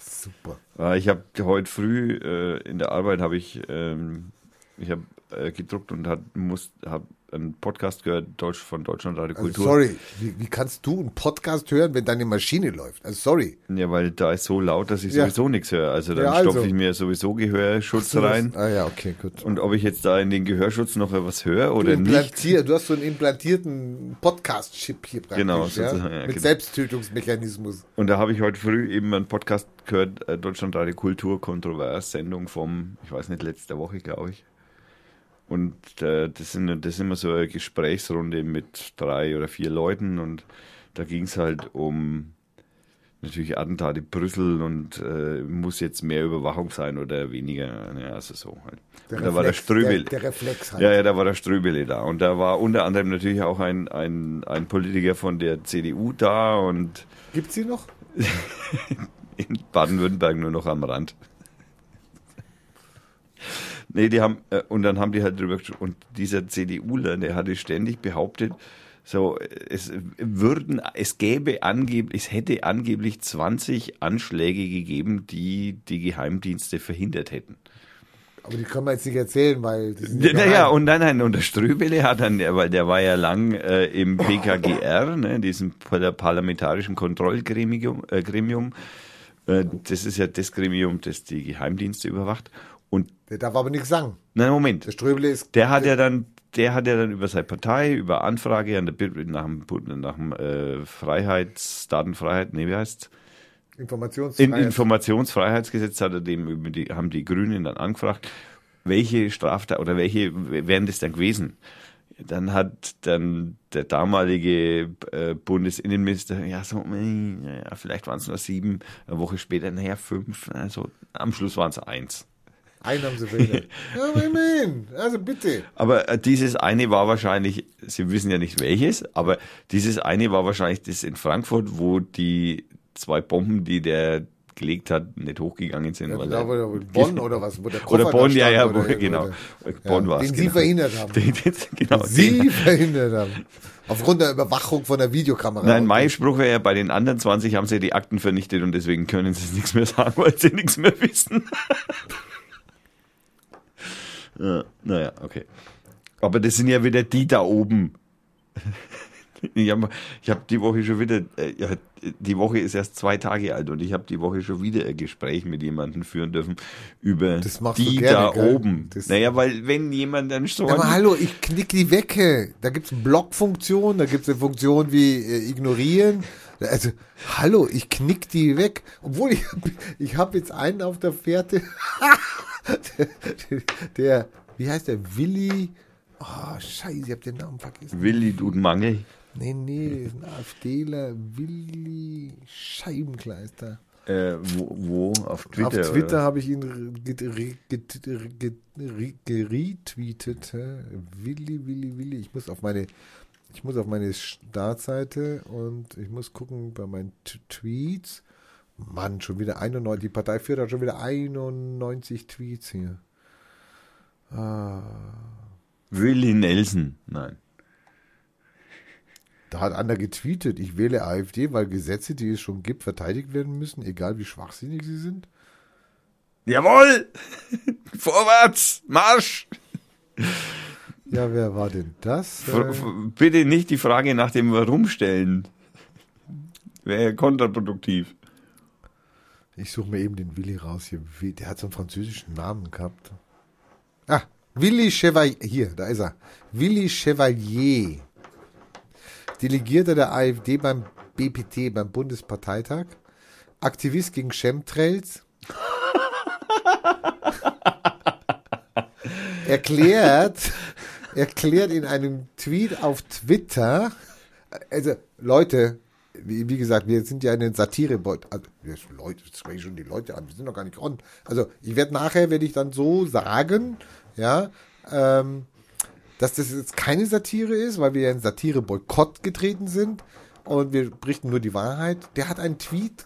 Super. Äh, Ich habe heute früh äh, in der Arbeit habe ich, ähm, ich habe äh, gedruckt und hat, muss, habe einen Podcast gehört Deutsch, von Deutschlandradio Also Kultur. sorry, wie, wie kannst du einen Podcast hören, wenn deine Maschine läuft? Also sorry. Ja, weil da ist so laut, dass ich Ja. sowieso nichts höre. Also dann Ja, also. stopfe ich mir sowieso Gehörschutz So, rein. Ah ja, okay, gut. Und ob ich jetzt da in den Gehörschutz noch was höre Du, oder nicht, implantier, du hast so einen implantierten Podcast-Chip hier praktisch. Genau, sozusagen, ja, Mit genau. Selbsttötungsmechanismus. Und da habe ich heute früh eben einen Podcast gehört, äh, Deutschlandradio Kultur Kontrovers, Sendung vom, ich weiß nicht, letzte Woche, glaube ich. Und äh, das, sind, das ist immer so eine Gesprächsrunde mit drei oder vier Leuten und da ging es halt um natürlich Attentate Brüssel und äh, muss jetzt mehr Überwachung sein oder weniger, ja, also so halt. und da war der Ströbel. Der, der Reflex halt. Ja, ja, da war der Ströbele da. Und da war unter anderem natürlich auch ein, ein, ein Politiker von der CDU da und Gibt's die noch? in Baden-Württemberg nur noch am Rand. Nee, die haben, äh, und dann haben die halt drüber gesprochen. Und dieser CDUler, der hatte ständig behauptet, so, es würden, es gäbe angeblich, es hätte angeblich 20 Anschläge gegeben, die die Geheimdienste verhindert hätten. Aber die können wir jetzt nicht erzählen, weil die Naja, und nein, nein, und der Ströbele hat dann, weil der war ja lang äh, im PKGR, ne, diesem par- parlamentarischen Kontrollgremium, äh, Gremium. Äh, das ist ja das Gremium, das die Geheimdienste überwacht. Und, Der darf aber nichts sagen. nein, Moment, Der Ströbele ist. der hat ja dann, der hat ja dann über seine Partei, über Anfrage an nach dem, nach dem äh, Freiheits, Datenfreiheit, nee, wie heißt's? In Informationsfreiheit. Informationsfreiheitsgesetz hat er dem, über die, haben die Grünen dann angefragt, welche Straftat oder welche wären das dann gewesen? Dann hat dann der damalige äh, Bundesinnenminister, ja, so, ja, vielleicht waren es nur sieben, eine Woche später, naja, fünf, also am Schluss waren es eins. Einen haben sie verhindert. ja, aber immerhin. Also bitte. Aber äh, dieses eine war wahrscheinlich, Sie wissen ja nicht welches, aber dieses eine war wahrscheinlich das in Frankfurt, wo die zwei Bomben, die der gelegt hat, nicht hochgegangen sind. Ja, weil da, er- wo, wo Bonn oder was? Wo der Oder Bonn, ja, ja, oder- wo, genau. oder- Bonn ja, war es. Den genau. Sie verhindert haben. Den, den, genau, Sie den. verhindert haben. Aufgrund der Überwachung von der Videokamera. Nein, mein Spruch wäre ja, bei den anderen 20 haben sie die Akten vernichtet und deswegen können sie nichts mehr sagen, weil sie nichts mehr wissen. ja, naja, okay. Aber das sind ja wieder die da oben. Ich habe hab die Woche schon wieder, äh, die Woche ist erst zwei Tage alt und ich habe die Woche schon wieder ein Gespräch mit jemandem führen dürfen über die gerne, da gell? oben. Das- naja, weil wenn jemand dann so Aber hallo, ich knick die weg. hey. Da gibt's eine Blockfunktion, da gibt's eine Funktion wie äh, ignorieren. Also, hallo, ich knick die weg. Obwohl ich, ich habe jetzt einen auf der Fährte. der, der, wie heißt der? Willi. Oh, scheiße, ich hab den Namen vergessen. Willi Dudenmangel. Nee, nee, das ist ein AfDler. Willi Scheibenkleister. Äh, wo, wo? Auf Twitter? Auf Twitter habe ich ihn geretweetet. Willi, Willi, Willi. Ich muss auf meine, ich muss auf meine Startseite und ich muss gucken bei meinen T Tweets. Mann, schon wieder 91. Die Partei führt hat schon wieder 91 Tweets hier. Ah, Willi Nelson. Nein. da hat einer getweetet, ich wähle AfD, weil Gesetze, die es schon gibt, verteidigt werden müssen, egal wie schwachsinnig sie sind. Jawohl! Vorwärts! Marsch! Ja, wer war denn das? Bitte nicht die Frage nach dem Warum stellen. Wäre kontraproduktiv. Ich suche mir eben den Willi raus hier. Der hat so einen französischen Namen gehabt. Ah, Willi Chevalier. Hier, da ist er. Willi Chevalier. Delegierter der AfD beim BPT, beim Bundesparteitag. Aktivist gegen Chemtrails. erklärt, erklärt in einem Tweet auf Twitter, also Leute, wie, wie gesagt, wir sind ja in den satire also, Leute, jetzt spreche ich schon die Leute an, wir sind noch gar nicht on. Also ich werde nachher, werde ich dann so sagen, ja, ähm, dass das jetzt keine Satire ist, weil wir ja in Satire-Boykott getreten sind und wir berichten nur die Wahrheit. Der hat einen Tweet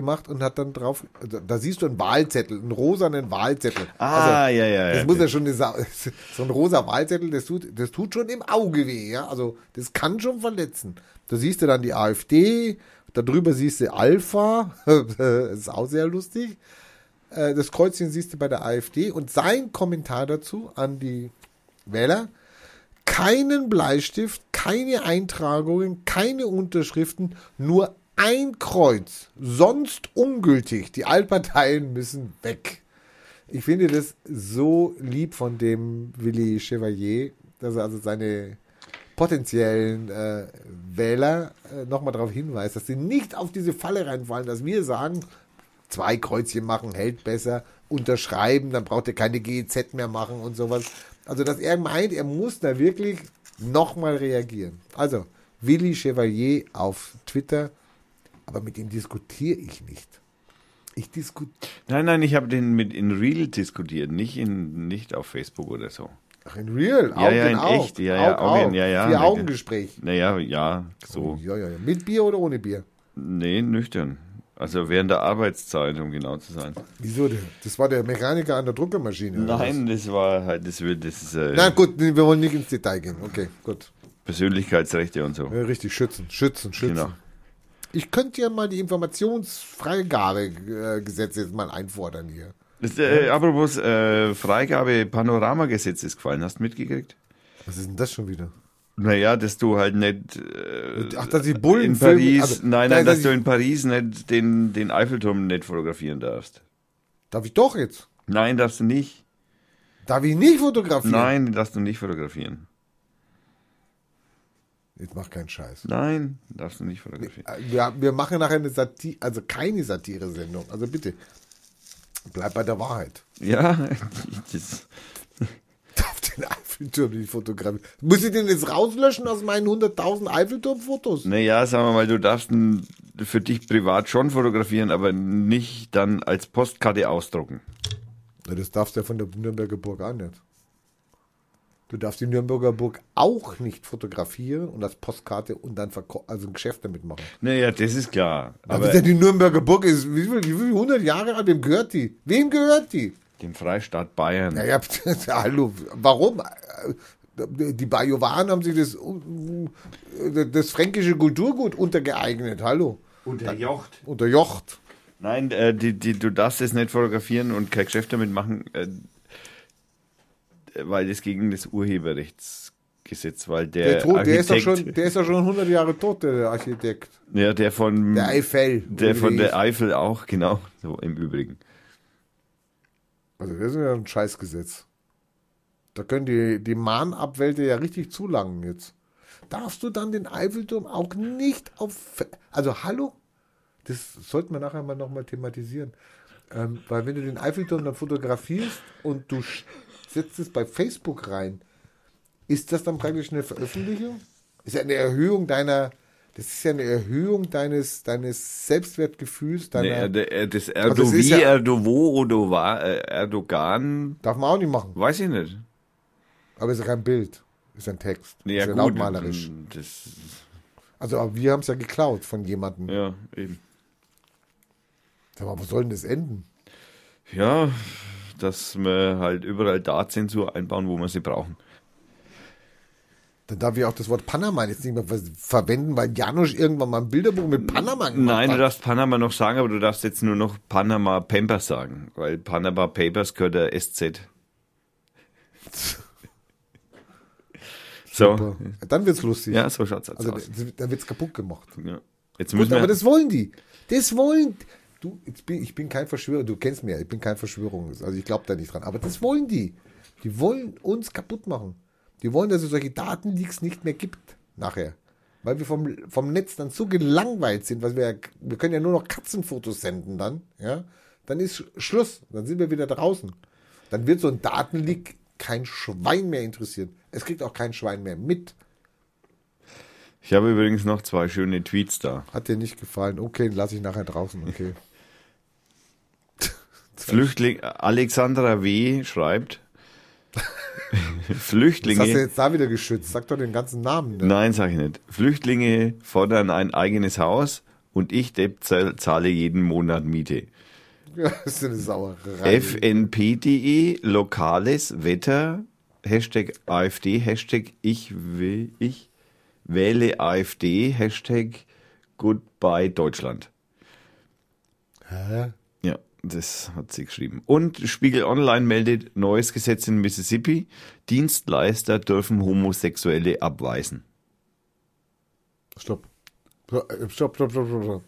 gemacht und hat dann drauf, also, da siehst du einen Wahlzettel, einen rosanen Wahlzettel. Ah, ja, ja, Das ja. muss ja schon eine, so ein rosa Wahlzettel, das tut, das tut schon im Auge weh, ja. Also das kann schon verletzen. Da siehst du dann die AfD Darüber siehst du Alpha, ist auch sehr lustig. Äh, Das Kreuzchen siehst du bei der AfD und sein Kommentar dazu an die Wähler. Keinen Bleistift, keine Eintragungen, keine Unterschriften, nur ein Kreuz, sonst ungültig. Die Altparteien müssen weg. Ich finde das so lieb von dem Willi Chevalier, dass er also seine potenziellen äh, Wähler äh, nochmal darauf hinweist, dass sie nicht auf diese Falle reinfallen, dass wir sagen, zwei Kreuzchen machen, hält besser, unterschreiben, dann braucht ihr keine GEZ mehr machen und sowas. Also, dass er meint, er muss da wirklich nochmal reagieren. Also, Willi Chevalier auf Twitter, aber mit ihm diskutiere ich nicht. Ich diskutiere. Nein, nein, ich habe den mit in Real diskutiert, nicht in nicht auf Facebook oder so. Ach, in real, Augen Ja, ja, in Auge. echt, ja, ja, Auge, Augen, ja, ja. Vier Augengespräch. Naja, ja, so. Ja, ja, ja. Mit Bier oder ohne Bier? Nee, nüchtern. Also während der Arbeitszeit, um genau zu sein. Wieso denn? Das war der Mechaniker an der Druckermaschine. oder Nein, das war halt, das wird, das ist äh, Na gut, wir wollen nicht ins Detail gehen. Okay, gut. Persönlichkeitsrechte und so. Ja, richtig, schützen, schützen, schützen. Genau. Ich könnte ja mal die Informationsfreigabegesetz jetzt mal einfordern hier. Das, äh, apropos äh, Freigabe Panoramagesetz ist gefallen, hast du mitgekriegt? Was ist denn das schon wieder? Naja, dass du halt nicht äh, Ach, dass die Bullen in filmen, Paris, also, nein, nein, nein, dass dass du in Paris nicht den, den Eiffelturm nicht fotografieren darfst. Darf ich doch jetzt? Nein, darfst du nicht. Darf ich nicht fotografieren? Nein, darfst du nicht fotografieren. Jetzt mach keinen Scheiß. Nein, darfst du nicht fotografieren. Äh, Wir, wir machen nachher eine Satire, also keine Satire-Sendung. Also bitte, bleib bei der Wahrheit. Ja, das, Darf den Eiffelturm nicht fotografieren. Muss ich den jetzt rauslöschen aus meinen 100.000 Eiffelturm-Fotos? naja, sagen wir mal, du darfst ihn für dich privat schon fotografieren, aber nicht dann als Postkarte ausdrucken. Das darfst du ja von der Nürnberger Burg auch nicht. Du darfst die Nürnberger Burg auch nicht fotografieren und als Postkarte und dann also ein Geschäft damit machen. Naja, das ist klar. Aber ja die Nürnberger Burg ist, wie viel, wie viel 100 Jahre alt, wem gehört die? Wem gehört die? dem Freistaat Bayern. Naja, hallo, warum? Die Bajuwaren haben sich das, das fränkische Kulturgut untergeeignet, hallo. Unterjocht. Unterjocht. Nein, äh, die, die, du darfst es nicht fotografieren und kein Geschäft damit machen, äh, weil das gegen das Urheberrechtsgesetz, weil der, Der, tot, der, ist doch Architekt, schon, der ist doch schon 100 Jahre tot, der Architekt. ja, der von Der Eiffel. der von der Eifel auch, genau, so im Übrigen. Also das ist ja ein Scheißgesetz. Da können die, die Mahnabwälte ja richtig zulangen jetzt. Darfst du dann den Eiffelturm auch nicht auf... Also hallo? Das sollten wir nachher mal nochmal thematisieren. Ähm, weil wenn du den Eiffelturm dann fotografierst und du setzt es bei Facebook rein, ist das dann praktisch eine Veröffentlichung? Ist ja eine Erhöhung deiner... Das ist ja eine Erhöhung deines, deines Selbstwertgefühls, deiner... Nee, der, äh, das Also Erdovi, ja- Erdovo, Odova, äh, Erdogan, Darf man auch nicht machen. weiß ich nicht. Aber ist ja kein Bild. Ist ein Text. Ja, ist ja gut. lautmalerisch. Das, Also wir haben es ja geklaut von jemandem. ja, eben. Sag mal, wo soll denn das enden? Ja, dass wir halt überall Datzensur einbauen, wo wir sie brauchen. Dann darf ich auch das Wort Panama jetzt nicht mehr ver verwenden, weil Janusz irgendwann mal ein Bilderbuch mit Panama gemacht Nein, du darfst Panama noch sagen, aber du darfst jetzt nur noch Panama Papers sagen, weil Panama Papers gehört der SZ. So. Super. Dann wird's lustig. Ja, so schaut's also aus. da- da wird's kaputt gemacht. Ja. Jetzt Gut, müssen wir, aber das wollen die. Das wollen. Du, jetzt bin, ich bin kein Verschwörer, du kennst mich ja, ich bin kein Verschwörungs, also ich glaube da nicht dran. Aber das wollen die. Die wollen uns kaputt machen. Die wollen, dass es solche Datenleaks nicht mehr gibt nachher. Weil wir vom, vom Netz dann so gelangweilt sind, weil wir, wir können ja nur noch Katzenfotos senden dann, ja. Dann ist Schluss. Dann sind wir wieder draußen. Dann wird so ein Datenleak kein Schwein mehr interessieren. Es kriegt auch kein Schwein mehr mit. ich habe übrigens noch zwei schöne Tweets da. Hat dir nicht gefallen. Okay, lasse ich nachher draußen. Okay. Flüchtling Alexandra W. schreibt. Das hast du Flüchtlinge. jetzt da wieder geschützt. Sag doch den ganzen Namen. Ne? Nein, sag ich nicht. Flüchtlinge fordern ein eigenes Haus und ich Depp zahl- zahle jeden Monat Miete. Ja, das ist eine Sauerei. fnp.de, lokales Wetter, Hashtag AfD, Hashtag ich will, ich wähle AfD, Hashtag Goodbye Deutschland. Hä? Das hat sie geschrieben. Und Spiegel Online meldet neues Gesetz in Mississippi. Dienstleister dürfen Homosexuelle abweisen. Stopp. Stopp, stopp, stopp, stopp, stopp.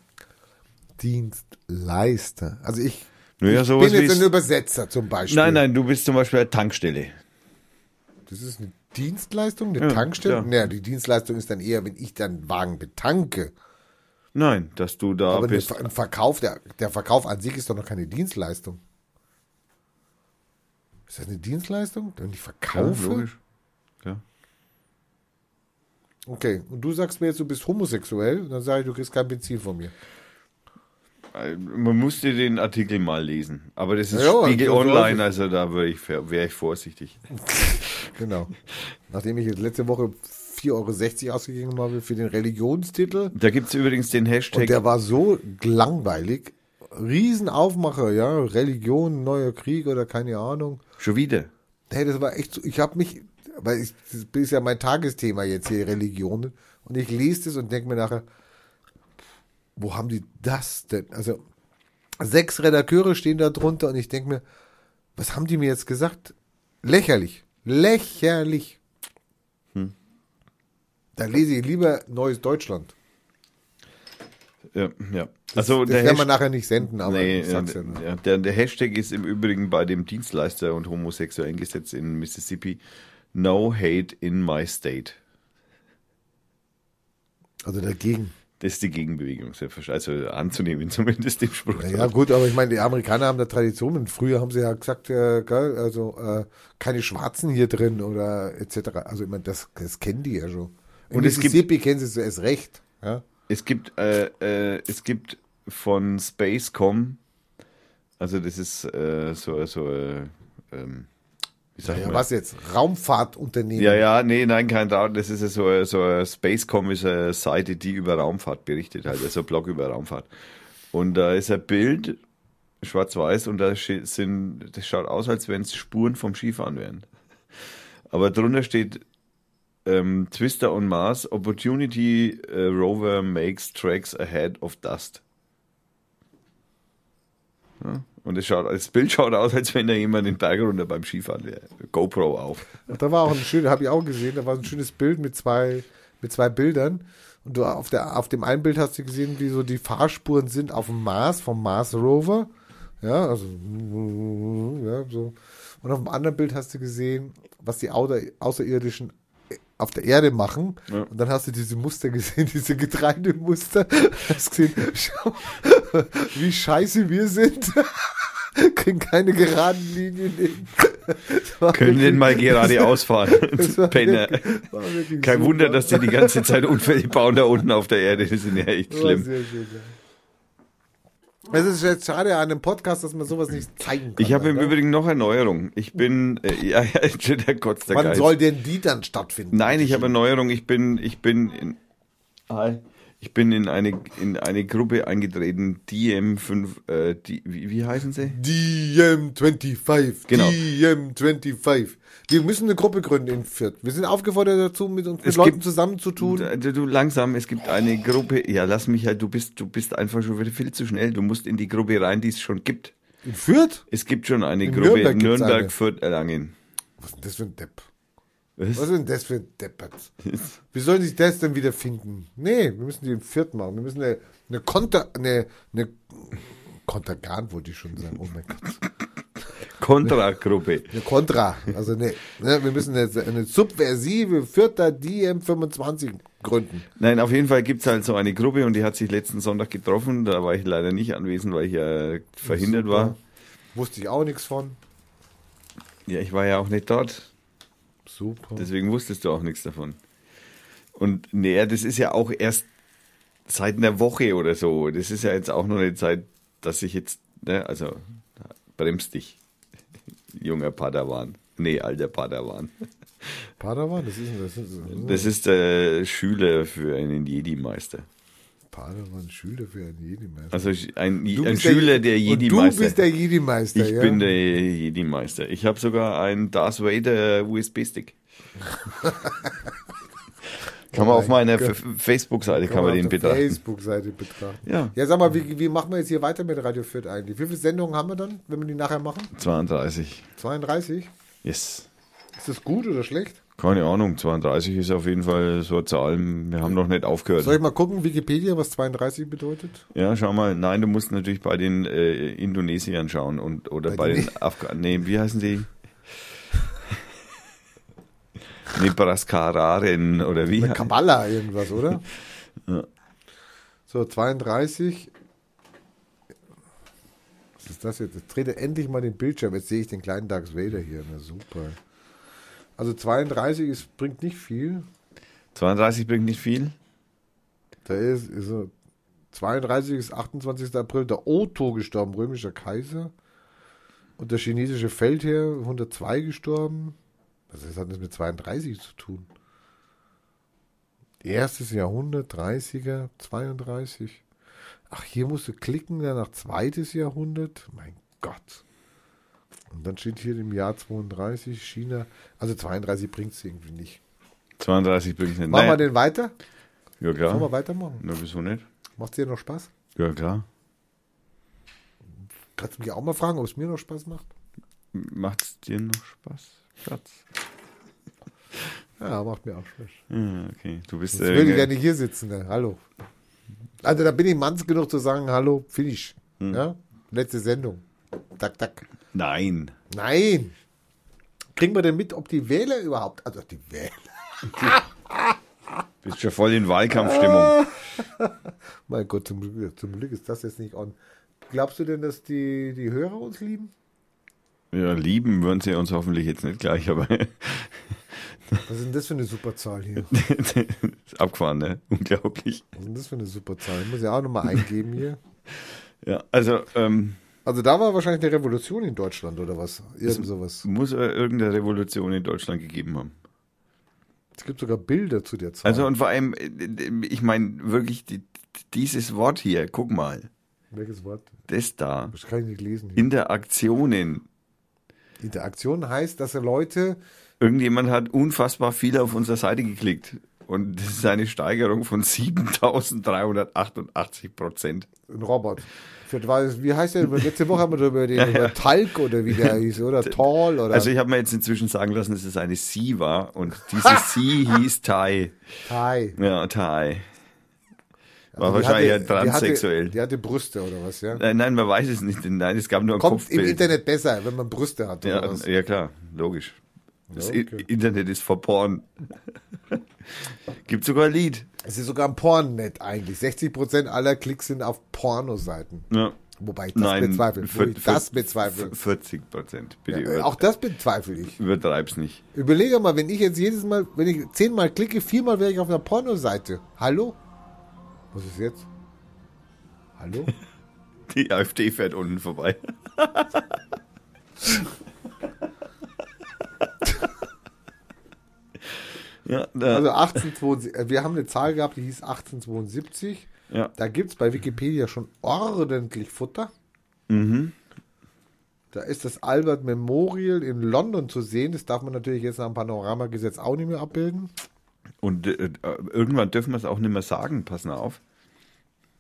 Dienstleister. Also ich, Naja, ich bin jetzt ein Übersetzer zum Beispiel. Nein, nein, du bist zum Beispiel eine Tankstelle. Das ist eine Dienstleistung, eine Ja, Tankstelle? ja. Naja, die Dienstleistung ist dann eher, wenn ich dann Wagen betanke. Nein, dass du da Aber bist. ein Verkauf, der, der Verkauf an sich ist doch noch keine Dienstleistung. Ist das eine Dienstleistung? Ich Ja, verkaufe? logisch. Ja. okay, und du sagst mir jetzt, du bist homosexuell, dann sage ich, du kriegst kein Benzin von mir. Äh, Man musste den Artikel mal lesen. Aber das ist Ja, Spiegel Online, also da wäre ich, wäre ich vorsichtig. Genau. Nachdem ich jetzt letzte Woche 4,60 Euro ausgegeben habe für den Religionstitel. Da gibt es übrigens den Hashtag. Und der war so langweilig. Riesenaufmacher, ja. Religion, neuer Krieg oder keine Ahnung. schon wieder. Hey, das war echt so. Ich habe mich, weil ich, das ist ja mein Tagesthema jetzt hier, Religionen. Und ich lese das und denke mir nachher, wo haben die das denn? Also, sechs Redakteure stehen da drunter und ich denke mir, was haben die mir jetzt gesagt? Lächerlich. Lächerlich. Da lese ich lieber Neues Deutschland. Ja, ja. Also Das der werden wir nachher nicht senden, aber Nee, ja äh, noch. ja, der, der Hashtag ist im Übrigen bei dem Dienstleister- und homosexuellen Gesetz in Mississippi No Hate in My State. Also dagegen. Das ist die Gegenbewegung. Also anzunehmen zumindest dem Spruch. Ja gut, aber ich meine, die Amerikaner haben da Tradition und früher haben sie ja gesagt, äh, also äh, keine Schwarzen hier drin oder etc. Also ich meine, das, das kennen die ja schon. In Und es gibt- Mississippi kennen sie es erst recht. Ja? Es gibt, äh, äh, es gibt von Spacecom, also das ist äh, so, so äh, ähm, wie sagt Ja, man? was jetzt? Raumfahrtunternehmen. Ja, ja, nee, nein, kein Doubt. Das ist so, so Spacecom ist eine Seite, die über Raumfahrt berichtet, halt, also ein Blog über Raumfahrt. Und da ist ein Bild, schwarz-weiß, und da sind, das schaut aus, als wenn es Spuren vom Skifahren wären. Aber drunter steht ähm, Twister on Mars, Opportunity äh, Rover makes tracks ahead of dust. Ja, und das, schaut, das Bild schaut aus, als wenn da jemand den Berg runter beim Skifahren wäre. GoPro auf. Da war auch ein schönes, habe ich auch gesehen, da war ein schönes Bild mit zwei, mit zwei Bildern. Und du auf, der, auf dem einen Bild hast du gesehen, wie so die Fahrspuren sind auf dem Mars, vom Mars Rover. Ja, also, ja, so. Und auf dem anderen Bild hast du gesehen, was die Außer, Außerirdischen auf der Erde machen. Ja. Und dann hast du diese Muster gesehen, diese Getreidemuster. Hast gesehen, schau, wie scheiße wir sind. Kriegen keine geraden Linien war Können den mal gerade ausfahren. Penner. Kein super. Wunder, dass die die ganze Zeit Unfälle bauen da unten auf der Erde. Das sind ja echt schlimm. sehr schön, ja. Es ist jetzt schade an einem Podcast, dass man sowas nicht zeigen kann. Ich habe im Alter. Übrigen noch eine Neuerung. Ich bin, äh, ja, ja, der Gott der Wann Geist. soll denn die dann stattfinden? Nein, ich habe eine Neuerung. Ich bin, ich bin in, ich bin in eine, in eine Gruppe eingetreten, DM5, äh, die, wie, wie heißen sie? DM25. Genau. DM25. Wir müssen eine Gruppe gründen in Fürth. Wir sind aufgefordert dazu, mit uns mit Es Leuten gibt- zusammenzutun. Du, du langsam, es gibt eine Gruppe, ja, lass mich halt, du bist, du bist einfach schon wieder viel zu schnell. Du musst in die Gruppe rein, die es schon gibt. In Fürth? Es gibt schon eine In Gruppe Nürnberg Nürnberg, eine. Fürth, Erlangen. Was ist denn das für ein Depp? Was? Was ist denn das für ein Deppert? Wie sollen sich das denn wieder finden? Nee, wir müssen die in Fürth machen. Wir müssen eine, eine Konter, eine, eine Kontergan wollte ich schon sagen. Oh mein Gott. Kontragruppe. Eine Contra. Also eine, ne, wir müssen eine, eine subversive Vierter DM25 gründen. Nein, auf jeden Fall gibt's halt so eine Gruppe und die hat sich letzten Sonntag getroffen. Da war ich leider nicht anwesend, weil ich ja verhindert Super. war. Wusste ich auch nichts von. Ja, ich war ja auch nicht dort. Super. Deswegen wusstest du auch nichts davon. Und nee, das ist ja auch erst seit einer Woche oder so. Das ist ja jetzt auch noch eine Zeit, dass ich jetzt, ne, also bremst dich, junger Padawan. Nee, alter Padawan. Padawan, das ist, das ist, Das ist der Schüler für einen Jedi-Meister. Padawan, Schüler für einen Jedi-Meister. Also ein, ein bist Schüler der, und Jedi-Meister. Du bist der Jedi-Meister, Ich ja? bin der Jedi-Meister. Ich habe sogar einen Darth Vader USB-Stick. Kann man auf mein meiner Facebook-Seite kann man auf den der betrachten. Facebook-Seite betrachten. Ja. Ja, sag mal, wie, wie machen wir jetzt hier weiter mit Radio Fit eigentlich? Wie viele Sendungen haben wir dann, wenn wir die nachher machen? 32. 32? Yes. Ist das gut oder schlecht? Keine Ahnung, 32 ist auf jeden Fall so eine Zahl. Wir haben noch nicht aufgehört. Soll ich mal gucken, Wikipedia, was 32 bedeutet? Ja, schau mal. Nein, du musst natürlich bei den äh, Indonesiern schauen und oder Bei bei, den- den Afghanen. Nee, wie heißen die? Nebraskararen oder wie? Eine Kabbala irgendwas, oder? Ja. So, 32. Was ist das jetzt? Jetzt dreht er endlich mal den Bildschirm. Jetzt sehe ich den kleinen Darth Vader hier. Na super. Also 32 ist, bringt nicht viel. 32 bringt nicht viel. Da ist, ist so, 32 ist 28. April der Otto gestorben, römischer Kaiser. Und der chinesische Feldherr 102 gestorben. Was hat das mit 32 zu tun? Erstes Jahrhundert, 30er, 32. Ach, hier musst du klicken, danach zweites Jahrhundert. Mein Gott. Und dann steht hier im Jahr 32 China. Also 32 bringt es irgendwie nicht. 32 bringt nicht. Machen wir Naja, den weiter? Ja, Wollen wir klar. weitermachen? Na, wieso nicht? Macht dir noch Spaß? Ja, klar. Kannst du mich auch mal fragen, ob es mir noch Spaß macht? Macht's dir noch Spaß, Schatz? Ja, macht mir auch Spaß. Ja, okay. Du bist. Jetzt würde ich ja nicht hier sitzen. Ne? Hallo. Also da bin ich manns genug zu sagen, hallo, finish. Ja? Letzte Sendung. Tak, tak. Nein. Nein. Kriegen wir denn mit, ob die Wähler überhaupt, also die Wähler, Bist schon voll in Wahlkampfstimmung. mein Gott, zum, Glück- zum Glück ist das jetzt nicht on. Glaubst du denn, dass die, die Hörer uns lieben? Ja, lieben würden sie uns hoffentlich jetzt nicht gleich, aber Was ist denn das für eine super Zahl hier? ist abgefahren, ne? Unglaublich. Was ist denn das für eine super Zahl? Ich muss ja auch nochmal eingeben hier. Ja, also ähm, Also da war wahrscheinlich eine Revolution in Deutschland oder was? Irgend sowas. muss er irgendeine Revolution in Deutschland gegeben haben. Es gibt sogar Bilder zu der Zahl. Also und vor allem, äh, ich meine wirklich die, dieses Wort hier, guck mal, Welches Wort? das da, Das kann ich nicht lesen. Hier. Interaktionen. Interaktion heißt, dass Leute, Irgendjemand hat unfassbar viel auf unserer Seite geklickt. Und das ist eine Steigerung von 7388 Prozent. ein Robot. Für, wie heißt der? Letzte Woche haben wir über den über Talk oder wie der hieß, oder Tall oder Also ich habe mir jetzt inzwischen sagen lassen, dass es eine Sie war und diese Sie hieß Tai. Tai. Ja, Tai. War Also wahrscheinlich hatte- ja transsexuell. Die hatte, die hatte Brüste oder was, ja? Nein, nein, man weiß es nicht. Nein, es gab nur ein Kommt im Kopfbild. Internet besser, wenn man Brüste hat oder Ja, was? ja, klar, logisch. Das Ja, okay. Internet ist for Porn. Gibt sogar ein Lied. Es ist sogar ein Pornnet eigentlich. 60% aller Klicks sind auf Pornoseiten. Ja. Wobei ich das Nein, bezweifle. Wo ich das bezweifle. 40 Prozent. Über, Auch das bezweifle ich. übertreib's nicht. Überlege mal, wenn ich jetzt jedes Mal, wenn ich zehnmal klicke, viermal wäre ich auf einer Pornoseite. Hallo? Was ist jetzt? Hallo? Die AfD fährt unten vorbei. ja, Also 1872, äh, wir haben eine Zahl gehabt, die hieß 1872. ja. Da gibt es bei Wikipedia schon ordentlich Futter. Mhm. Da ist das Albert Memorial in London zu sehen. Das darf man natürlich jetzt nach dem Panoramagesetz auch nicht mehr abbilden. Und äh, äh, irgendwann dürfen wir es auch nicht mehr sagen. Passen auf.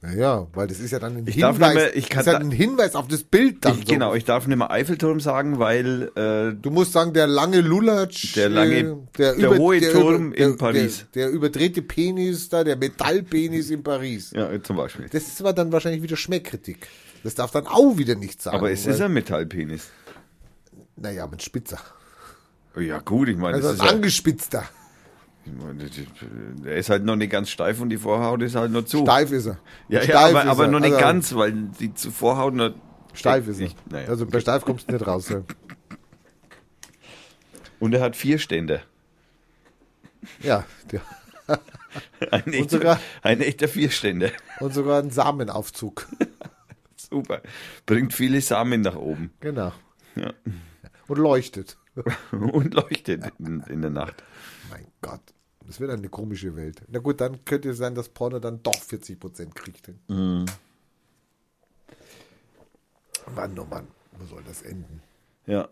Naja, weil das ist ja dann ein Ich darf Hinweis. nicht mehr- ich kann das ist ja ein Hinweis auf das Bild dann. Ich, so. Genau, ich darf nicht mehr Eiffelturm sagen, weil äh, Du musst sagen, der lange Lulatsch. Der lange- äh, der, der hohe Turm über, der, in Paris. Der, der überdrehte Penis da, der Metallpenis in Paris. ja, zum Beispiel. Das ist aber dann wahrscheinlich wieder Schmähkritik. Das darf dann auch wieder nicht sagen. Aber es weil, ist ein Metallpenis. Naja, mit Spitzer. Ja gut, ich meine, Also das ein ist ja, angespitzter. Der ist halt noch nicht ganz steif und die Vorhaut ist halt noch zu. Steif ist er. Ja, ja Steif aber, ist aber er. noch nicht Also, ganz, weil die zu- Vorhaut noch Steif ist er. Ich- naja. Also bei steif kommst du nicht raus. Ja. Und er hat vier Stände. Ja, der, Ein echter, sogar- ein echter Vierstände. und sogar ein Samenaufzug. Super. Bringt viele Samen nach oben. Genau. Ja. Und leuchtet. Und leuchtet in, in der Nacht. Mein Gott. Das wird eine komische Welt. Na gut, dann könnte es sein, dass Porno dann doch 40% kriegt. Mhm. Mann, oh Mann, wo soll das enden? Ja.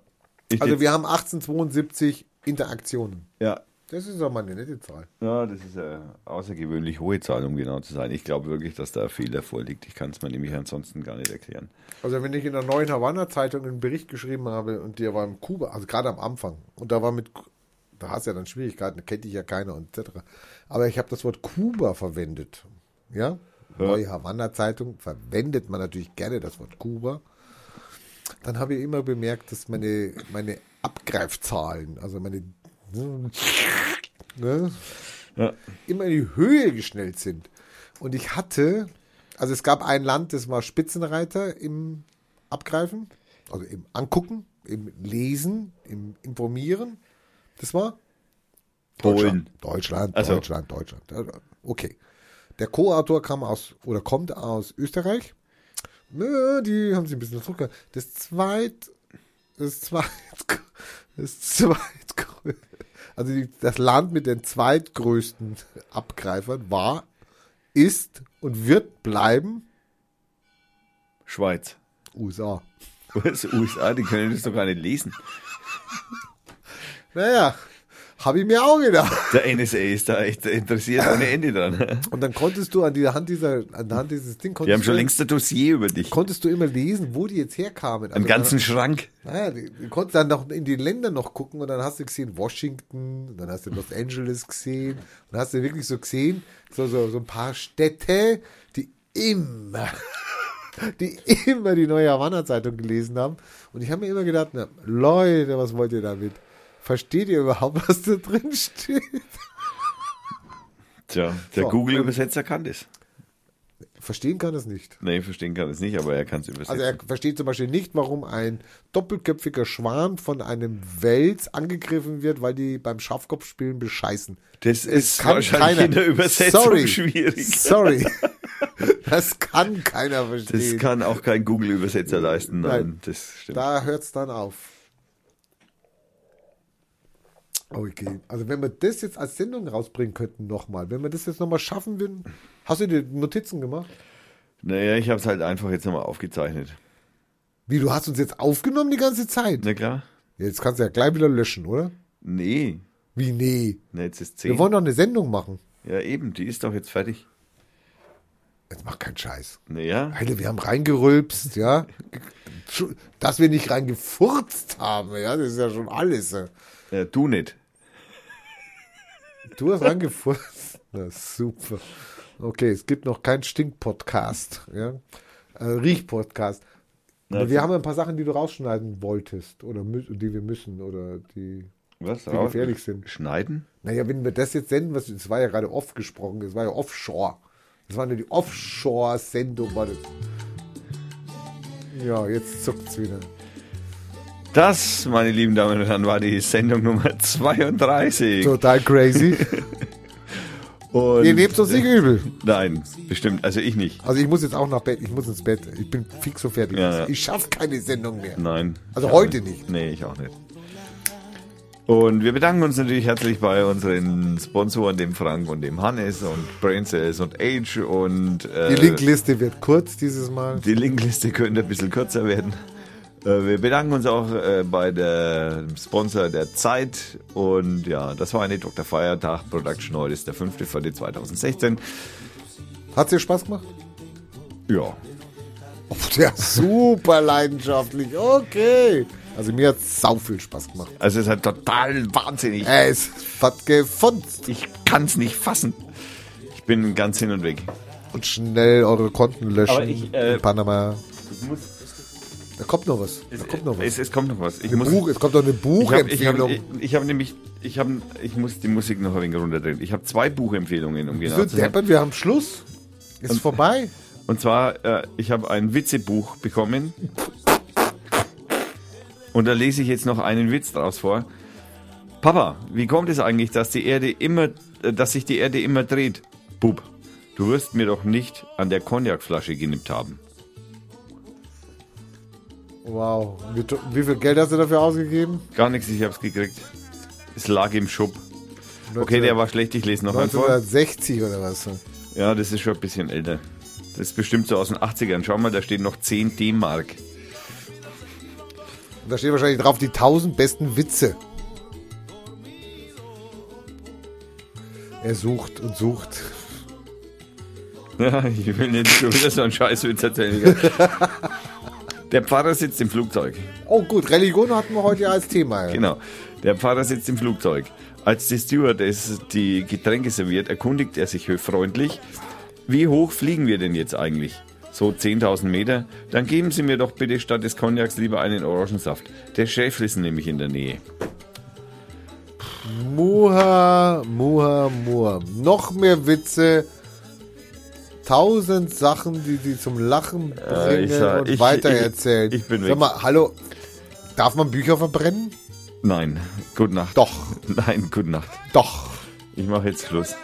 Ich Also wir haben 1872 Interaktionen. ja. Das ist aber eine nette Zahl. Ja, das ist eine außergewöhnlich hohe Zahl, um genau zu sein. Ich glaube wirklich, dass da ein Fehler vorliegt. Ich kann es mir nämlich ansonsten gar nicht erklären. Also wenn ich in der neuen Havanna-Zeitung einen Bericht geschrieben habe und der war im Kuba, also gerade am Anfang, und da war mit, da hast du ja dann Schwierigkeiten, da kennt dich ja keiner und etc. Aber ich habe das Wort Kuba verwendet. Ja? Neue Havanna-Zeitung verwendet man natürlich gerne das Wort Kuba. Dann habe ich immer bemerkt, dass meine, meine Abgreifzahlen, also meine ne, Ja. immer in die Höhe geschnellt sind. Und ich hatte, also es gab ein Land, das war Spitzenreiter im Abgreifen, also im Angucken, im Lesen, im Informieren. Das war Polen. Deutschland, Also- Deutschland, Deutschland. Okay. Der Co-Autor kam aus oder kommt aus Österreich. Nö, Die haben sich ein bisschen zurück. Das zweit, das zweit, das zweitgrößte, also die, das Land mit den zweitgrößten Abgreifern war, ist und wird bleiben Schweiz. USA. USA, die können das doch gar nicht lesen. Naja, habe ich mir auch gedacht. Der NSA ist da echt interessiert ohne Ende dran. Und dann konntest du an die Hand dieser, an der Hand dieses Ding, Die konntest, haben schon du, längst ein Dossier über dich. konntest du immer lesen, wo die jetzt herkamen. Einen Also ganzen Schrank. Naja, du du konntest dann noch in die Länder noch gucken und dann hast du gesehen Washington, dann hast du Los Angeles gesehen und dann hast du wirklich so gesehen, so, so, so ein paar Städte, die immer, die immer die neue Havanna-Zeitung gelesen haben. Und ich habe mir immer gedacht, na, Leute, was wollt ihr damit? Versteht ihr überhaupt, was da drin steht? Tja, der So. Google-Übersetzer kann das. Verstehen kann es nicht. Nee, verstehen kann es nicht, aber er kann es übersetzen. Also er versteht zum Beispiel nicht, warum ein doppelköpfiger Schwan von einem Wels angegriffen wird, weil die beim Schafkopfspielen bescheißen. das ist kann wahrscheinlich keiner. in der Übersetzung Sorry. schwierig. Sorry. Das kann keiner Das verstehen. kann auch kein Google-Übersetzer leisten. Nein, Nein. das stimmt. da hört es dann auf. Okay, also wenn wir das jetzt als Sendung rausbringen könnten nochmal, wenn wir das jetzt nochmal schaffen würden, hast du dir Notizen gemacht? Naja, ich habe es halt einfach jetzt nochmal aufgezeichnet. Wie, du hast uns jetzt aufgenommen die ganze Zeit? Na klar? Jetzt kannst du ja gleich wieder löschen, oder? Nee. Wie, nee. Na, jetzt ist Wir 10. wollen doch eine Sendung machen. Ja, eben, die ist doch jetzt fertig. Jetzt mach keinen Scheiß. Naja, Alter, wir haben reingerülpst, ja. Dass wir nicht reingefurzt haben, ja, das ist ja schon alles. ja. Ja, du nicht. Du hast reingefurzt. Na, super. Okay, es gibt noch keinen Stink-Podcast, ja. Äh, Riech-Podcast. Na, Aber wir haben ein paar Sachen, die du rausschneiden wolltest oder die wir müssen oder die, Was? die gefährlich sind. Schneiden? Naja, wenn wir das jetzt senden, was, das war ja gerade off gesprochen, das war ja offshore. Das war nur die Offshore-Sendung, war das. Ja, jetzt zuckt's wieder. Das, meine lieben Damen und Herren, war die Sendung Nummer 32. Total crazy. Und Ihr nehmt uns nicht übel. Nein, bestimmt. Also ich nicht. Also ich muss jetzt auch nach Bett, ich muss ins Bett. Ich bin fix und fertig. Ja, ja. Ich schaffe keine Sendung mehr. Nein. Also heute nicht. Nee, ich auch nicht. Und wir bedanken uns natürlich herzlich bei unseren Sponsoren, dem Frank und dem Hannes und Braincells und Age und äh, Die Linkliste wird kurz dieses Mal. Die Linkliste könnte ein bisschen kürzer werden. Äh, Wir bedanken uns auch äh, bei der Sponsor der Zeit. Und ja, das war eine Dr. Feiertag Production. Heute ist der 5. für die 2016. Hat's dir Spaß gemacht? Ja. Oh, ja, super leidenschaftlich. Okay. Also mir hat's sau viel Spaß gemacht. Also es ist halt total wahnsinnig. Es hat gefunzt. Ich kann es nicht fassen. Ich bin ganz hin und weg. Und schnell eure Konten löschen. Aber ich, äh, in Panama. Ich muss, Da kommt noch was. Da kommt noch was. es, es kommt noch was. Ich, muss, Buch, es kommt doch eine ich habe hab, Buchempfehlung. ich, ich hab nämlich, ich, hab, ich muss die Musik noch ein wenig runterdrehen. Ich habe zwei Buchempfehlungen, um genau zu sein. deppert, wir haben Schluss. Ist vorbei. Und zwar, äh, ich habe ein Witzebuch bekommen. Und da lese ich jetzt noch einen Witz draus vor. Papa, wie kommt es eigentlich, dass die Erde immer, äh, dass sich die Erde immer dreht? Bub, du wirst mir doch nicht an der Cognacflasche genippt haben. Wow. Wie, wie viel Geld hast du dafür ausgegeben? Gar nichts, ich hab's gekriegt. Es lag im Schub. Okay, der war schlecht, ich lese noch vor. 1960 oder was? Ja, das ist schon ein bisschen älter. Das ist bestimmt so aus den 80ern. Schau mal, da steht noch 10 D-Mark. Da steht wahrscheinlich drauf die 1000 besten Witze. Er sucht und sucht. Ja, ich will nicht schon wieder so einen Scheißwitz erzählen. Der Pfarrer sitzt im Flugzeug. Oh gut, Religion hatten wir heute ja als Thema. Ja. Genau. Der Pfarrer sitzt im Flugzeug. Als die Stewardess die Getränke serviert, erkundigt er sich freundlich, wie hoch fliegen wir denn jetzt eigentlich? So 10.000 Meter? Dann geben Sie mir doch bitte statt des Cognacs lieber einen Orangensaft. Der Chef ist nämlich in der Nähe. Muha, Muha, Muha. Noch mehr Witze. Tausend Sachen, die sie zum Lachen bringen ich sag- und ich- weitererzählen. ich- ich bin Sag weg. mal, hallo, darf man Bücher verbrennen? Nein, gute Nacht. Doch, Nein, gute Nacht. doch. Ich mache jetzt Schluss.